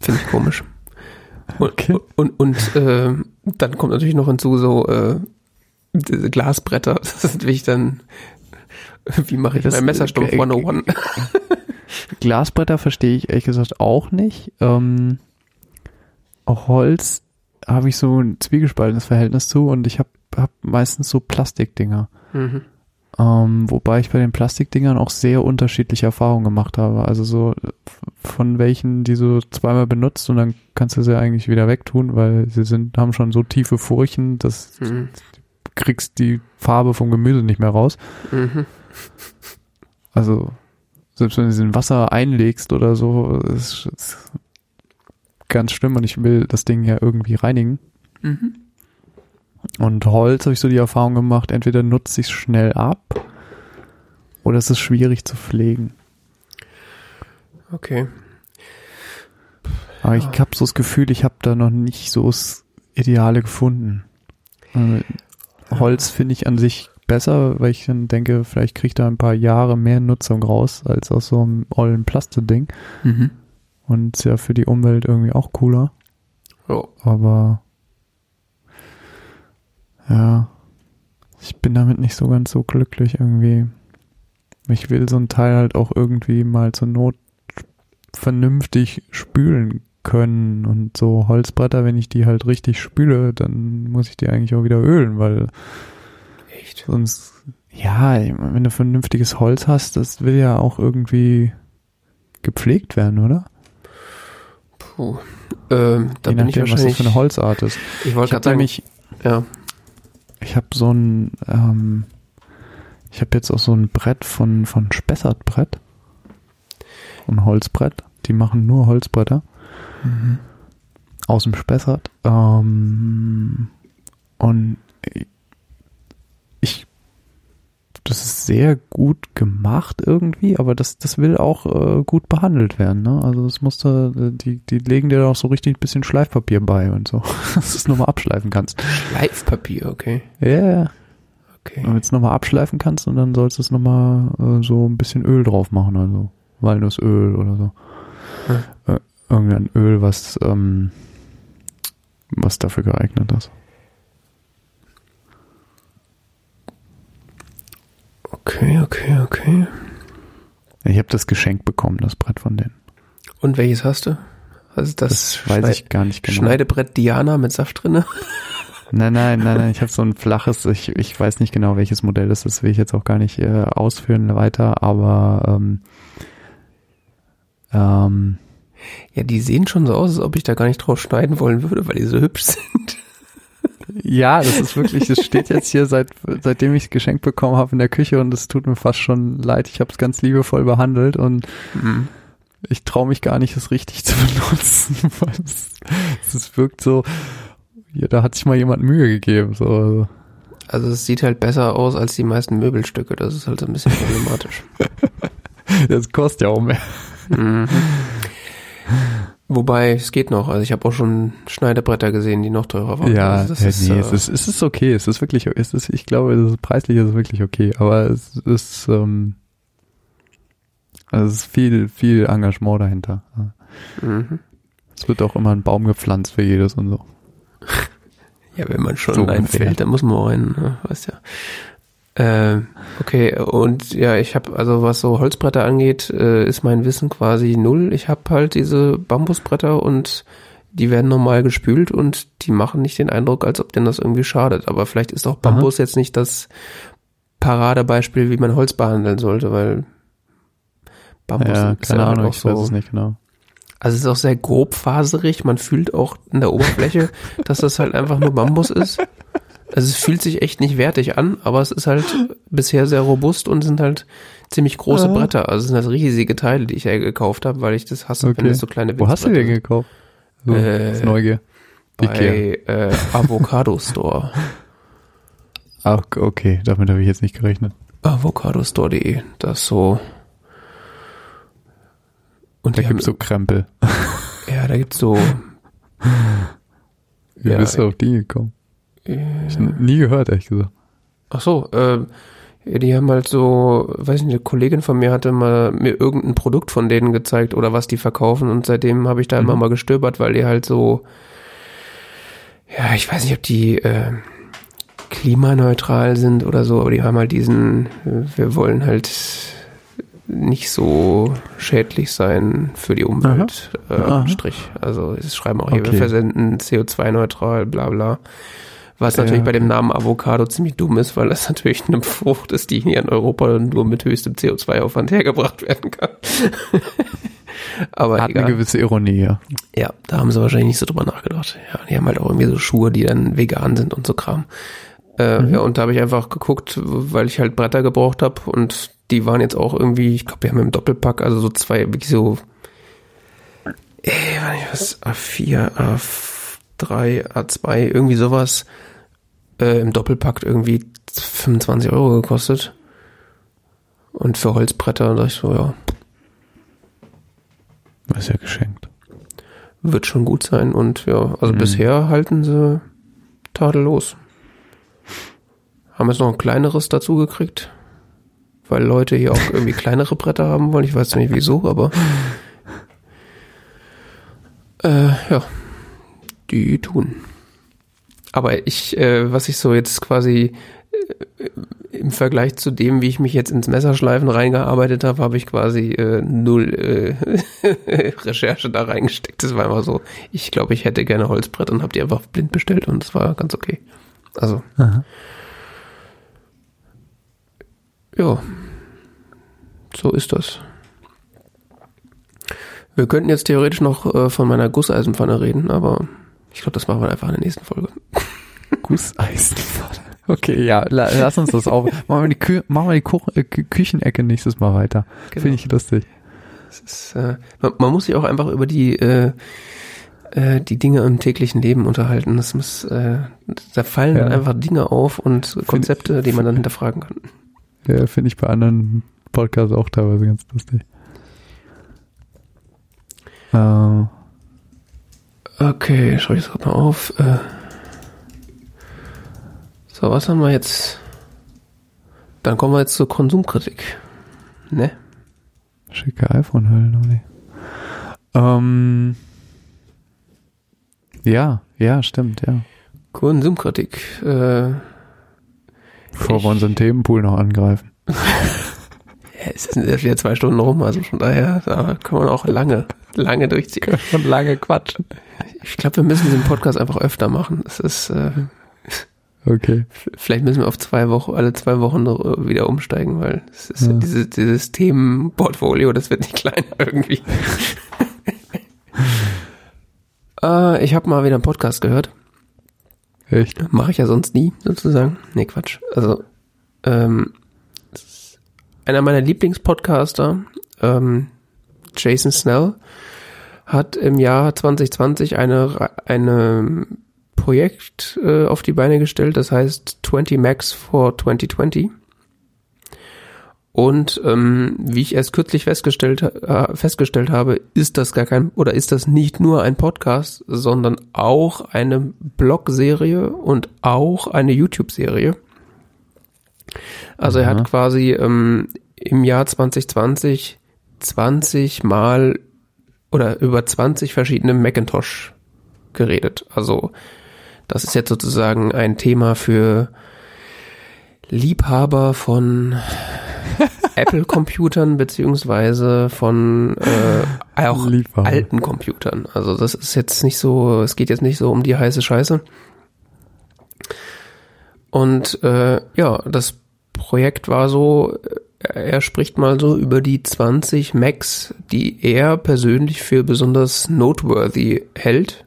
finde ich komisch. Und, Okay. und, und äh, dann kommt natürlich noch hinzu so äh, diese Glasbretter, das ist natürlich dann, wie mache ich Das- mein Messerstumpf äh, 101? Glasbretter verstehe ich ehrlich gesagt auch nicht. Ähm, auch Holz habe ich so ein zwiegespaltenes Verhältnis zu und ich habe hab meistens so Plastikdinger. mhm. Ähm, wobei ich bei den Plastikdingern auch sehr unterschiedliche Erfahrungen gemacht habe. Also so von welchen, die du zweimal benutzt und dann kannst du sie eigentlich wieder wegtun, weil sie sind, haben schon so tiefe Furchen, dass Mhm. du kriegst die Farbe vom Gemüse nicht mehr raus. Mhm. Also selbst wenn du sie in Wasser einlegst oder so, ist, ist ganz schlimm und ich will das Ding ja irgendwie reinigen. Mhm. Und Holz habe ich so die Erfahrung gemacht, entweder nutzt sich schnell ab oder es ist schwierig zu pflegen. Okay. Aber ich habe so das Gefühl, ich habe da noch nicht so das Ideale gefunden. Holz finde ich an sich besser, weil ich dann denke, vielleicht kriege ich da ein paar Jahre mehr Nutzung raus als aus so einem ollen Plastikding. Mhm. Und ist ja für die Umwelt irgendwie auch cooler. Ja. Aber ja, ich bin damit nicht so ganz so glücklich irgendwie. Ich will so ein Teil halt auch irgendwie mal zur Not vernünftig spülen können und so Holzbretter, wenn ich die halt richtig spüle, dann muss ich die eigentlich auch wieder ölen, weil Sonst, ja, wenn du vernünftiges Holz hast, das will ja auch irgendwie gepflegt werden, oder? Puh. Ähm, da Je bin ich nachdem, was das wahrscheinlich. für eine Holzart ist. ich wollte gerade sagen, nämlich ja. Ich habe so ein, ähm, ich habe jetzt auch so ein Brett von, von Spessart Brett. Ein Holzbrett. Die machen nur Holzbretter. Aus dem Spessart. Ähm, und ich, das ist sehr gut gemacht irgendwie, aber das, das will auch äh, gut behandelt werden, ne? Also das musste, die, die legen dir auch so richtig ein bisschen Schleifpapier bei und so, dass du es nochmal abschleifen kannst. Schleifpapier, okay. Ja, yeah. Okay. Damit du es nochmal abschleifen kannst und dann sollst du es nochmal äh, so ein bisschen Öl drauf machen, also Walnussöl oder so. Äh, irgendein Öl, was, ähm, was dafür geeignet ist. Okay, okay, okay. Ich habe das geschenkt bekommen, das Brett von denen. Und welches hast du? Also das, Das weiß ich gar nicht genau. Schneidebrett Diana mit Saft drinne? Nein, nein, nein, nein, ich habe so ein flaches, ich, ich weiß nicht genau, welches Modell das ist, will ich jetzt auch gar nicht äh, ausführen weiter, aber ähm, ähm, Ja, die sehen schon so aus, als ob ich da gar nicht drauf schneiden wollen würde, weil die so hübsch sind. Ja, das ist wirklich, das steht jetzt hier seit seitdem ich es geschenkt bekommen habe in der Küche und es tut mir fast schon leid. Ich habe es ganz liebevoll behandelt und Mhm. ich traue mich gar nicht, es richtig zu benutzen, weil es, es wirkt so, ja, da hat sich mal jemand Mühe gegeben. So. Also es sieht halt besser aus als die meisten Möbelstücke. Das ist halt so ein bisschen problematisch. Das kostet ja auch mehr. mhm. Wobei, es geht noch. Also ich habe auch schon Schneiderbretter gesehen, die noch teurer waren. Ja, also das ja, ist, nee, äh, es, ist, es ist okay, es ist wirklich, es ist, ich glaube, es ist, preislich ist es wirklich okay, aber es ist, ähm, also es ist viel, viel Engagement dahinter. mhm. Es wird auch immer ein Baum gepflanzt für jedes und so. Ja, wenn man schon So in ein ungefähr. Feld, dann muss man auch rein, ne? weißt ja. Äh, okay, und ja, ich habe, also was so Holzbretter angeht, äh, ist mein Wissen quasi null. Ich habe halt diese Bambusbretter und die werden normal gespült und die machen nicht den Eindruck, als ob denen das irgendwie schadet. Aber vielleicht ist auch Bambus jetzt nicht das Paradebeispiel, wie man Holz behandeln sollte, weil Bambus Ja, ist keine ja Ahnung, auch ich weiß so. es nicht genau. Also es ist auch sehr grobfaserig. Man fühlt auch in der Oberfläche, dass das halt einfach nur Bambus ist. Also es fühlt sich echt nicht wertig an, aber es ist halt bisher sehr robust und sind halt ziemlich große Ja. Bretter. Also es sind halt riesige Teile, die ich ja gekauft habe, weil ich das hasse, wenn Okay. es so kleine Wo hast du den Winzbretter gekauft? So, Äh, Neugier. Bei äh, Avocado Store. Ach, okay, damit habe ich jetzt nicht gerechnet. Avocadostore.de. Das so. Und Da haben, gibt's so Krempel. ja, da gibt's so, Wie Ja, bist du auf die gekommen? Ich nie gehört, ehrlich gesagt. Ach so, äh, die haben halt so, weiß nicht, eine Kollegin von mir hatte mal mir irgendein Produkt von denen gezeigt oder was die verkaufen und seitdem habe ich da Mhm. immer mal gestöbert, weil die halt so, ja, ich weiß nicht, ob die äh, klimaneutral sind oder so, aber die haben halt diesen, äh, wir wollen halt nicht so schädlich sein für die Umwelt äh, Aha. Strich. Also sie schreiben auch hier, wir Okay. versenden CO2-neutral, bla bla. Was Ja, natürlich bei dem. Namen Avocado ziemlich dumm ist, weil das natürlich eine Frucht ist, die hier in Europa nur mit höchstem CO2-Aufwand hergebracht werden kann. Aber Hat egal. eine gewisse Ironie, ja. Ja, da haben sie wahrscheinlich nicht so drüber nachgedacht. Ja, die haben halt auch irgendwie so Schuhe, die dann vegan sind und so Kram. Äh, Mhm. Ja, und da habe ich einfach geguckt, weil ich halt Bretter gebraucht habe und die waren jetzt auch irgendwie, ich glaube, wir haben im Doppelpack, also so zwei, wirklich so, äh, nicht, was, A4, A3, A2, irgendwie sowas, äh, im Doppelpack irgendwie 25 Euro gekostet. Und für Holzbretter dachte ich so, ja, ist ja geschenkt. wird schon gut sein. Und ja, also Mhm. bisher halten sie tadellos. Haben jetzt noch ein kleineres dazu gekriegt, weil Leute hier auch irgendwie kleinere Bretter haben wollen. Ich weiß nicht wieso, aber äh, ja, die tun. Aber ich, äh, was ich so jetzt quasi äh, im Vergleich zu dem, wie ich mich jetzt ins Messerschleifen reingearbeitet habe, habe ich quasi äh, null äh, Recherche da reingesteckt. Das war immer so, ich glaube, ich hätte gerne Holzbrett und habe die einfach blind bestellt und das war ganz okay. Also, Aha. ja, so ist das. Wir könnten jetzt theoretisch noch äh, von meiner Gusseisenpfanne reden, aber ich glaube, das machen wir einfach in der nächsten Folge. Gusseisenpfanne. Okay, ja, la, lass uns das auf. Machen wir die, Kü machen wir die Kuch äh, Kü Küchenecke nächstes Mal weiter. Genau. Finde ich lustig. Ist, äh, man, man muss sich auch einfach über die äh, äh, die Dinge im täglichen Leben unterhalten. Das muss, äh, da fallen dann Ja. einfach Dinge auf und Konzepte, die man dann hinterfragen kann. Ja, finde ich bei anderen Podcasts auch teilweise ganz lustig. Äh, Okay, schreibe ich das gerade mal auf. Äh, so, was haben wir jetzt? Dann kommen wir jetzt zur Konsumkritik. Ne? schicke iPhone halt noch nicht. Ähm, ja, ja, stimmt, ja. Konsumkritik. Äh, Bevor Ich- wir unseren Themenpool noch angreifen. ja, es sind jetzt wieder zwei Stunden rum, also von daher da kann man auch lange, lange durchziehen. Und lange quatschen. Ich glaube, wir müssen diesen Podcast einfach öfter machen. Das ist, äh, Okay. vielleicht müssen wir auf zwei Wochen, alle zwei Wochen äh, wieder umsteigen, weil es ist Ja. dieses, dieses Themenportfolio, das wird nicht kleiner irgendwie. äh, ich habe mal wieder einen Podcast gehört. Echt? Mache ich ja sonst nie, sozusagen. Nee, Quatsch. Also, ähm, einer meiner Lieblingspodcaster, ähm, Jason Snell, hat im Jahr 2020 eine, eine Projekt äh, auf die Beine gestellt, das heißt 20 Max for 2020. Und ähm, wie ich erst kürzlich festgestellt, äh, festgestellt habe, ist das gar kein oder ist das nicht nur ein Podcast, sondern auch eine Blog-Serie und auch eine YouTube-Serie. Also Aha. er hat quasi ähm, im Jahr 2020 20 Mal oder über 20 verschiedene Macintosh geredet. Also das ist jetzt sozusagen ein Thema für Liebhaber von Apple-Computern beziehungsweise von äh, auch Liebhaber. alten Computern. Also das ist jetzt nicht so, es geht jetzt nicht so um die heiße Scheiße. Und äh, ja, das Projekt war so, er spricht mal so über die 20 Macs, die er persönlich für besonders noteworthy hält.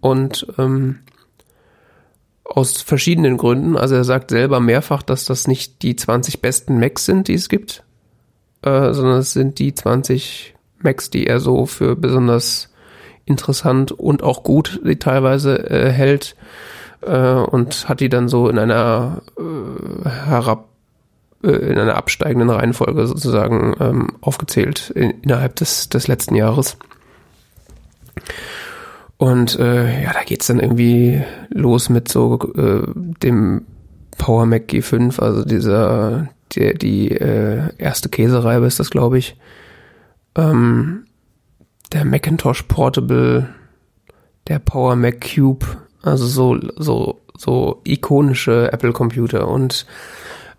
Und ähm, aus verschiedenen Gründen. Also er sagt selber mehrfach, dass das nicht die 20 besten Macs sind, die es gibt, äh, sondern es sind die 20 Macs, die er so für besonders interessant und auch gut teilweise äh, hält äh, und hat die dann so in einer äh, herab äh, in einer absteigenden Reihenfolge sozusagen ähm, aufgezählt in, innerhalb des, des letzten Jahres. Und äh, ja, da geht's dann irgendwie los mit so äh, dem Power Mac G5, also dieser, der, die äh, erste Käsereibe ist das, glaube ich. Ähm, der Macintosh Portable, der Power Mac Cube, also so, so, so ikonische Apple Computer und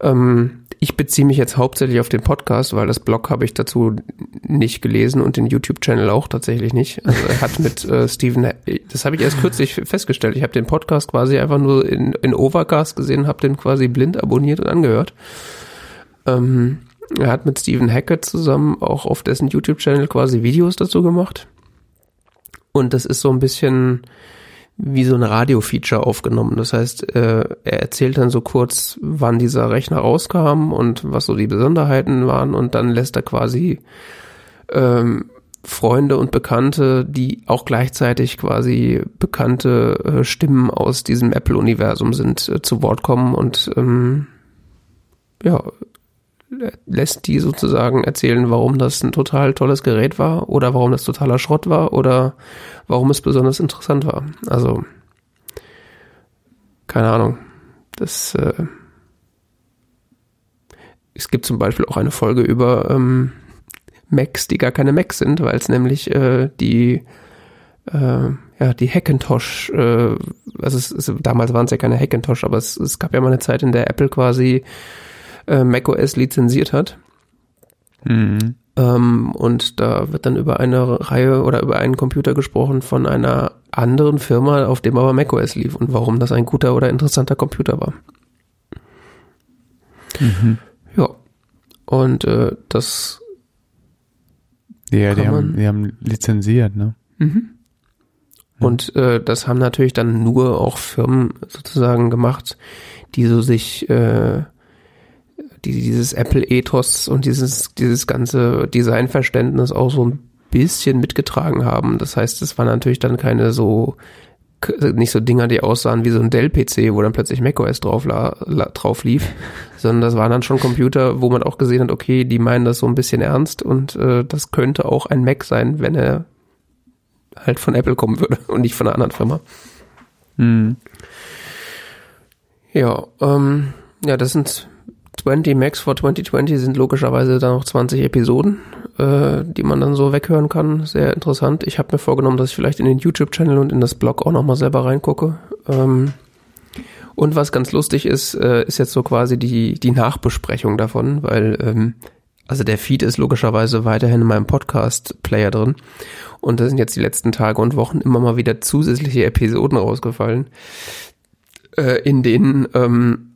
ähm, ich beziehe mich jetzt hauptsächlich auf den Podcast, weil das Blog habe ich dazu nicht gelesen und den YouTube-Channel auch tatsächlich nicht. Also er hat mit äh, Steven, das habe ich erst kürzlich festgestellt. Ich habe den Podcast quasi einfach nur in, in Overcast gesehen, habe den quasi blind abonniert und angehört. Ähm, er hat mit Stephen Hackett zusammen auch auf dessen YouTube-Channel quasi Videos dazu gemacht. Und das ist so ein bisschen wie so ein Radio-Feature aufgenommen. Das heißt, äh, er erzählt dann so kurz, wann dieser Rechner rauskam und was so die Besonderheiten waren und dann lässt er quasi ähm, Freunde und Bekannte, die auch gleichzeitig quasi bekannte äh, Stimmen aus diesem Apple-Universum sind, äh, zu Wort kommen und ähm, ja, lässt die sozusagen erzählen, warum das ein total tolles Gerät war oder warum das totaler Schrott war oder warum es besonders interessant war. Also, keine Ahnung. Das, äh, es gibt zum Beispiel auch eine Folge über ähm, Macs, die gar keine Macs sind, weil es nämlich äh, die äh, ja, die Hackintosh, äh, also es, es, damals waren es ja keine Hackintosh, aber es, es gab ja mal eine Zeit, in der Apple quasi äh, macOS lizenziert hat. Mhm. Ähm, und da wird dann über eine Reihe oder über einen Computer gesprochen von einer anderen Firma, auf dem aber macOS lief und warum das ein guter oder interessanter Computer war. Mhm. Ja. Und äh, das. Ja, die haben, die haben lizenziert, ne? Mhm. Und äh, das haben natürlich dann nur auch Firmen sozusagen gemacht, die so sich äh, die dieses Apple-Ethos und dieses, dieses ganze Designverständnis auch so ein bisschen mitgetragen haben. Das heißt, es waren natürlich dann keine so, nicht so Dinger, die aussahen wie so ein Dell-PC, wo dann plötzlich macOS drauf, la, la, drauf lief, sondern das waren dann schon Computer, wo man auch gesehen hat, okay, die meinen das so ein bisschen ernst und äh, das könnte auch ein Mac sein, wenn er halt von Apple kommen würde und nicht von einer anderen Firma. Mhm. Ja, ähm, ja, das sind 20 Max for 2020 sind logischerweise dann noch 20 Episoden, äh, die man dann so weghören kann. Sehr interessant. Ich habe mir vorgenommen, dass ich vielleicht in den YouTube-Channel und in das Blog auch nochmal selber reingucke. Ähm, und was ganz lustig ist, äh, ist jetzt so quasi die, die Nachbesprechung davon, weil ähm, also der Feed ist logischerweise weiterhin in meinem Podcast-Player drin. Und da sind jetzt die letzten Tage und Wochen immer mal wieder zusätzliche Episoden rausgefallen, äh, in denen ähm,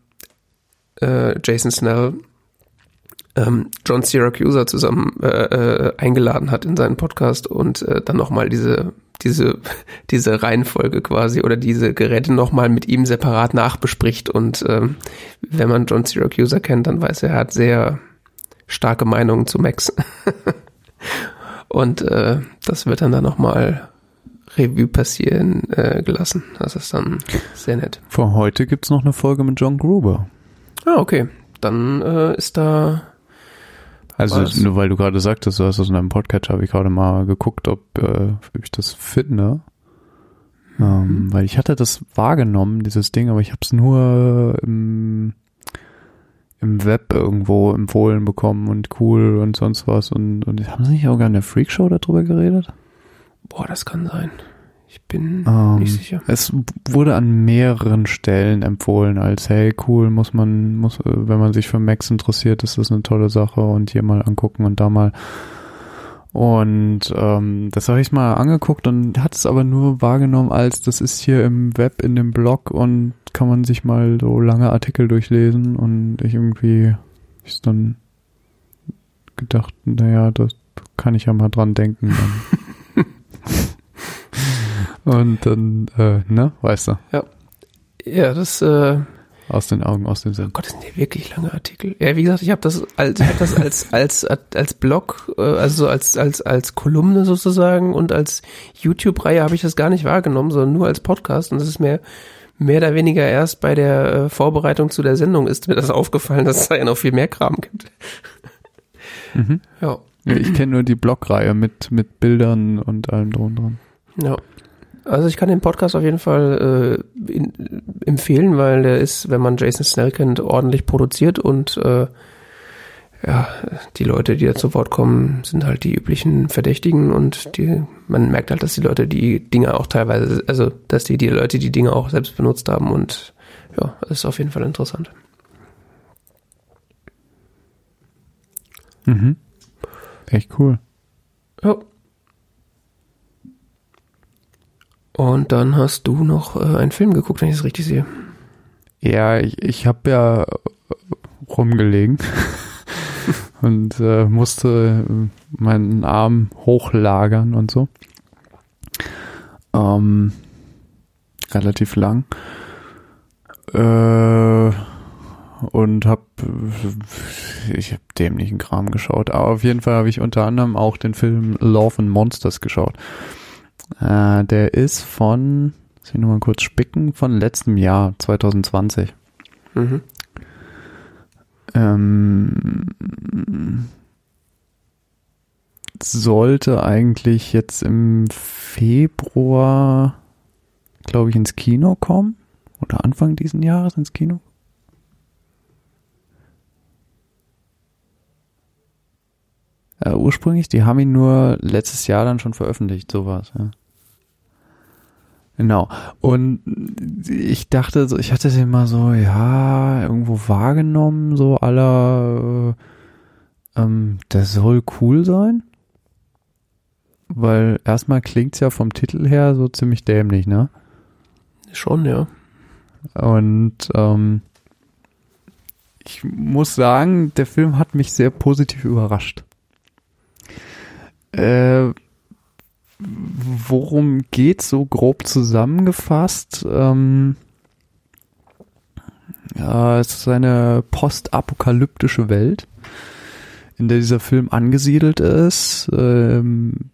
äh, Jason Snell ähm, John Syracuse zusammen äh, äh, eingeladen hat in seinen Podcast und äh, dann nochmal diese diese diese Reihenfolge quasi oder diese Geräte nochmal mit ihm separat nachbespricht und ähm, wenn man John Syracuse kennt, dann weiß er, er hat sehr starke Meinungen zu Max und äh, das wird dann da nochmal Revue passieren äh, gelassen. Das ist dann sehr nett. Vor heute gibt's noch eine Folge mit John Gruber. Ah, okay. Dann äh, ist da Also Was? nur weil du gerade sagtest, du hast das in einem Podcast, habe ich gerade mal geguckt, ob, äh, ich das finde. Ähm, weil ich hatte das wahrgenommen, dieses Ding, aber ich habe es nur im, im Web irgendwo empfohlen bekommen und cool und sonst was. Und, und haben sie nicht auch gar in der Freakshow darüber geredet? Boah, das kann sein. Ich bin Ähm, nicht sicher. Es wurde an mehreren Stellen empfohlen als, hey, cool, muss man, muss, äh, wenn man sich für Max interessiert, ist das eine tolle Sache und hier mal angucken und da mal. Und ähm, das habe ich mal angeguckt und hat es aber nur wahrgenommen als, das ist hier im Web in dem Blog und kann man sich mal so lange Artikel durchlesen und ich irgendwie ist dann gedacht, naja, das kann ich ja mal dran denken. Und dann, äh, ne, weißt du, Ja, das, äh, aus den Augen, aus dem Sinn. Gott, das sind ja wirklich lange Artikel. Ja, wie gesagt, ich habe das als, ich hab das als, als, als Blog, äh, also als, als, als Kolumne sozusagen und als YouTube-Reihe habe ich das gar nicht wahrgenommen, sondern nur als Podcast und das ist mir mehr oder weniger erst bei der äh, Vorbereitung zu der Sendung ist mir das aufgefallen, dass es da ja noch viel mehr Kram gibt. Mhm. Ja. Ja, ich kenne nur die Blogreihe mit, mit Bildern und allem drum dran. Ja. Also ich kann den Podcast auf jeden Fall äh, in, empfehlen, weil der ist, wenn man Jason Snell kennt, ordentlich produziert und äh, ja, die Leute, die da zu Wort kommen, sind halt die üblichen Verdächtigen und die, man merkt halt, dass die Leute die Dinge auch teilweise, also dass die, die Leute die Dinge auch selbst benutzt haben und ja, das ist auf jeden Fall interessant. Mhm. Echt cool. Ja. Und dann hast du noch äh, einen Film geguckt, wenn ich es richtig sehe. Ja, ich, ich habe ja äh, rumgelegen und äh, musste äh, meinen Arm hochlagern und so. Ähm, relativ lang. Äh, und hab ich hab dämlichen Kram geschaut. Aber auf jeden Fall habe ich unter anderem auch den Film Love and Monsters geschaut. Äh, der ist von, muss ich nochmal kurz spicken, von letztem Jahr, 2020. Mhm. Ähm, sollte eigentlich jetzt im Februar, glaube ich, ins Kino kommen. Oder Anfang diesen Jahres ins Kino. Äh, ursprünglich, die haben ihn nur letztes Jahr dann schon veröffentlicht, sowas, ja. Genau. Und ich dachte so, ich hatte den mal so, ja, irgendwo wahrgenommen, so aller, äh, ähm, der soll cool sein. Weil erstmal klingt's ja vom Titel her so ziemlich dämlich, ne? Schon, ja. Und ähm, ich muss sagen, der Film hat mich sehr positiv überrascht. Äh, worum geht's so grob zusammengefasst? Ähm, ja, es ist eine postapokalyptische Welt, in der dieser Film angesiedelt ist. Ähm,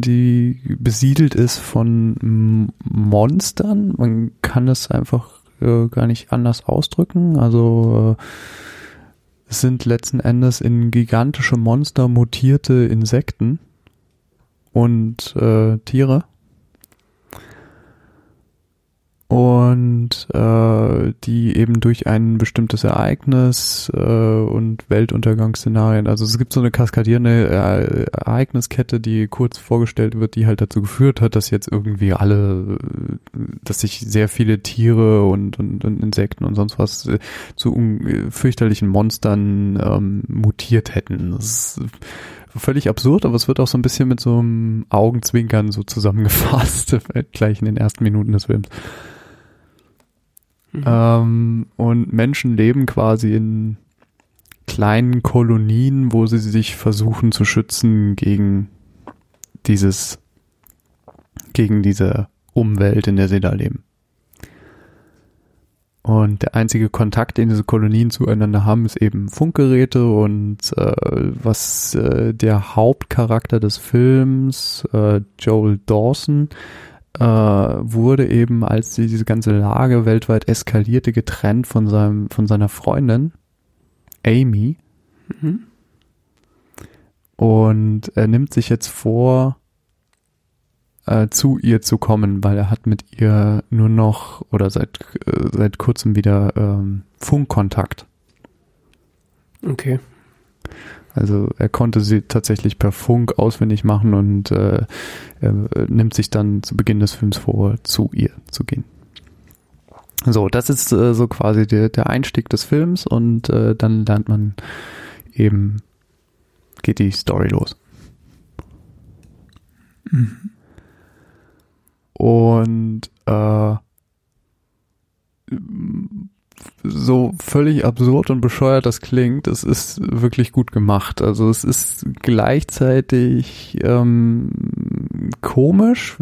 die besiedelt ist von Monstern. Man kann es einfach äh, gar nicht anders ausdrücken. Also äh, sind letzten Endes in gigantische Monster mutierte Insekten und äh, Tiere. Und äh, die eben durch ein bestimmtes Ereignis äh, und Weltuntergangsszenarien, also es gibt so eine kaskadierende äh, Ereigniskette, die kurz vorgestellt wird, die halt dazu geführt hat, dass jetzt irgendwie alle, äh, dass sich sehr viele Tiere und, und, und Insekten und sonst was äh, zu fürchterlichen Monstern ähm, mutiert hätten. Das ist völlig absurd, aber es wird auch so ein bisschen mit so einem Augenzwinkern so zusammengefasst, gleich in den ersten Minuten des Films. Mhm. Ähm, und Menschen leben quasi in kleinen Kolonien, wo sie sich versuchen zu schützen gegen dieses, gegen diese Umwelt, in der sie da leben. Und der einzige Kontakt, den diese Kolonien zueinander haben, ist eben Funkgeräte und äh, was äh, der Hauptcharakter des Films, äh, Joel Dawson, äh, wurde eben, als diese ganze Lage weltweit eskalierte, getrennt von seinem, von seiner Freundin, Amy. Mhm. Und er nimmt sich jetzt vor, äh, zu ihr zu kommen, weil er hat mit ihr nur noch oder seit äh, seit kurzem wieder ähm, Funkkontakt. Okay. Also er konnte sie tatsächlich per Funk auswendig machen und äh, er nimmt sich dann zu Beginn des Films vor, zu ihr zu gehen. So, das ist äh, so quasi der, der Einstieg des Films und äh, dann lernt man eben, geht die Story los. Mhm. Und äh, so völlig absurd und bescheuert das klingt, es ist wirklich gut gemacht. Also es ist gleichzeitig ähm, komisch,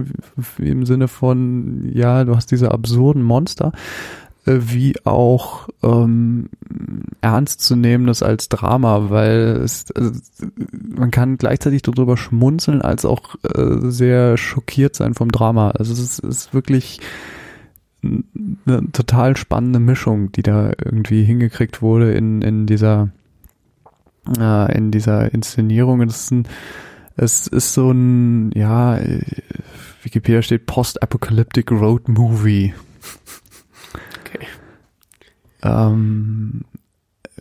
im Sinne von, ja, du hast diese absurden Monster, äh, wie auch ähm, ernst zu nehmen das als Drama, weil es, also, man kann gleichzeitig darüber schmunzeln, als auch äh, sehr schockiert sein vom Drama. Also es ist, ist wirklich eine total spannende Mischung, die da irgendwie hingekriegt wurde in, in dieser äh, in dieser Inszenierung. Es ist, ein, es ist so ein, ja, Wikipedia steht Post-Apocalyptic Road Movie. Okay. Ähm,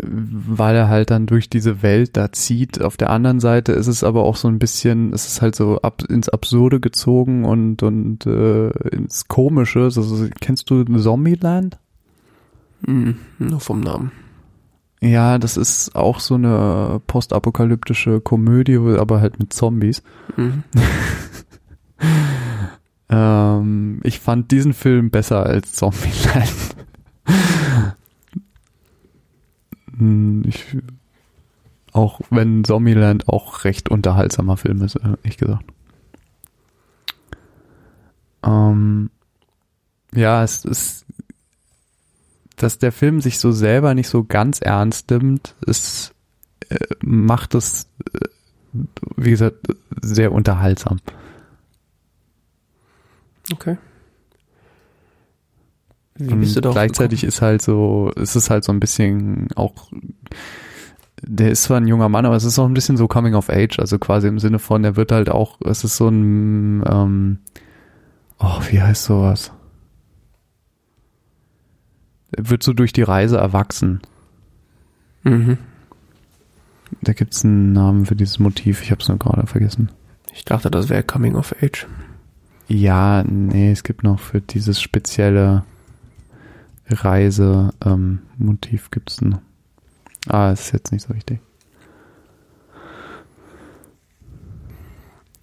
weil er halt dann durch diese Welt da zieht. Auf der anderen Seite ist es aber auch so ein bisschen, es ist halt so ab, ins Absurde gezogen und, und äh, ins Komische. Also, kennst du Zombieland? Mhm, nur vom Namen. Ja, das ist auch so eine postapokalyptische Komödie, aber halt mit Zombies. Mhm. ähm, ich fand diesen Film besser als Zombieland. Hm, ich, auch wenn Zombieland auch recht unterhaltsamer Film ist, ehrlich gesagt. Ähm, ja, es ist, dass der Film sich so selber nicht so ganz ernst nimmt, es äh, macht es, äh, wie gesagt, sehr unterhaltsam. Okay. Wie bist du da gleichzeitig gekommen? ist halt so, ist es halt so ein bisschen auch, der ist zwar ein junger Mann, aber es ist auch ein bisschen so Coming of Age, also quasi im Sinne von, er wird halt auch, es ist so ein, ähm, oh, wie heißt sowas? Er wird so durch die Reise erwachsen. Mhm. Da gibt's einen Namen für dieses Motiv, ich hab's nur gerade vergessen. Ich dachte, das wäre Coming of Age. Ja, nee, es gibt noch für dieses spezielle Reise-Motiv ähm, gibt es noch. Ah, ist jetzt nicht so wichtig.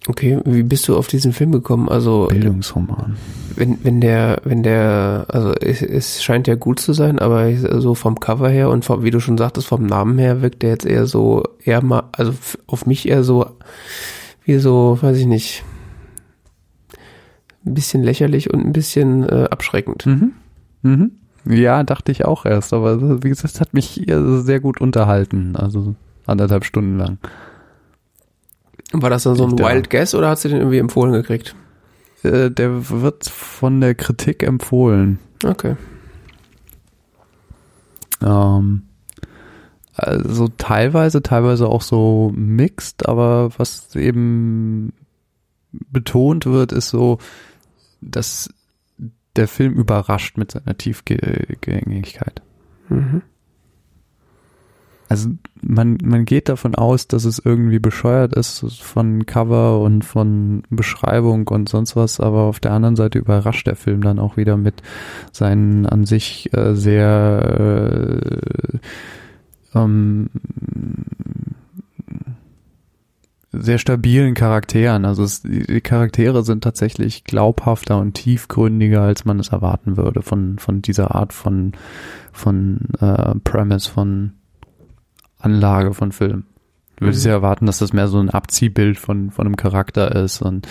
Okay, wie bist du auf diesen Film gekommen? Also Bildungsroman. Wenn wenn der wenn der also es, es scheint ja gut zu sein, aber so vom Cover her und vom, wie du schon sagtest vom Namen her wirkt der jetzt eher so eher mal also auf mich eher so wie so weiß ich nicht ein bisschen lächerlich und ein bisschen äh, abschreckend. Mhm. Mhm. Ja, dachte ich auch erst, aber wie gesagt, es hat mich sehr gut unterhalten, also anderthalb Stunden lang. War das dann so ein Wild Guess oder hat sie den irgendwie empfohlen gekriegt? Äh, der wird von der Kritik empfohlen. Okay. Ähm, also teilweise, teilweise auch so mixed, aber was eben betont wird, ist so, dass der Film überrascht mit seiner Tiefgängigkeit. Mhm. Also man, man geht davon aus, dass es irgendwie bescheuert ist von Cover und von Beschreibung und sonst was, aber auf der anderen Seite überrascht der Film dann auch wieder mit seinen an sich äh, sehr äh, ähm, sehr stabilen Charakteren. Also es, die Charaktere sind tatsächlich glaubhafter und tiefgründiger, als man es erwarten würde von von dieser Art von von äh, Premise von Anlage von Film. Du würdest mhm. ja erwarten, dass das mehr so ein Abziehbild von von einem Charakter ist und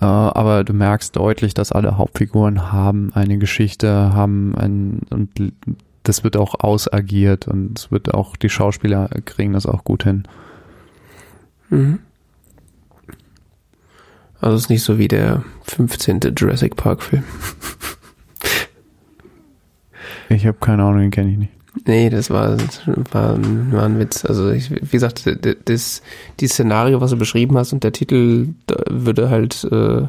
äh, aber du merkst deutlich, dass alle Hauptfiguren haben eine Geschichte, haben ein und das wird auch ausagiert und es wird auch die Schauspieler kriegen das auch gut hin. Mhm. Also es ist nicht so wie der 15. Jurassic Park Film. Ich habe keine Ahnung, den kenne ich nicht. Nee, das war, war, war ein Witz. Also ich, wie gesagt, das, die Szenario, was du beschrieben hast und der Titel würde halt, äh,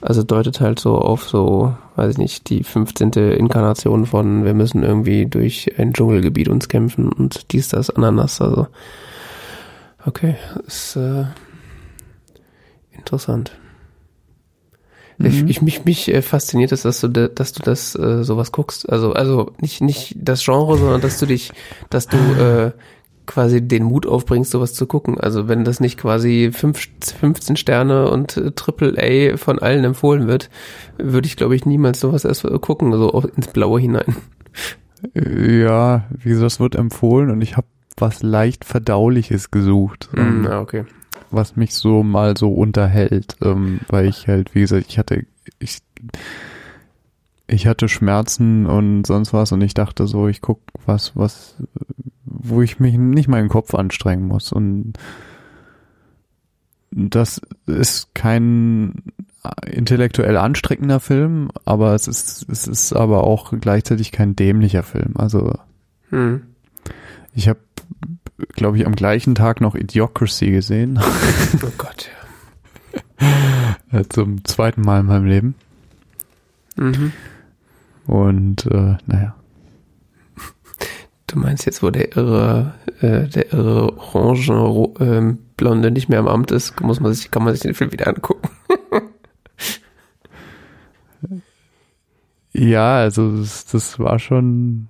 also deutet halt so auf so, weiß ich nicht, die 15. Inkarnation von wir müssen irgendwie durch ein Dschungelgebiet uns kämpfen und dies, das, Ananas. Also okay, ist äh, interessant. Mhm. Ich, ich, mich, mich äh, fasziniert es, dass du, dass du das äh, sowas guckst. Also, also nicht, nicht das Genre, sondern dass du dich, dass du äh, quasi den Mut aufbringst, sowas zu gucken. Also wenn das nicht quasi fünf, 15 Sterne und äh, Triple A von allen empfohlen wird, würde ich, glaube ich, niemals sowas erst gucken, so ins Blaue hinein. Ja, wie gesagt, es wird empfohlen und ich habe was leicht Verdauliches gesucht. Mm, ähm, okay was mich so mal so unterhält, ähm, weil ich halt, wie gesagt, ich hatte, ich, ich hatte Schmerzen und sonst was und ich dachte so, ich guck was, was, wo ich mich nicht meinen Kopf anstrengen muss und das ist kein intellektuell anstrengender Film, aber es ist, es ist aber auch gleichzeitig kein dämlicher Film. Also hm. ich habe glaube ich, am gleichen Tag noch Idiocracy gesehen. Oh Gott, ja. Zum zweiten Mal in meinem Leben. Mhm. Und äh, naja. Du meinst jetzt, wo der irre, äh, der irre orange ähm, Blonde nicht mehr am Amt ist, muss man sich, kann man sich den Film wieder angucken. ja, also das, das war schon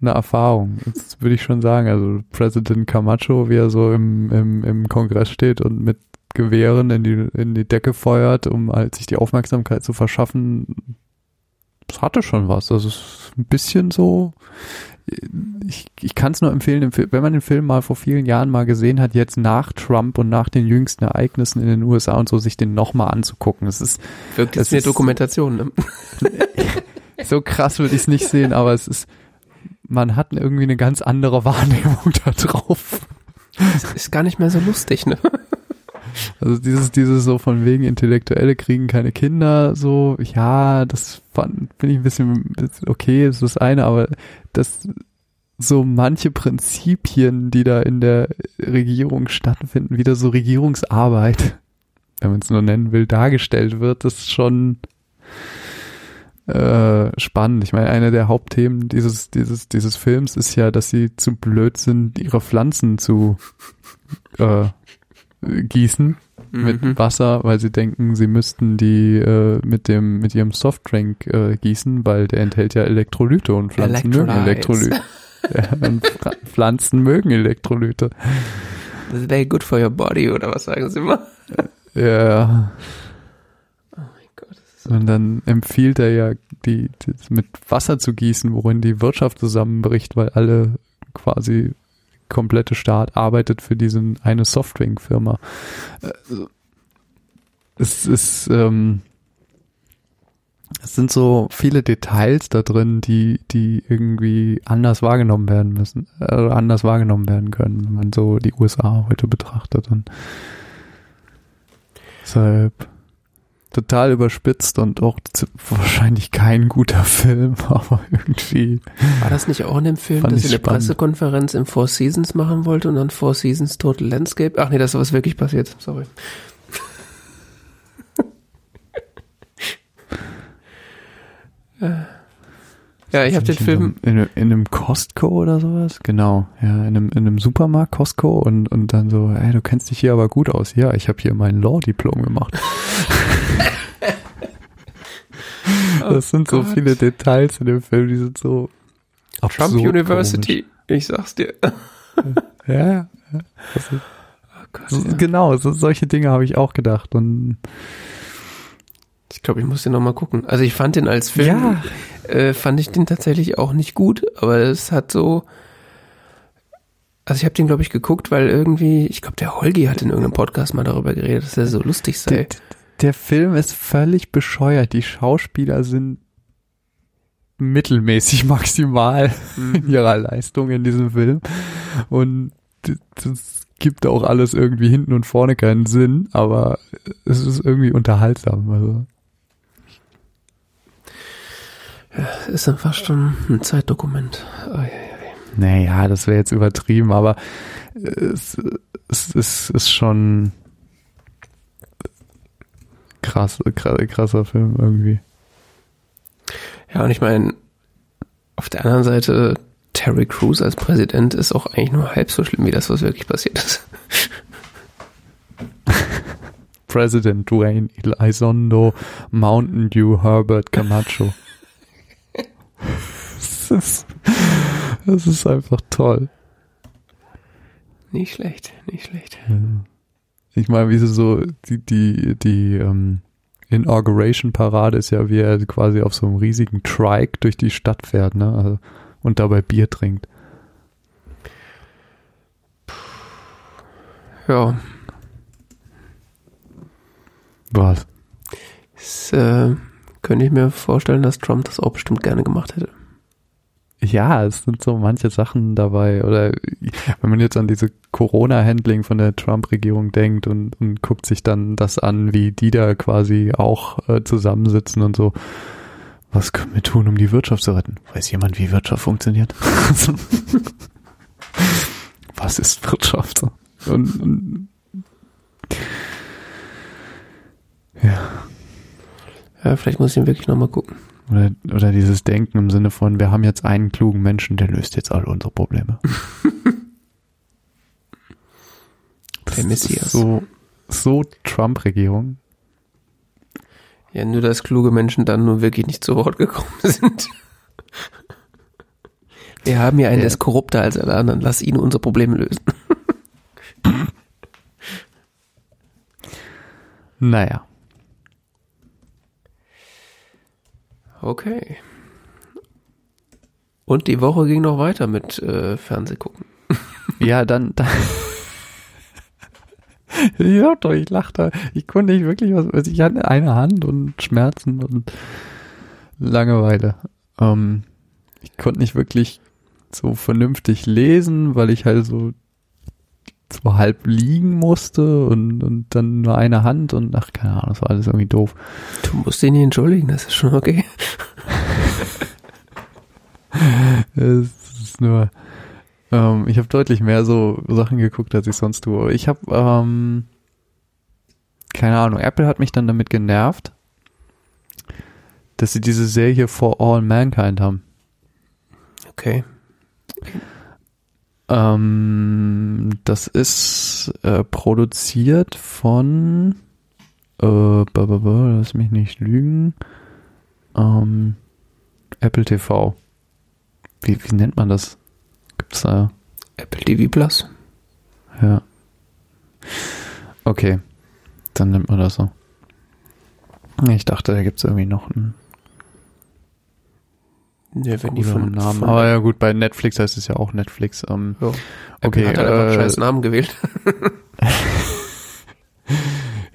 eine Erfahrung. Das würde ich schon sagen. Also Präsident Camacho, wie er so im, im, im Kongress steht und mit Gewehren in die, in die Decke feuert, um halt sich die Aufmerksamkeit zu verschaffen. Das hatte schon was. Das ist ein bisschen so. Ich, ich kann es nur empfehlen, wenn man den Film mal vor vielen Jahren mal gesehen hat, jetzt nach Trump und nach den jüngsten Ereignissen in den USA und so, sich den nochmal anzugucken. Es ist jetzt eine Dokumentation. Ne? so krass würde ich es nicht sehen, aber es ist man hat irgendwie eine ganz andere Wahrnehmung da drauf. Das ist gar nicht mehr so lustig, ne? Also dieses, dieses so von wegen Intellektuelle kriegen keine Kinder, so, ja, das finde ich ein bisschen okay, ist das eine, aber das so manche Prinzipien, die da in der Regierung stattfinden, wieder so Regierungsarbeit, wenn man es nur nennen will, dargestellt wird, das ist schon äh, spannend. Ich meine, eine der Hauptthemen dieses, dieses, dieses Films ist ja, dass sie zu blöd sind, ihre Pflanzen zu äh, gießen mhm. mit Wasser, weil sie denken, sie müssten die äh, mit dem mit ihrem Softdrink äh, gießen, weil der enthält ja Elektrolyte und Pflanzen mögen Elektrolyte. ja, und Pflanzen mögen Elektrolyte. Das ist very good for your body, oder was sagen sie mal? Ja. Und dann empfiehlt er ja, die, die mit Wasser zu gießen, worin die Wirtschaft zusammenbricht, weil alle quasi komplette Staat arbeitet für diesen eine Softdrink-Firma. Äh, es ist, ähm, es sind so viele Details da drin, die, die irgendwie anders wahrgenommen werden müssen, äh, anders wahrgenommen werden können, wenn man so die USA heute betrachtet. Und deshalb total überspitzt und auch wahrscheinlich kein guter Film, aber irgendwie. War das nicht auch in dem Film, dass sie eine. Pressekonferenz im Four Seasons machen wollte und dann Four Seasons Total Landscape? Ach nee, das ist was wirklich passiert. Sorry. ja, ich habe den Film. In, in, in, einem Costco oder sowas? Genau, ja, in einem, in einem Supermarkt Costco und, und dann so, ey, du kennst dich hier aber gut aus. Ja, ich habe hier mein Law-Diplom gemacht. Oh das sind Gott. so viele Details in dem Film, die sind so Trump University, komisch. ich sag's dir. ja, ja. Also, oh Gott, so, ja. Genau, so, solche Dinge habe ich auch gedacht und ich glaube, ich muss den nochmal gucken. Also ich fand den als Film, ja. äh, fand ich den tatsächlich auch nicht gut, aber es hat so, also ich habe den, glaube ich, geguckt, weil irgendwie, ich glaube, der Holgi hat in irgendeinem Podcast mal darüber geredet, dass er so lustig sei. Der, der Film ist völlig bescheuert. Die Schauspieler sind mittelmäßig maximal mhm. in ihrer Leistung in diesem Film. Und das gibt auch alles irgendwie hinten und vorne keinen Sinn, aber es ist irgendwie unterhaltsam. Also. Ja, ist dann fast schon ein Zeitdokument. Oh, ja, ja. Naja, das wäre jetzt übertrieben, aber es, es, es ist schon krass, krasser Film irgendwie. Ja, und ich meine, auf der anderen Seite, Terry Crews als Präsident ist auch eigentlich nur halb so schlimm wie das, was wirklich passiert ist. President Dwayne Elizondo Mountain Dew Herbert Camacho. das, ist, das ist einfach toll. Nicht schlecht, nicht schlecht. Ich meine, wie sie so, die, die, die ähm, Inauguration-Parade ist ja, wie er quasi auf so einem riesigen Trike durch die Stadt fährt, ne? Also, und dabei Bier trinkt. Ja. Was? Das, äh, könnte ich mir vorstellen, dass Trump das auch bestimmt gerne gemacht hätte. Ja, es sind so manche Sachen dabei. Oder wenn man jetzt an diese Corona-Handling von der Trump-Regierung denkt und, und guckt sich dann das an, wie die da quasi auch äh, zusammensitzen und so. Was können wir tun, um die Wirtschaft zu retten? Weiß jemand, wie Wirtschaft funktioniert? Was ist Wirtschaft? Und, und ja. Ja, vielleicht muss ich ihn wirklich nochmal gucken. Oder, oder dieses Denken im Sinne von, wir haben jetzt einen klugen Menschen, der löst jetzt alle unsere Probleme. der Messias. So, so Trump-Regierung. Ja, nur dass kluge Menschen dann nur wirklich nicht zu Wort gekommen sind. Wir haben hier einen, der ist korrupter als alle anderen. Lass ihn unsere Probleme lösen. naja. Okay. Und die Woche ging noch weiter mit äh, Fernsehgucken. ja, dann, dann hab doch, ich lachte. Ich konnte nicht wirklich was, also ich hatte eine Hand und Schmerzen und Langeweile. Ähm, ich konnte nicht wirklich so vernünftig lesen, weil ich halt so so halb liegen musste und, und dann nur eine Hand und ach, keine Ahnung, das war alles irgendwie doof. Du musst ihn nicht entschuldigen, das ist schon okay. es ist nur, ähm, ich habe deutlich mehr so Sachen geguckt, als ich sonst tue. Ich habe, ähm, keine Ahnung, Apple hat mich dann damit genervt, dass sie diese Serie For All Mankind haben. Okay. Ähm, das ist äh, produziert von äh, lass mich nicht lügen. Ähm, Apple TV. Wie, wie nennt man das? Gibt's da? Apple TV Plus. Ja. Okay. Dann nimmt man das so. Ich dachte, da gibt's irgendwie noch einen ja, wenn die von Namen. Von Aber ja gut, bei Netflix heißt es ja auch Netflix. Ähm, ja. Okay, hat halt einfach äh, scheiß Namen gewählt.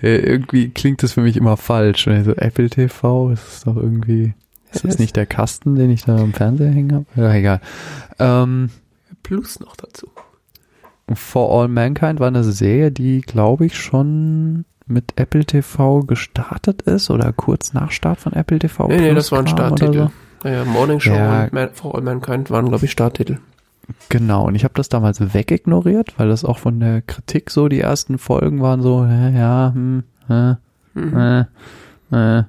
irgendwie klingt das für mich immer falsch. Also Apple TV, ist es doch irgendwie. Ist das nicht der Kasten, den ich da am Fernseher hängen habe? Ja, egal. Ähm, Plus noch dazu. For All Mankind war eine Serie, die, glaube ich, schon mit Apple TV gestartet ist oder kurz nach Start von Apple TV. Nee, nee, das war ein Starttitel. So. Ja, Morning Show ja. und Man, For All Mankind waren, glaube ich, Starttitel. Genau, und ich habe das damals wegignoriert, weil das auch von der Kritik so, die ersten Folgen waren so, äh, ja, hm, äh, mhm. äh.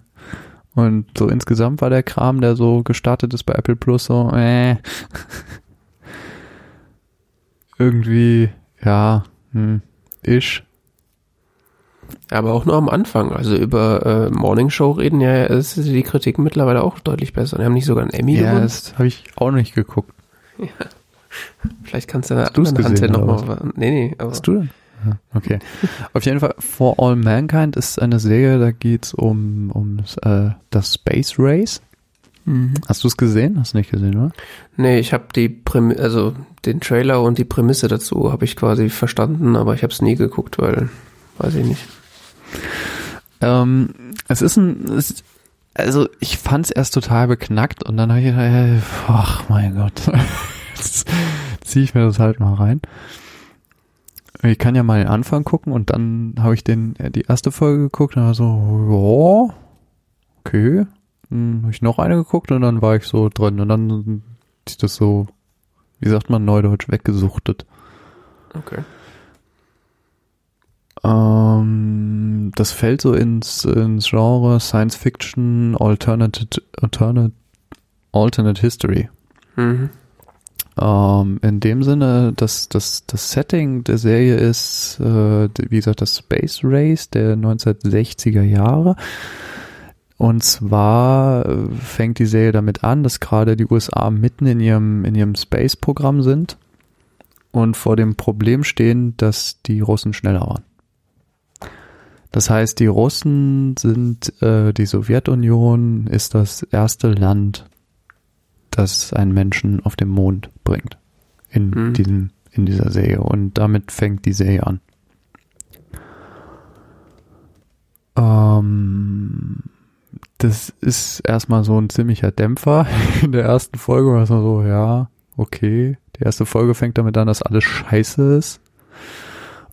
Und so insgesamt war der Kram, der so gestartet ist bei Apple Plus, so, äh. Irgendwie, ja, hm, isch. Aber auch nur am Anfang. Also über äh, Morning Show reden ja, ist die Kritik mittlerweile auch deutlich besser. Die haben nicht sogar einen Emmy ja, gewonnen. das habe ich auch nicht geguckt. Ja. Vielleicht kannst du eine andere Hand nochmal. Nee, nee. Aber Hast du denn? Okay. Auf jeden Fall, For All Mankind ist eine Serie, da geht's um, um äh, das Space Race. Mhm. Hast du es gesehen? Hast du nicht gesehen, oder? Nee, ich habe die Prämisse, also den Trailer und die Prämisse dazu habe ich quasi verstanden, aber ich habe es nie geguckt, weil weiß ich nicht. Ähm, es ist ein, es, also ich fand es erst total beknackt und dann habe ich gedacht, ach mein Gott, jetzt ziehe ich mir das halt mal rein. Ich kann ja mal den Anfang gucken und dann habe ich den äh, die erste Folge geguckt und war so, ja, okay. Dann habe ich noch eine geguckt und dann war ich so drin und dann ist das so wie sagt man neudeutsch, weggesuchtet. Okay. Ähm, das fällt so ins, ins Genre Science Fiction, Alternate, Alternate, Alternate History. Mhm. Ähm, in dem Sinne, dass das, das Setting der Serie ist, äh, wie gesagt, das Space Race der 1960er Jahre. Und zwar äh, fängt die Serie damit an, dass gerade die USA mitten in ihrem, in ihrem Space-Programm sind und vor dem Problem stehen, dass die Russen schneller waren. Das heißt, die Russen sind, äh, die Sowjetunion ist das erste Land, das einen Menschen auf den Mond bringt. In Mhm. diesem, in dieser Serie. Und damit fängt die Serie an. Ähm, das ist erstmal so ein ziemlicher Dämpfer in der ersten Folge. Also so, ja, okay. Die erste Folge fängt damit an, dass alles scheiße ist.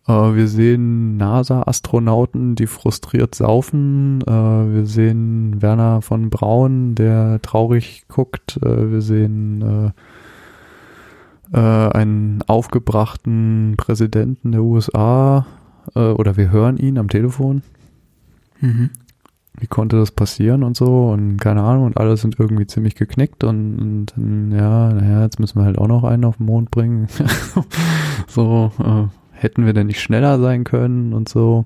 Äh, wir sehen NASA-Astronauten, die frustriert saufen. Äh, wir sehen Werner von Braun, der traurig guckt. Äh, wir sehen einen aufgebrachten Präsidenten der USA. Oder wir hören ihn am Telefon. Mhm. Wie konnte das passieren und so und keine Ahnung und alle sind irgendwie ziemlich geknickt und, und ja, naja, jetzt müssen wir halt auch noch einen auf den Mond bringen. so, äh, hätten wir denn nicht schneller sein können und so.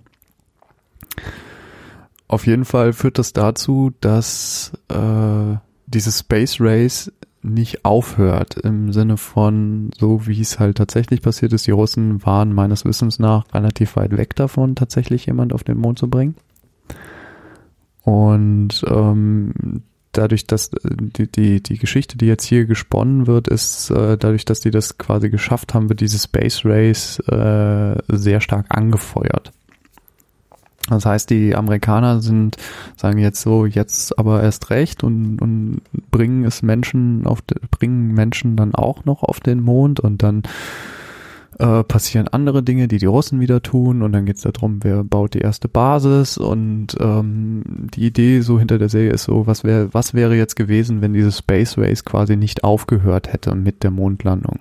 Auf jeden Fall führt das dazu, dass äh, dieses Space Race nicht aufhört im Sinne von so wie es halt tatsächlich passiert ist. Die Russen waren meines Wissens nach relativ weit weg davon, tatsächlich jemand auf den Mond zu bringen. Und ähm, dadurch, dass äh, die, die, die Geschichte, die jetzt hier gesponnen wird, ist äh, dadurch, dass die das quasi geschafft haben, wird dieses Space Race äh, sehr stark angefeuert. Das heißt, die Amerikaner sind, sagen jetzt so, jetzt aber erst recht und, und bringen es Menschen auf, bringen Menschen dann auch noch auf den Mond und dann äh, passieren andere Dinge, die die Russen wieder tun. Und dann geht es darum, wer baut die erste Basis. Und ähm, die Idee so hinter der Serie ist so, was wäre was wäre jetzt gewesen, wenn dieses Space Race quasi nicht aufgehört hätte mit der Mondlandung,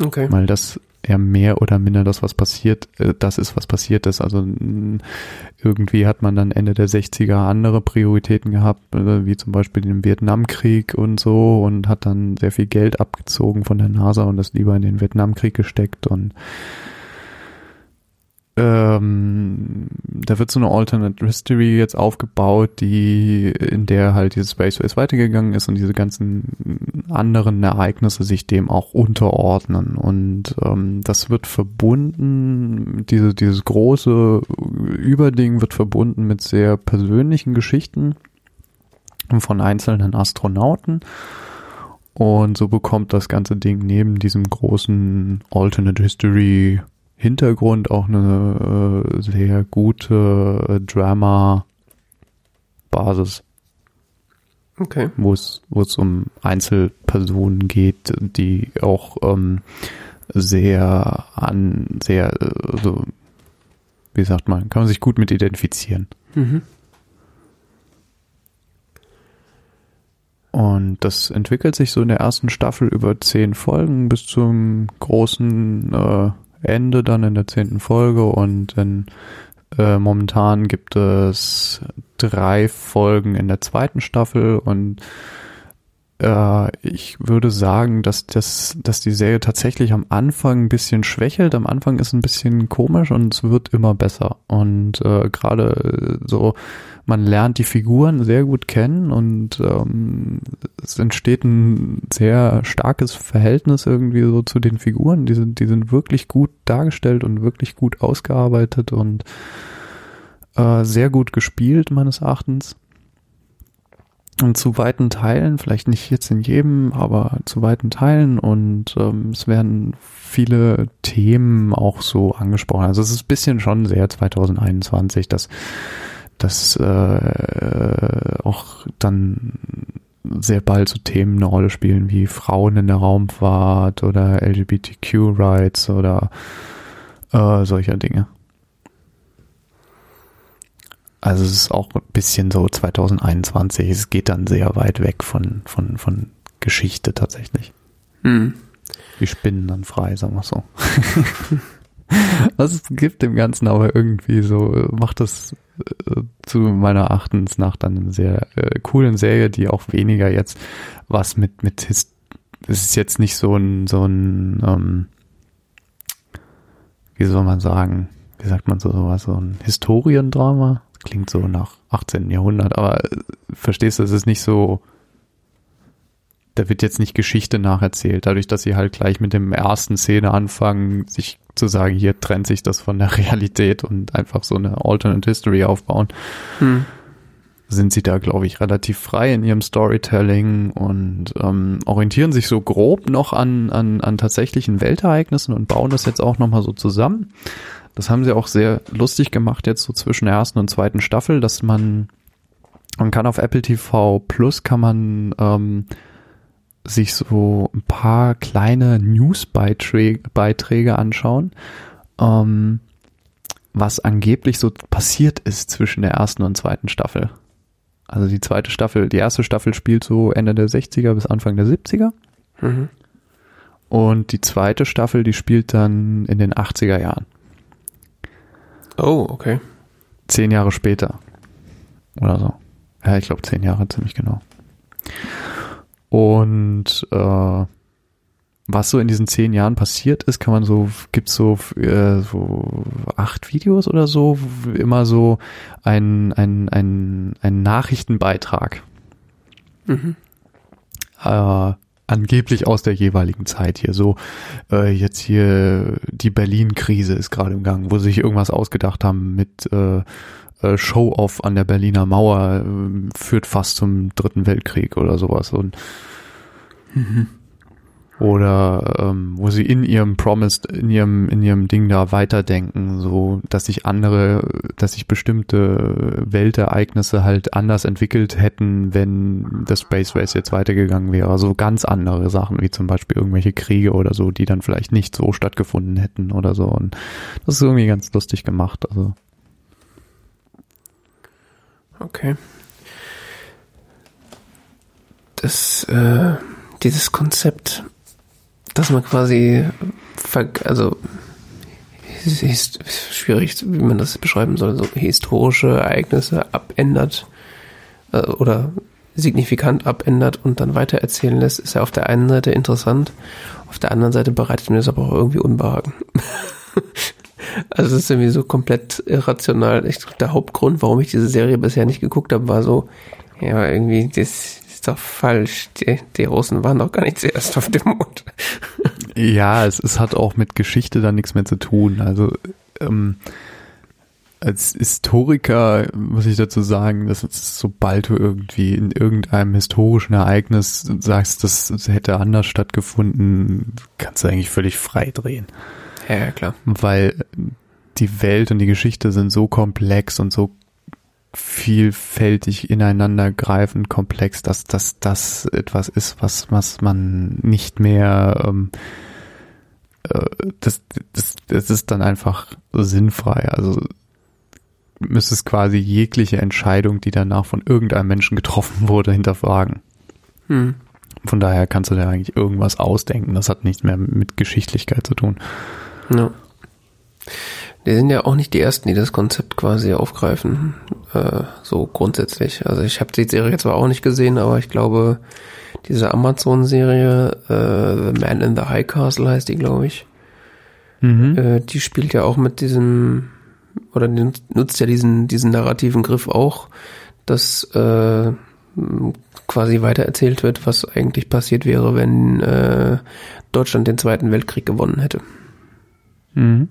Okay. weil das ja mehr oder minder das, was passiert, äh, das ist, was passiert ist. Also irgendwie hat man dann Ende der 60er andere Prioritäten gehabt, äh, wie zum Beispiel den Vietnamkrieg und so und hat dann sehr viel Geld abgezogen von der NASA und das lieber in den Vietnamkrieg gesteckt und ähm, da wird so eine Alternate History jetzt aufgebaut, die in der halt dieses Space Race weitergegangen ist und diese ganzen anderen Ereignisse sich dem auch unterordnen. Und ähm, das wird verbunden, diese dieses große Überding wird verbunden mit sehr persönlichen Geschichten von einzelnen Astronauten. Und so bekommt das ganze Ding neben diesem großen Alternate History Hintergrund auch eine äh, sehr gute äh, Drama-Basis, Okay. wo es wo es um Einzelpersonen geht, die auch ähm, sehr an sehr äh, so wie sagt man, kann man sich gut mit identifizieren. Mhm. Und das entwickelt sich so in der ersten Staffel über zehn Folgen bis zum großen äh, Ende dann in der zehnten Folge und dann äh, momentan gibt es drei Folgen in der zweiten Staffel und äh, ich würde sagen, dass das, dass die Serie tatsächlich am Anfang ein bisschen schwächelt. Am Anfang ist ein bisschen komisch und es wird immer besser. Und äh, gerade so, man lernt die Figuren sehr gut kennen und ähm, es entsteht ein sehr starkes Verhältnis irgendwie so zu den Figuren. Die sind, die sind wirklich gut dargestellt und wirklich gut ausgearbeitet und äh, sehr gut gespielt, meines Erachtens. Und zu weiten Teilen, vielleicht nicht jetzt in jedem, aber zu weiten Teilen und ähm, es werden viele Themen auch so angesprochen. Also es ist ein bisschen schon sehr 2021, dass dass äh, auch dann sehr bald so Themen eine Rolle spielen wie Frauen in der Raumfahrt oder LGBTQ-Rights oder äh, solcher Dinge. Also es ist auch ein bisschen so 2021. Es geht dann sehr weit weg von, von, von Geschichte tatsächlich. Mhm. Die spinnen dann frei, sagen wir so. Was gibt dem Ganzen aber irgendwie so, macht das äh, zu meiner Erachtens nach dann eine sehr äh, coolen Serie, die auch weniger jetzt was mit, mit His es ist jetzt nicht so ein, so ein, ähm, wie soll man sagen, wie sagt man so sowas, so ein Historiendrama. Klingt so nach 18. Jahrhundert, aber äh, verstehst du, es ist nicht so, da wird jetzt nicht Geschichte nacherzählt, dadurch, dass sie halt gleich mit dem ersten Szene anfangen, sich zu sagen, hier trennt sich das von der Realität und einfach so eine Alternate History aufbauen. Hm. Sind sie da, glaube ich, relativ frei in ihrem Storytelling und ähm, orientieren sich so grob noch an, an, an tatsächlichen Weltereignissen und bauen das jetzt auch nochmal so zusammen. Das haben sie auch sehr lustig gemacht jetzt so zwischen der ersten und zweiten Staffel, dass man man kann auf Apple TV Plus kann man ähm, sich so ein paar kleine Newsbeiträge anschauen, ähm, was angeblich so passiert ist zwischen der ersten und zweiten Staffel. Also die zweite Staffel, die erste Staffel spielt so Ende der 60er bis Anfang der 70er. Mhm. Und die zweite Staffel, die spielt dann in den 80er Jahren. Oh, okay. Zehn Jahre später. Oder so. Ja, ich glaube zehn Jahre ziemlich genau. Und äh, was so in diesen zehn Jahren passiert ist, kann man so, gibt's so, äh, so acht Videos oder so, immer so ein, ein, ein, ein Nachrichtenbeitrag. Mhm. Äh, angeblich aus der jeweiligen Zeit hier. So, äh, jetzt hier die Berlin-Krise ist gerade im Gang, wo sie sich irgendwas ausgedacht haben mit äh, äh, Show-off an der Berliner Mauer äh, führt fast zum Dritten Weltkrieg oder sowas. Und mhm. Oder ähm, wo sie in ihrem Promise, in ihrem, in ihrem Ding da weiterdenken, so dass sich andere, dass sich bestimmte Weltereignisse halt anders entwickelt hätten, wenn das Space Race jetzt weitergegangen wäre. Also ganz andere Sachen, wie zum Beispiel irgendwelche Kriege oder so, die dann vielleicht nicht so stattgefunden hätten oder so. Und das ist irgendwie ganz lustig gemacht. Also Okay. Das, äh, dieses Konzept, dass man quasi, also ist schwierig, wie man das beschreiben soll, so historische Ereignisse abändert äh, oder signifikant abändert und dann weitererzählen lässt, ist ja auf der einen Seite interessant, auf der anderen Seite bereitet mir das aber auch irgendwie Unbehagen. Also es ist irgendwie so komplett irrational. Ich glaube, der Hauptgrund, warum ich diese Serie bisher nicht geguckt habe, war so, ja, irgendwie, das ist doch falsch. Die, die Russen waren doch gar nicht zuerst auf dem Mond. Ja, es, es hat auch mit Geschichte dann nichts mehr zu tun. Also ähm, als Historiker muss ich dazu sagen, dass sobald du irgendwie in irgendeinem historischen Ereignis sagst, das hätte anders stattgefunden, kannst du eigentlich völlig frei drehen. Ja, klar. Weil die Welt und die Geschichte sind so komplex und so vielfältig ineinander greifend komplex, dass das das etwas ist, was, was man nicht mehr ähm, äh, das, das, das ist dann einfach sinnfrei. Also müsstest quasi jegliche Entscheidung, die danach von irgendeinem Menschen getroffen wurde, hinterfragen. Hm. Von daher kannst du dir eigentlich irgendwas ausdenken. Das hat nichts mehr mit Geschichtlichkeit zu tun. Ja. Die sind ja auch nicht die ersten, die das Konzept quasi aufgreifen, äh, so grundsätzlich. Also ich habe die Serie zwar auch nicht gesehen, aber ich glaube, diese Amazon-Serie, äh, The Man in the High Castle heißt die, glaube ich. Mhm. Äh, die spielt ja auch mit diesem, oder nutzt ja diesen, diesen narrativen Griff auch, dass äh, quasi weitererzählt wird, was eigentlich passiert wäre, wenn äh, Deutschland den Zweiten Weltkrieg gewonnen hätte. Mhm.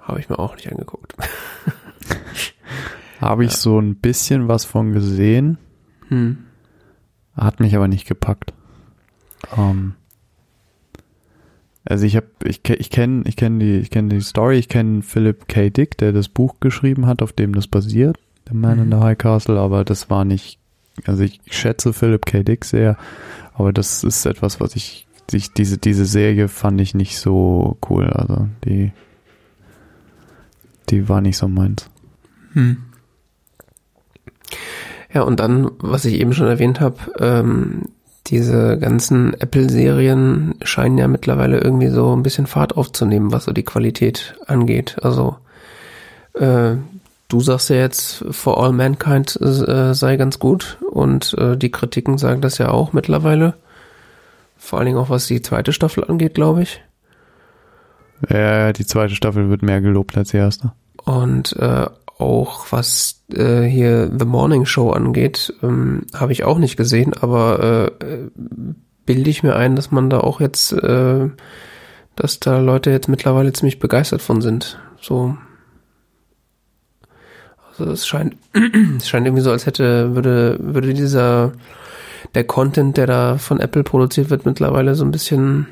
Habe ich mir auch nicht angeguckt. Habe ich ja. so ein bisschen was von gesehen. Hm. Hat mich aber nicht gepackt. Um, ähm, also ich habe, ich, ich kenne, ich kenne die, ich kenne die Story, ich kenne Philip K. Dick, der das Buch geschrieben hat, auf dem das basiert, The Man mhm. in the High Castle, aber das war nicht, also ich schätze Philip K. Dick sehr, aber das ist etwas, was ich ich, diese, diese Serie fand ich nicht so cool. Also die, die war nicht so meins. Hm. Ja, und dann, was ich eben schon erwähnt habe, ähm, diese ganzen Apple-Serien scheinen ja mittlerweile irgendwie so ein bisschen Fahrt aufzunehmen, was so die Qualität angeht. Also äh, du sagst ja jetzt, For All Mankind äh, sei ganz gut und äh, die Kritiken sagen das ja auch mittlerweile. Vor allen Dingen auch was die zweite Staffel angeht, glaube ich. Ja, die zweite Staffel wird mehr gelobt als die erste. Und äh, auch was äh, hier The Morning Show angeht, ähm, habe ich auch nicht gesehen, aber äh, bilde ich mir ein, dass man da auch jetzt, äh, dass da Leute jetzt mittlerweile ziemlich begeistert von sind. So. Also es scheint, es scheint irgendwie so, als hätte, würde, würde dieser der Content, der da von Apple produziert wird, mittlerweile so ein bisschen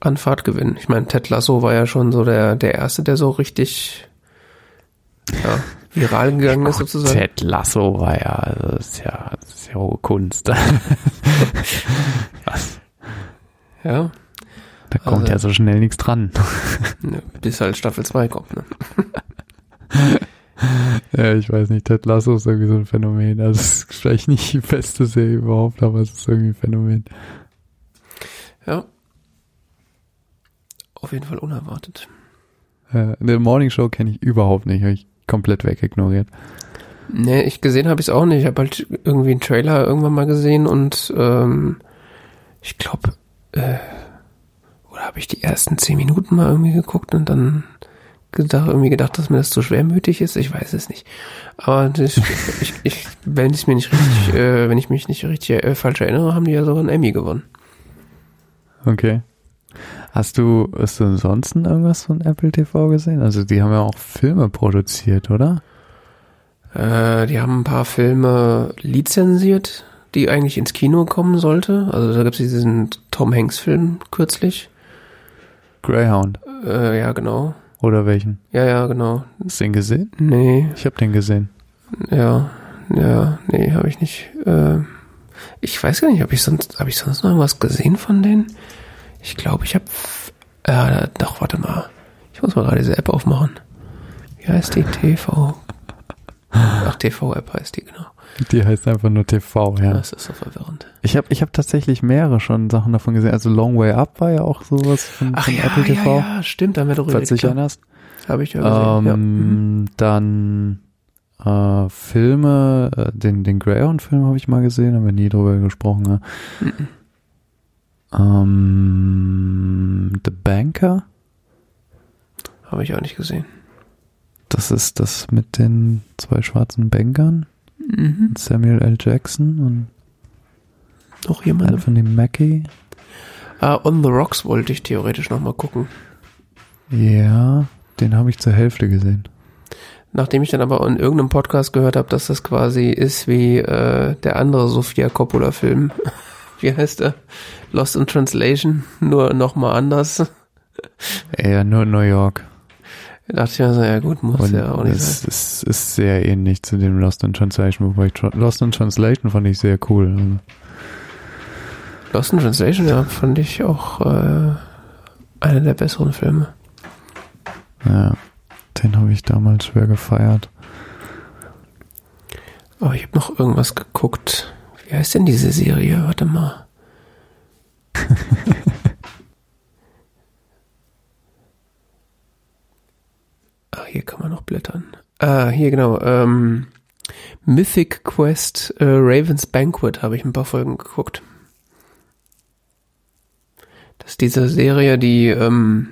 an Fahrt gewinnen. Ich meine, Ted Lasso war ja schon so der, der erste, der so richtig ja, viral gegangen ist sozusagen. Ted Lasso war ja, also das ist ja, das ist ja hohe Kunst. Was? Ja. Da kommt also, ja so schnell nichts dran. Ne, bis halt Staffel 2 kommt, ne? ja, ich weiß nicht, Ted Lasso ist irgendwie so ein Phänomen. Also es ist vielleicht nicht die beste Serie überhaupt, aber es ist irgendwie ein Phänomen. Ja. Auf jeden Fall unerwartet. Äh, eine Morning Show kenne ich überhaupt nicht, habe ich komplett wegignoriert. Nee, ich gesehen habe ich es auch nicht. Ich habe halt irgendwie einen Trailer irgendwann mal gesehen und ähm, ich glaube, äh, oder habe ich die ersten zehn Minuten mal irgendwie geguckt und dann gedacht, irgendwie gedacht, dass mir das zu schwermütig ist. Ich weiß es nicht. Aber das, ich, ich, wenn ich mir nicht richtig, äh, wenn ich mich nicht richtig äh, falsch erinnere, haben die ja sogar einen Emmy gewonnen. Okay. Hast du, hast du ansonsten irgendwas von Apple TV gesehen? Also die haben ja auch Filme produziert, oder? Äh, die haben ein paar Filme lizenziert, die eigentlich ins Kino kommen sollte. Also da gibt es diesen Tom Hanks Film kürzlich. Greyhound. Äh, ja, genau. Oder welchen? Ja, ja, genau. Hast du den gesehen? Nee. Ich habe den gesehen. Ja, ja, nee, habe ich nicht. Äh, ich weiß gar nicht, habe ich sonst, habe ich sonst noch was gesehen von denen? Ich glaube, ich habe. Äh, doch, warte mal. Ich muss mal gerade diese App aufmachen. Wie heißt die? TV. Ach, TV-App heißt die, genau. Die heißt einfach nur TV, ja. Das ist so verwirrend. Ich habe ich hab tatsächlich mehrere schon Sachen davon gesehen. Also Long Way Up war ja auch sowas von, Ach von ja, Apple TV. ja, ja, stimmt, da haben wir darüber Falls du dich erinnerst. Habe ich ja gesehen. ja. Ähm, Dann äh, Filme, äh, den, den Greyhound-Film habe ich mal gesehen, haben wir nie drüber gesprochen. Ne? Mhm. Ähm, The Banker, Habe ich auch nicht gesehen. das ist das mit den zwei schwarzen Bankern. Mhm. Samuel L. Jackson und Noch jemand? Anthony Mackie. Ah, On the Rocks wollte ich theoretisch nochmal gucken. Ja, den habe ich zur Hälfte gesehen. Nachdem ich dann aber in irgendeinem Podcast gehört habe, dass das quasi ist wie äh, der andere Sofia Coppola-Film. Wie heißt er? Lost in Translation, nur nochmal anders. Ja, nur New York. Da dachte ich mir so, ja gut, muss Und ja auch nicht es sein. ist, ist sehr ähnlich zu dem Lost in Translation, wobei ich Tra- Lost in Translation fand ich sehr cool. Lost in Translation, ja, fand ich auch äh, einer der besseren Filme. Ja, den habe ich damals schwer gefeiert. Aber ich habe noch irgendwas geguckt. Wie heißt denn diese Serie? Warte mal. ah, hier kann man noch blättern. Ah, hier genau. Ähm, Mythic Quest äh, Raven's Banquet habe ich ein paar Folgen geguckt. Das ist diese Serie, die ähm,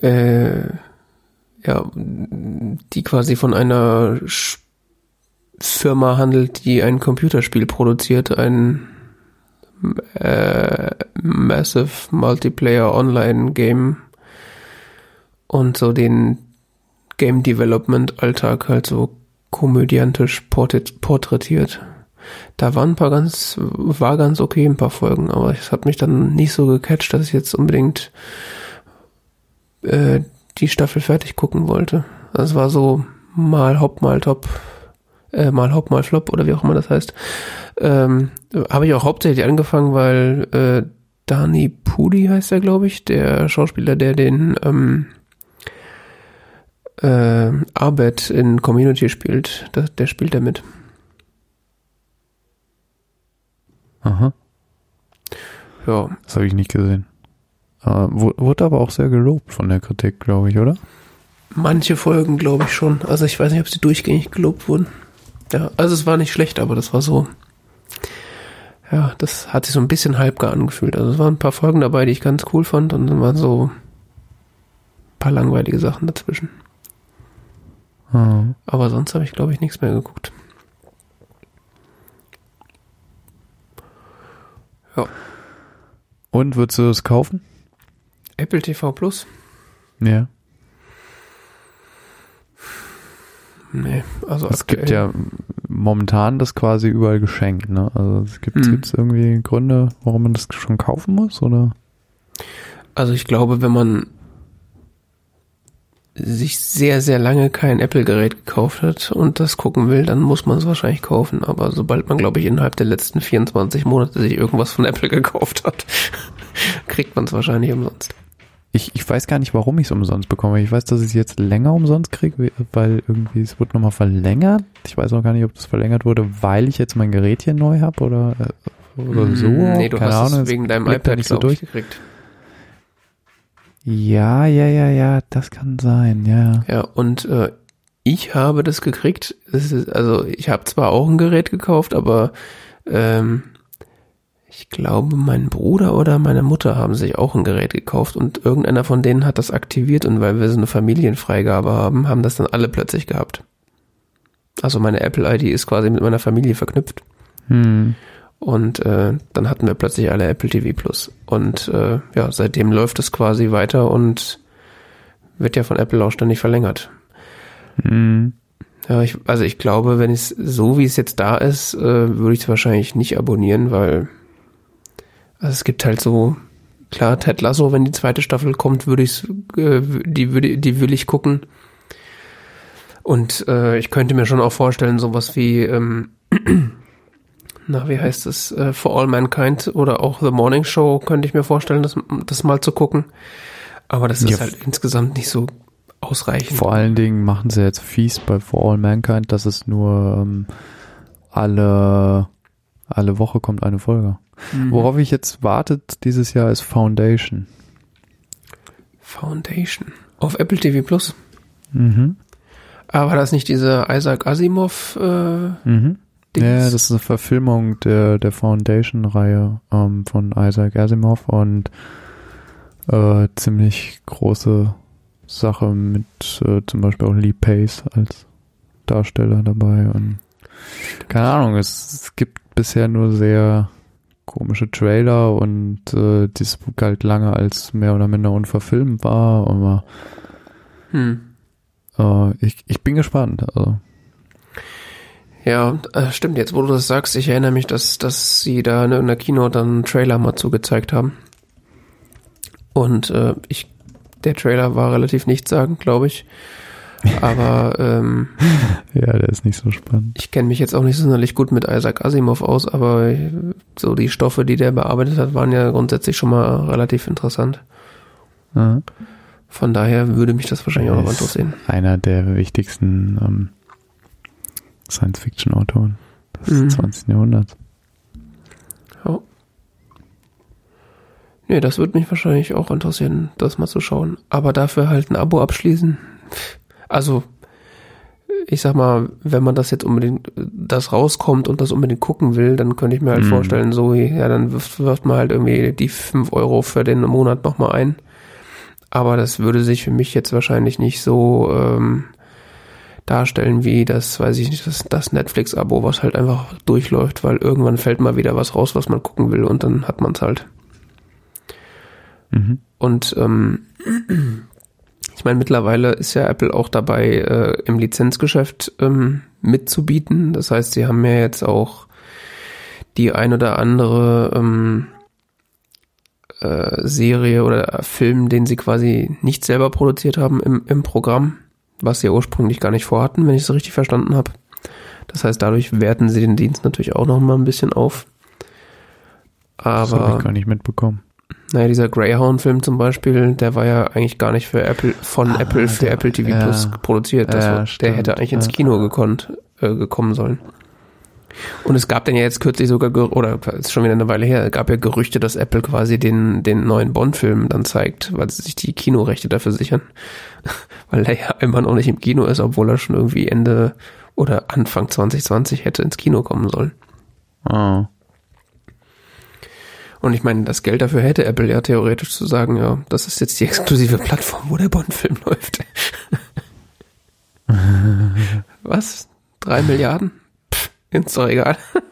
äh, ja, die quasi von einer Sch Firma handelt, die ein Computerspiel produziert, ein äh, Massive Multiplayer Online Game und so den Game Development Alltag halt so komödiantisch porträtiert. Da waren ein paar ganz, war ganz okay ein paar Folgen, aber es hat mich dann nicht so gecatcht, dass ich jetzt unbedingt äh, die Staffel fertig gucken wollte. Das war so mal Hop, mal Top, äh, mal Hop, mal Flop oder wie auch immer das heißt. Ähm, Habe ich auch hauptsächlich angefangen, weil äh, Dani Pudi heißt er, glaube ich, der Schauspieler, der den ähm, äh, Arbeit in Community spielt. Das, der spielt da mit. Aha. Ja, Das habe ich nicht gesehen. Äh, wu- wurde aber auch sehr gelobt von der Kritik, glaube ich, oder? manche Folgen glaube ich schon. Also ich weiß nicht, ob sie durchgängig gelobt wurden. Ja, also es war nicht schlecht, aber das war so. Ja, das hat sich so ein bisschen halbgar angefühlt. Also es waren ein paar Folgen dabei, die ich ganz cool fand und dann waren so ein paar langweilige Sachen dazwischen. Aber sonst habe ich, glaube ich, nichts mehr geguckt. Ja, Und würdest du das kaufen? Apple TV Plus? Ja. Nee, also Es gibt aktuell- ja momentan das quasi überall geschenkt, ne? Also es gibt Mhm. gibt's irgendwie Gründe, warum man das schon kaufen muss, oder? Also ich glaube, wenn man sich sehr, sehr lange kein Apple-Gerät gekauft hat und das gucken will, dann muss man es wahrscheinlich kaufen. Aber sobald man, glaube ich, innerhalb der letzten 24 Monate sich irgendwas von Apple gekauft hat, kriegt man es wahrscheinlich umsonst. Ich, ich weiß gar nicht, warum ich es umsonst bekomme. Ich weiß, dass ich es jetzt länger umsonst kriege, weil irgendwie es wurde nochmal verlängert. Ich weiß auch gar nicht, ob das verlängert wurde, weil ich jetzt mein Gerät hier neu habe oder, äh, oder so. Mm, Nee, du Keine hast Ahnung, es wegen deinem iPad nicht so glaub ich, durch. gekriegt. Ja, ja, ja, ja, das kann sein, ja. Ja, und äh, ich habe das gekriegt. Es ist, also ich habe zwar auch ein Gerät gekauft, aber ähm, ich glaube, mein Bruder oder meine Mutter haben sich auch ein Gerät gekauft und irgendeiner von denen hat das aktiviert und weil wir so eine Familienfreigabe haben, haben das dann alle plötzlich gehabt. Also meine Apple-ID ist quasi mit meiner Familie verknüpft. Hm. Und äh, dann hatten wir plötzlich alle Apple TV Plus. Und äh, ja, seitdem läuft es quasi weiter und wird ja von Apple auch ständig verlängert. Hm. Ja, ich, also ich glaube, wenn es so wie es jetzt da ist, äh, würde ich es wahrscheinlich nicht abonnieren, weil also es gibt halt so klar Ted Lasso, wenn die zweite Staffel kommt, würde ich äh, die würde die will ich gucken. Und äh, ich könnte mir schon auch vorstellen, sowas wie ähm, na, wie heißt es, äh, For All Mankind oder auch The Morning Show könnte ich mir vorstellen, das, das mal zu gucken. Aber das ist Ja. halt insgesamt nicht so ausreichend. Vor allen Dingen machen sie jetzt fies bei For All Mankind, dass es nur ähm, alle, alle Woche kommt eine Folge. Mhm. Worauf ich jetzt wartet dieses Jahr ist Foundation. Foundation. Auf Apple TV Plus. Mhm. Aber war das nicht diese Isaac Asimov äh, Mhm. Dings? Ja, das ist eine Verfilmung der, der Foundation-Reihe ähm, von Isaac Asimov und äh, ziemlich große Sache mit äh, zum Beispiel auch Lee Pace als Darsteller dabei und keine Ahnung, es, es gibt bisher nur sehr komische Trailer und äh, das galt lange als mehr oder minder unverfilmt war, aber hm. äh, ich, ich bin gespannt. Also. Ja, äh, stimmt, jetzt wo du das sagst, ich erinnere mich, dass, dass sie da in der Kino dann einen Trailer mal zugezeigt haben. Und äh, ich, der Trailer war relativ nichtssagend, glaube ich. Aber ähm, Ja, der ist nicht so spannend. ich kenne mich jetzt auch nicht sonderlich gut mit Isaac Asimov aus, aber äh, so die Stoffe, die der bearbeitet hat, waren ja grundsätzlich schon mal relativ interessant. Ja. Von daher würde mich das wahrscheinlich auch noch interessieren. Einer der wichtigsten ähm, Science-Fiction-Autoren des Mhm. 20. Jahrhunderts. Ja. Nee, das würde mich wahrscheinlich auch interessieren, das mal zu schauen. Aber dafür halt ein Abo abschließen. Also, ich sag mal, wenn man das jetzt unbedingt, das rauskommt und das unbedingt gucken will, dann könnte ich mir halt Mhm. vorstellen, so, ja, dann wirft, wirft man halt irgendwie die 5 Euro für den Monat nochmal ein. Aber das würde sich für mich jetzt wahrscheinlich nicht so ähm, darstellen wie das, weiß ich nicht, das, das Netflix-Abo, was halt einfach durchläuft, weil irgendwann fällt mal wieder was raus, was man gucken will und dann hat man es halt. Mhm. Und ähm, ich meine, mittlerweile ist ja Apple auch dabei, äh, im Lizenzgeschäft ähm, mitzubieten. Das heißt, sie haben ja jetzt auch die ein oder andere ähm, äh, Serie oder Film, den sie quasi nicht selber produziert haben im, im Programm, was sie ja ursprünglich gar nicht vorhatten, wenn ich es richtig verstanden habe. Das heißt, dadurch werten sie den Dienst natürlich auch noch mal ein bisschen auf. Das habe Aber ich gar nicht mitbekommen. naja, dieser Greyhound-Film zum Beispiel, der war ja eigentlich gar nicht für Apple, von Ah, Apple für der- Apple TV ja. Plus produziert. Das Ja, der stimmt, hätte eigentlich ins. Kino gekonnt, äh, gekommen sollen. Und es gab dann ja jetzt kürzlich sogar, oder ist schon wieder eine Weile her, gab ja Gerüchte, dass Apple quasi den, den neuen Bond-Film dann zeigt, weil sie sich die Kinorechte dafür sichern. weil er ja immer noch nicht im Kino ist, obwohl er schon irgendwie Ende oder Anfang 2020 hätte ins Kino kommen sollen. Oh. Und ich meine, das Geld dafür hätte Apple ja theoretisch zu sagen, ja, das ist jetzt die exklusive Plattform, wo der Bond-Film läuft. Was? Drei Milliarden? Ist doch egal.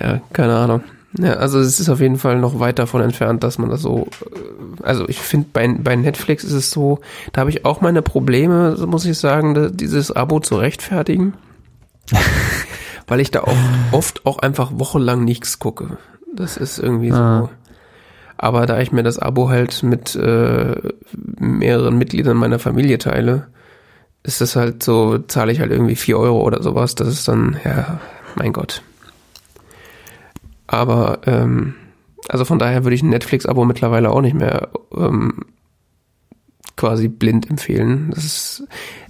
ja, keine Ahnung. Ja, also es ist auf jeden Fall noch weit davon entfernt, dass man das so. äh, Also ich finde, bei, bei Netflix ist es so, da habe ich auch meine Probleme, so muss ich sagen, dieses Abo zu rechtfertigen. weil ich da auch oft auch einfach wochenlang nichts gucke. Das ist irgendwie so. Ah. Aber da ich mir das Abo halt mit äh, mehreren Mitgliedern meiner Familie teile, ist das halt so, zahle ich halt irgendwie vier Euro oder sowas. Das ist dann, ja, mein Gott. Aber, ähm, also von daher würde ich ein Netflix-Abo mittlerweile auch nicht mehr ähm, quasi blind empfehlen. Das ist,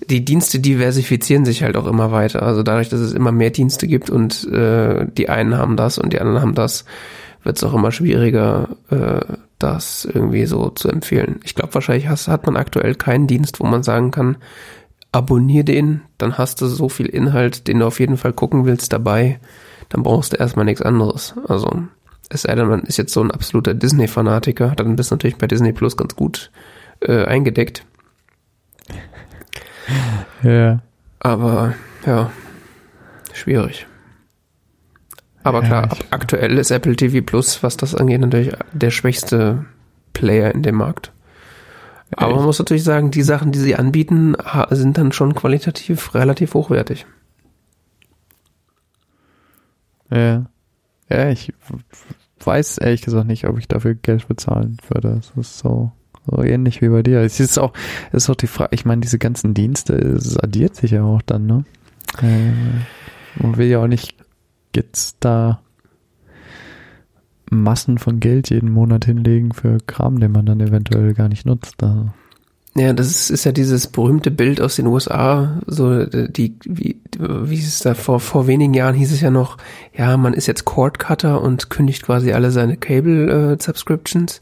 die Dienste diversifizieren sich halt auch immer weiter. Also dadurch, dass es immer mehr Dienste gibt und äh, die einen haben das und die anderen haben das, wird es auch immer schwieriger, äh, das irgendwie so zu empfehlen. Ich glaube, wahrscheinlich hast, hat man aktuell keinen Dienst, wo man sagen kann, abonnier den, dann hast du so viel Inhalt, den du auf jeden Fall gucken willst dabei, dann brauchst du erstmal nichts anderes. Also, es sei denn, man ist jetzt so ein absoluter Disney-Fanatiker, dann bist du natürlich bei Disney Plus ganz gut äh, eingedeckt. Ja. Aber ja, schwierig. Aber Ja, klar, aktuell ist Apple TV Plus, was das angeht, natürlich der schwächste Player in dem Markt. Aber man muss natürlich sagen, die Sachen, die sie anbieten, sind dann schon qualitativ relativ hochwertig. Ja. Ja, ich weiß ehrlich gesagt nicht, ob ich dafür Geld bezahlen würde. Das ist so, so ähnlich wie bei dir. Es ist auch, es ist auch die Frage, ich meine, diese ganzen Dienste, es addiert sich ja auch dann, ne? Äh, man will ja auch nicht jetzt da Massen von Geld jeden Monat hinlegen für Kram, den man dann eventuell gar nicht nutzt. Also, Ja, das ist, ist ja dieses berühmte Bild aus den USA, so die, wie, wie hieß es da, vor, vor wenigen Jahren hieß es ja noch, ja, man ist jetzt Cord Cutter und kündigt quasi alle seine Cable äh, Subscriptions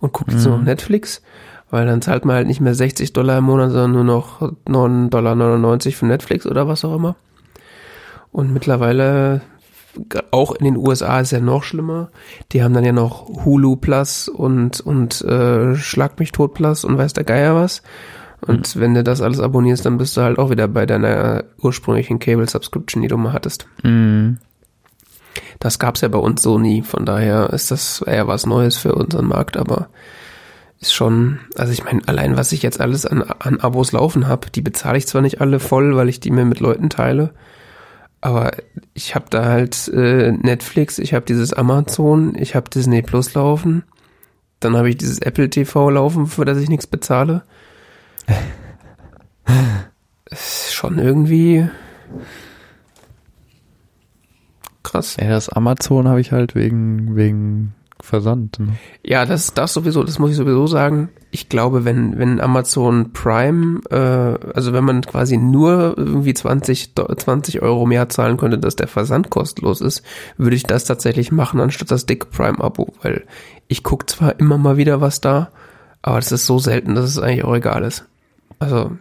und guckt jetzt nur noch Netflix, weil dann zahlt man halt nicht mehr 60 Dollar im Monat, sondern nur noch 9,99 Dollar für Netflix oder was auch immer. Und mittlerweile, auch in den USA ist ja noch schlimmer. Die haben dann ja noch Hulu Plus und, und äh, Schlag mich tot Plus und weiß der Geier was. Und wenn du das alles abonnierst, dann bist du halt auch wieder bei deiner ursprünglichen Cable Subscription, die du mal hattest. Das gab's ja bei uns so nie. Von daher ist das eher was Neues für unseren Markt, aber ist schon, also ich meine, allein was ich jetzt alles an, an Abos laufen habe, die bezahle ich zwar nicht alle voll, weil ich die mir mit Leuten teile, aber ich habe da halt äh, Netflix, ich habe dieses Amazon, ich habe Disney Plus laufen, dann habe ich dieses Apple TV laufen, für das ich nichts bezahle. ist schon irgendwie krass. ja, das Amazon habe ich halt wegen, wegen Versand. Ne? Ja, das, das sowieso, das muss ich sowieso sagen. Ich glaube, wenn, wenn Amazon Prime, äh, also wenn man quasi nur irgendwie 20, Do- 20 Euro mehr zahlen könnte, dass der Versand kostenlos ist, würde ich das tatsächlich machen, anstatt das dicke Prime-Abo, weil ich gucke zwar immer mal wieder was da, aber das ist so selten, dass es eigentlich auch egal ist. Also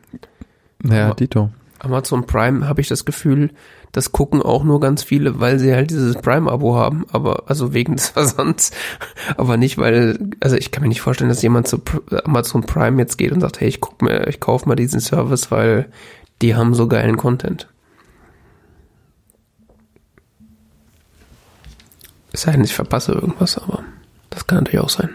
Ja, Aber- Dito. Amazon Prime habe ich das Gefühl, das gucken auch nur ganz viele, weil sie halt dieses Prime-Abo haben, aber also wegen des Versands, aber nicht, weil, also ich kann mir nicht vorstellen, dass jemand zu Amazon Prime jetzt geht und sagt, hey, ich guck mir, ich kauf mal diesen Service, weil die haben so geilen Content. Es sei denn, ich verpasse irgendwas, aber das kann natürlich auch sein.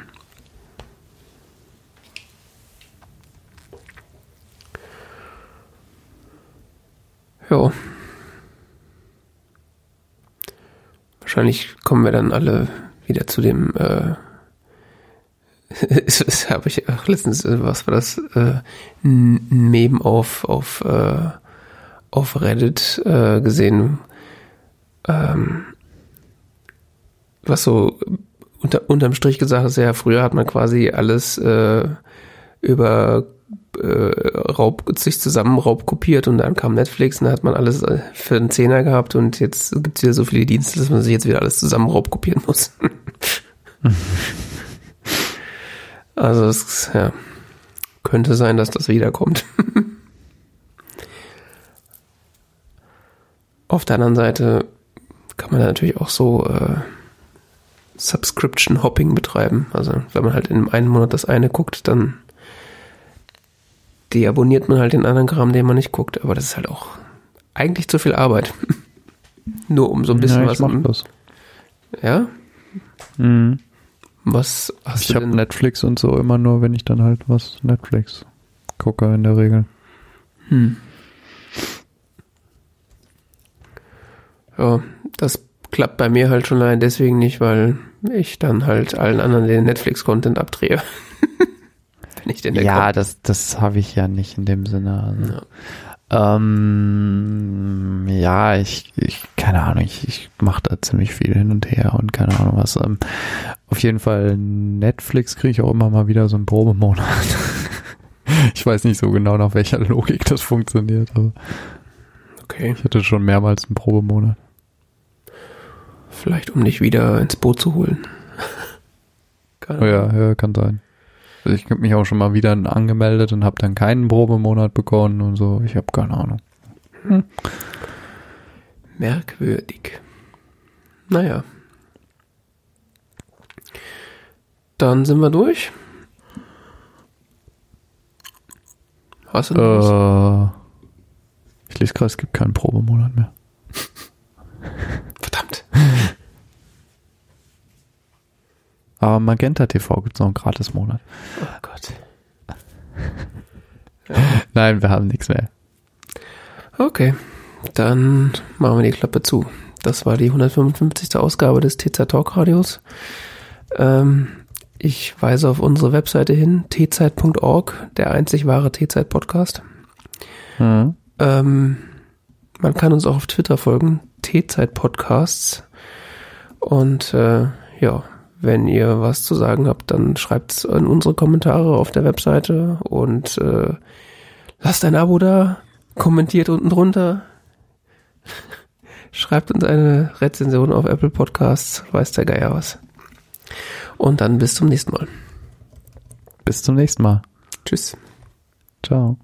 Ja. Wahrscheinlich kommen wir dann alle wieder zu dem, äh, das habe ich auch letztens, äh, was war das, äh, ein Meme auf, auf, äh, auf Reddit äh, gesehen, ähm, was so unter, unterm Strich gesagt ist, ja, früher hat man quasi alles äh, über äh, Raub, sich zusammen Raub kopiert und dann kam Netflix und da hat man alles äh, für einen Zehner gehabt und jetzt gibt's wieder so viele Dienste, dass man sich jetzt wieder alles zusammen Raub kopieren muss. also es ja, könnte sein, dass das wiederkommt. Auf der anderen Seite kann man natürlich auch so äh, Subscription Hopping betreiben. Also wenn man halt in einem Monat das eine guckt, dann deabonniert man halt den anderen Kram, den man nicht guckt. Aber das ist halt auch eigentlich zu viel Arbeit. Nur um so ein bisschen ja, was. Ich mach das. Ja? Mhm. Was hast Ich du habe denn? Netflix und so immer nur, wenn ich dann halt was Netflix gucke in der Regel. Hm. Ja, das klappt bei mir halt schon allein deswegen nicht, weil ich dann halt allen anderen den Netflix-Content abdrehe. Wenn ich den denn Ja, das, das habe ich ja nicht in dem Sinne. Also. Ja. Ähm, ja, ich, ich, keine Ahnung, ich, ich mache da ziemlich viel hin und her und keine Ahnung was. Ähm, auf jeden Fall Netflix kriege ich auch immer mal wieder so einen Probemonat. ich weiß nicht so genau, nach welcher Logik das funktioniert, aber Okay, ich hatte schon mehrmals einen Probemonat. vielleicht um dich wieder ins Boot zu holen. Oh ja, ja, kann sein. Also ich habe mich auch schon mal wieder angemeldet und habe dann keinen Probemonat bekommen und so. Ich habe keine Ahnung. Merkwürdig. Naja. Dann sind wir durch. Hast du noch? Äh, ich lese gerade, es gibt keinen Probemonat mehr. Verdammt. Aber Magenta TV gibt es noch einen Gratis-Monat. Oh Gott. Nein, wir haben nichts mehr. Okay, dann machen wir die Klappe zu. Das war die 155. Ausgabe des TZ Talk Radios. Ähm, ich weise auf unsere Webseite hin, tzeit.org, der einzig wahre T-Zeit Podcast. Mhm. Ähm, man kann uns auch auf Twitter folgen, T-Zeit Podcasts. Und äh, ja, wenn ihr was zu sagen habt, dann schreibt's in unsere Kommentare auf der Webseite und äh, lasst ein Abo da, kommentiert unten drunter, schreibt uns eine Rezension auf Apple Podcasts, weiß der Geier was. Und dann bis zum nächsten Mal. Bis zum nächsten Mal. Tschüss. Ciao.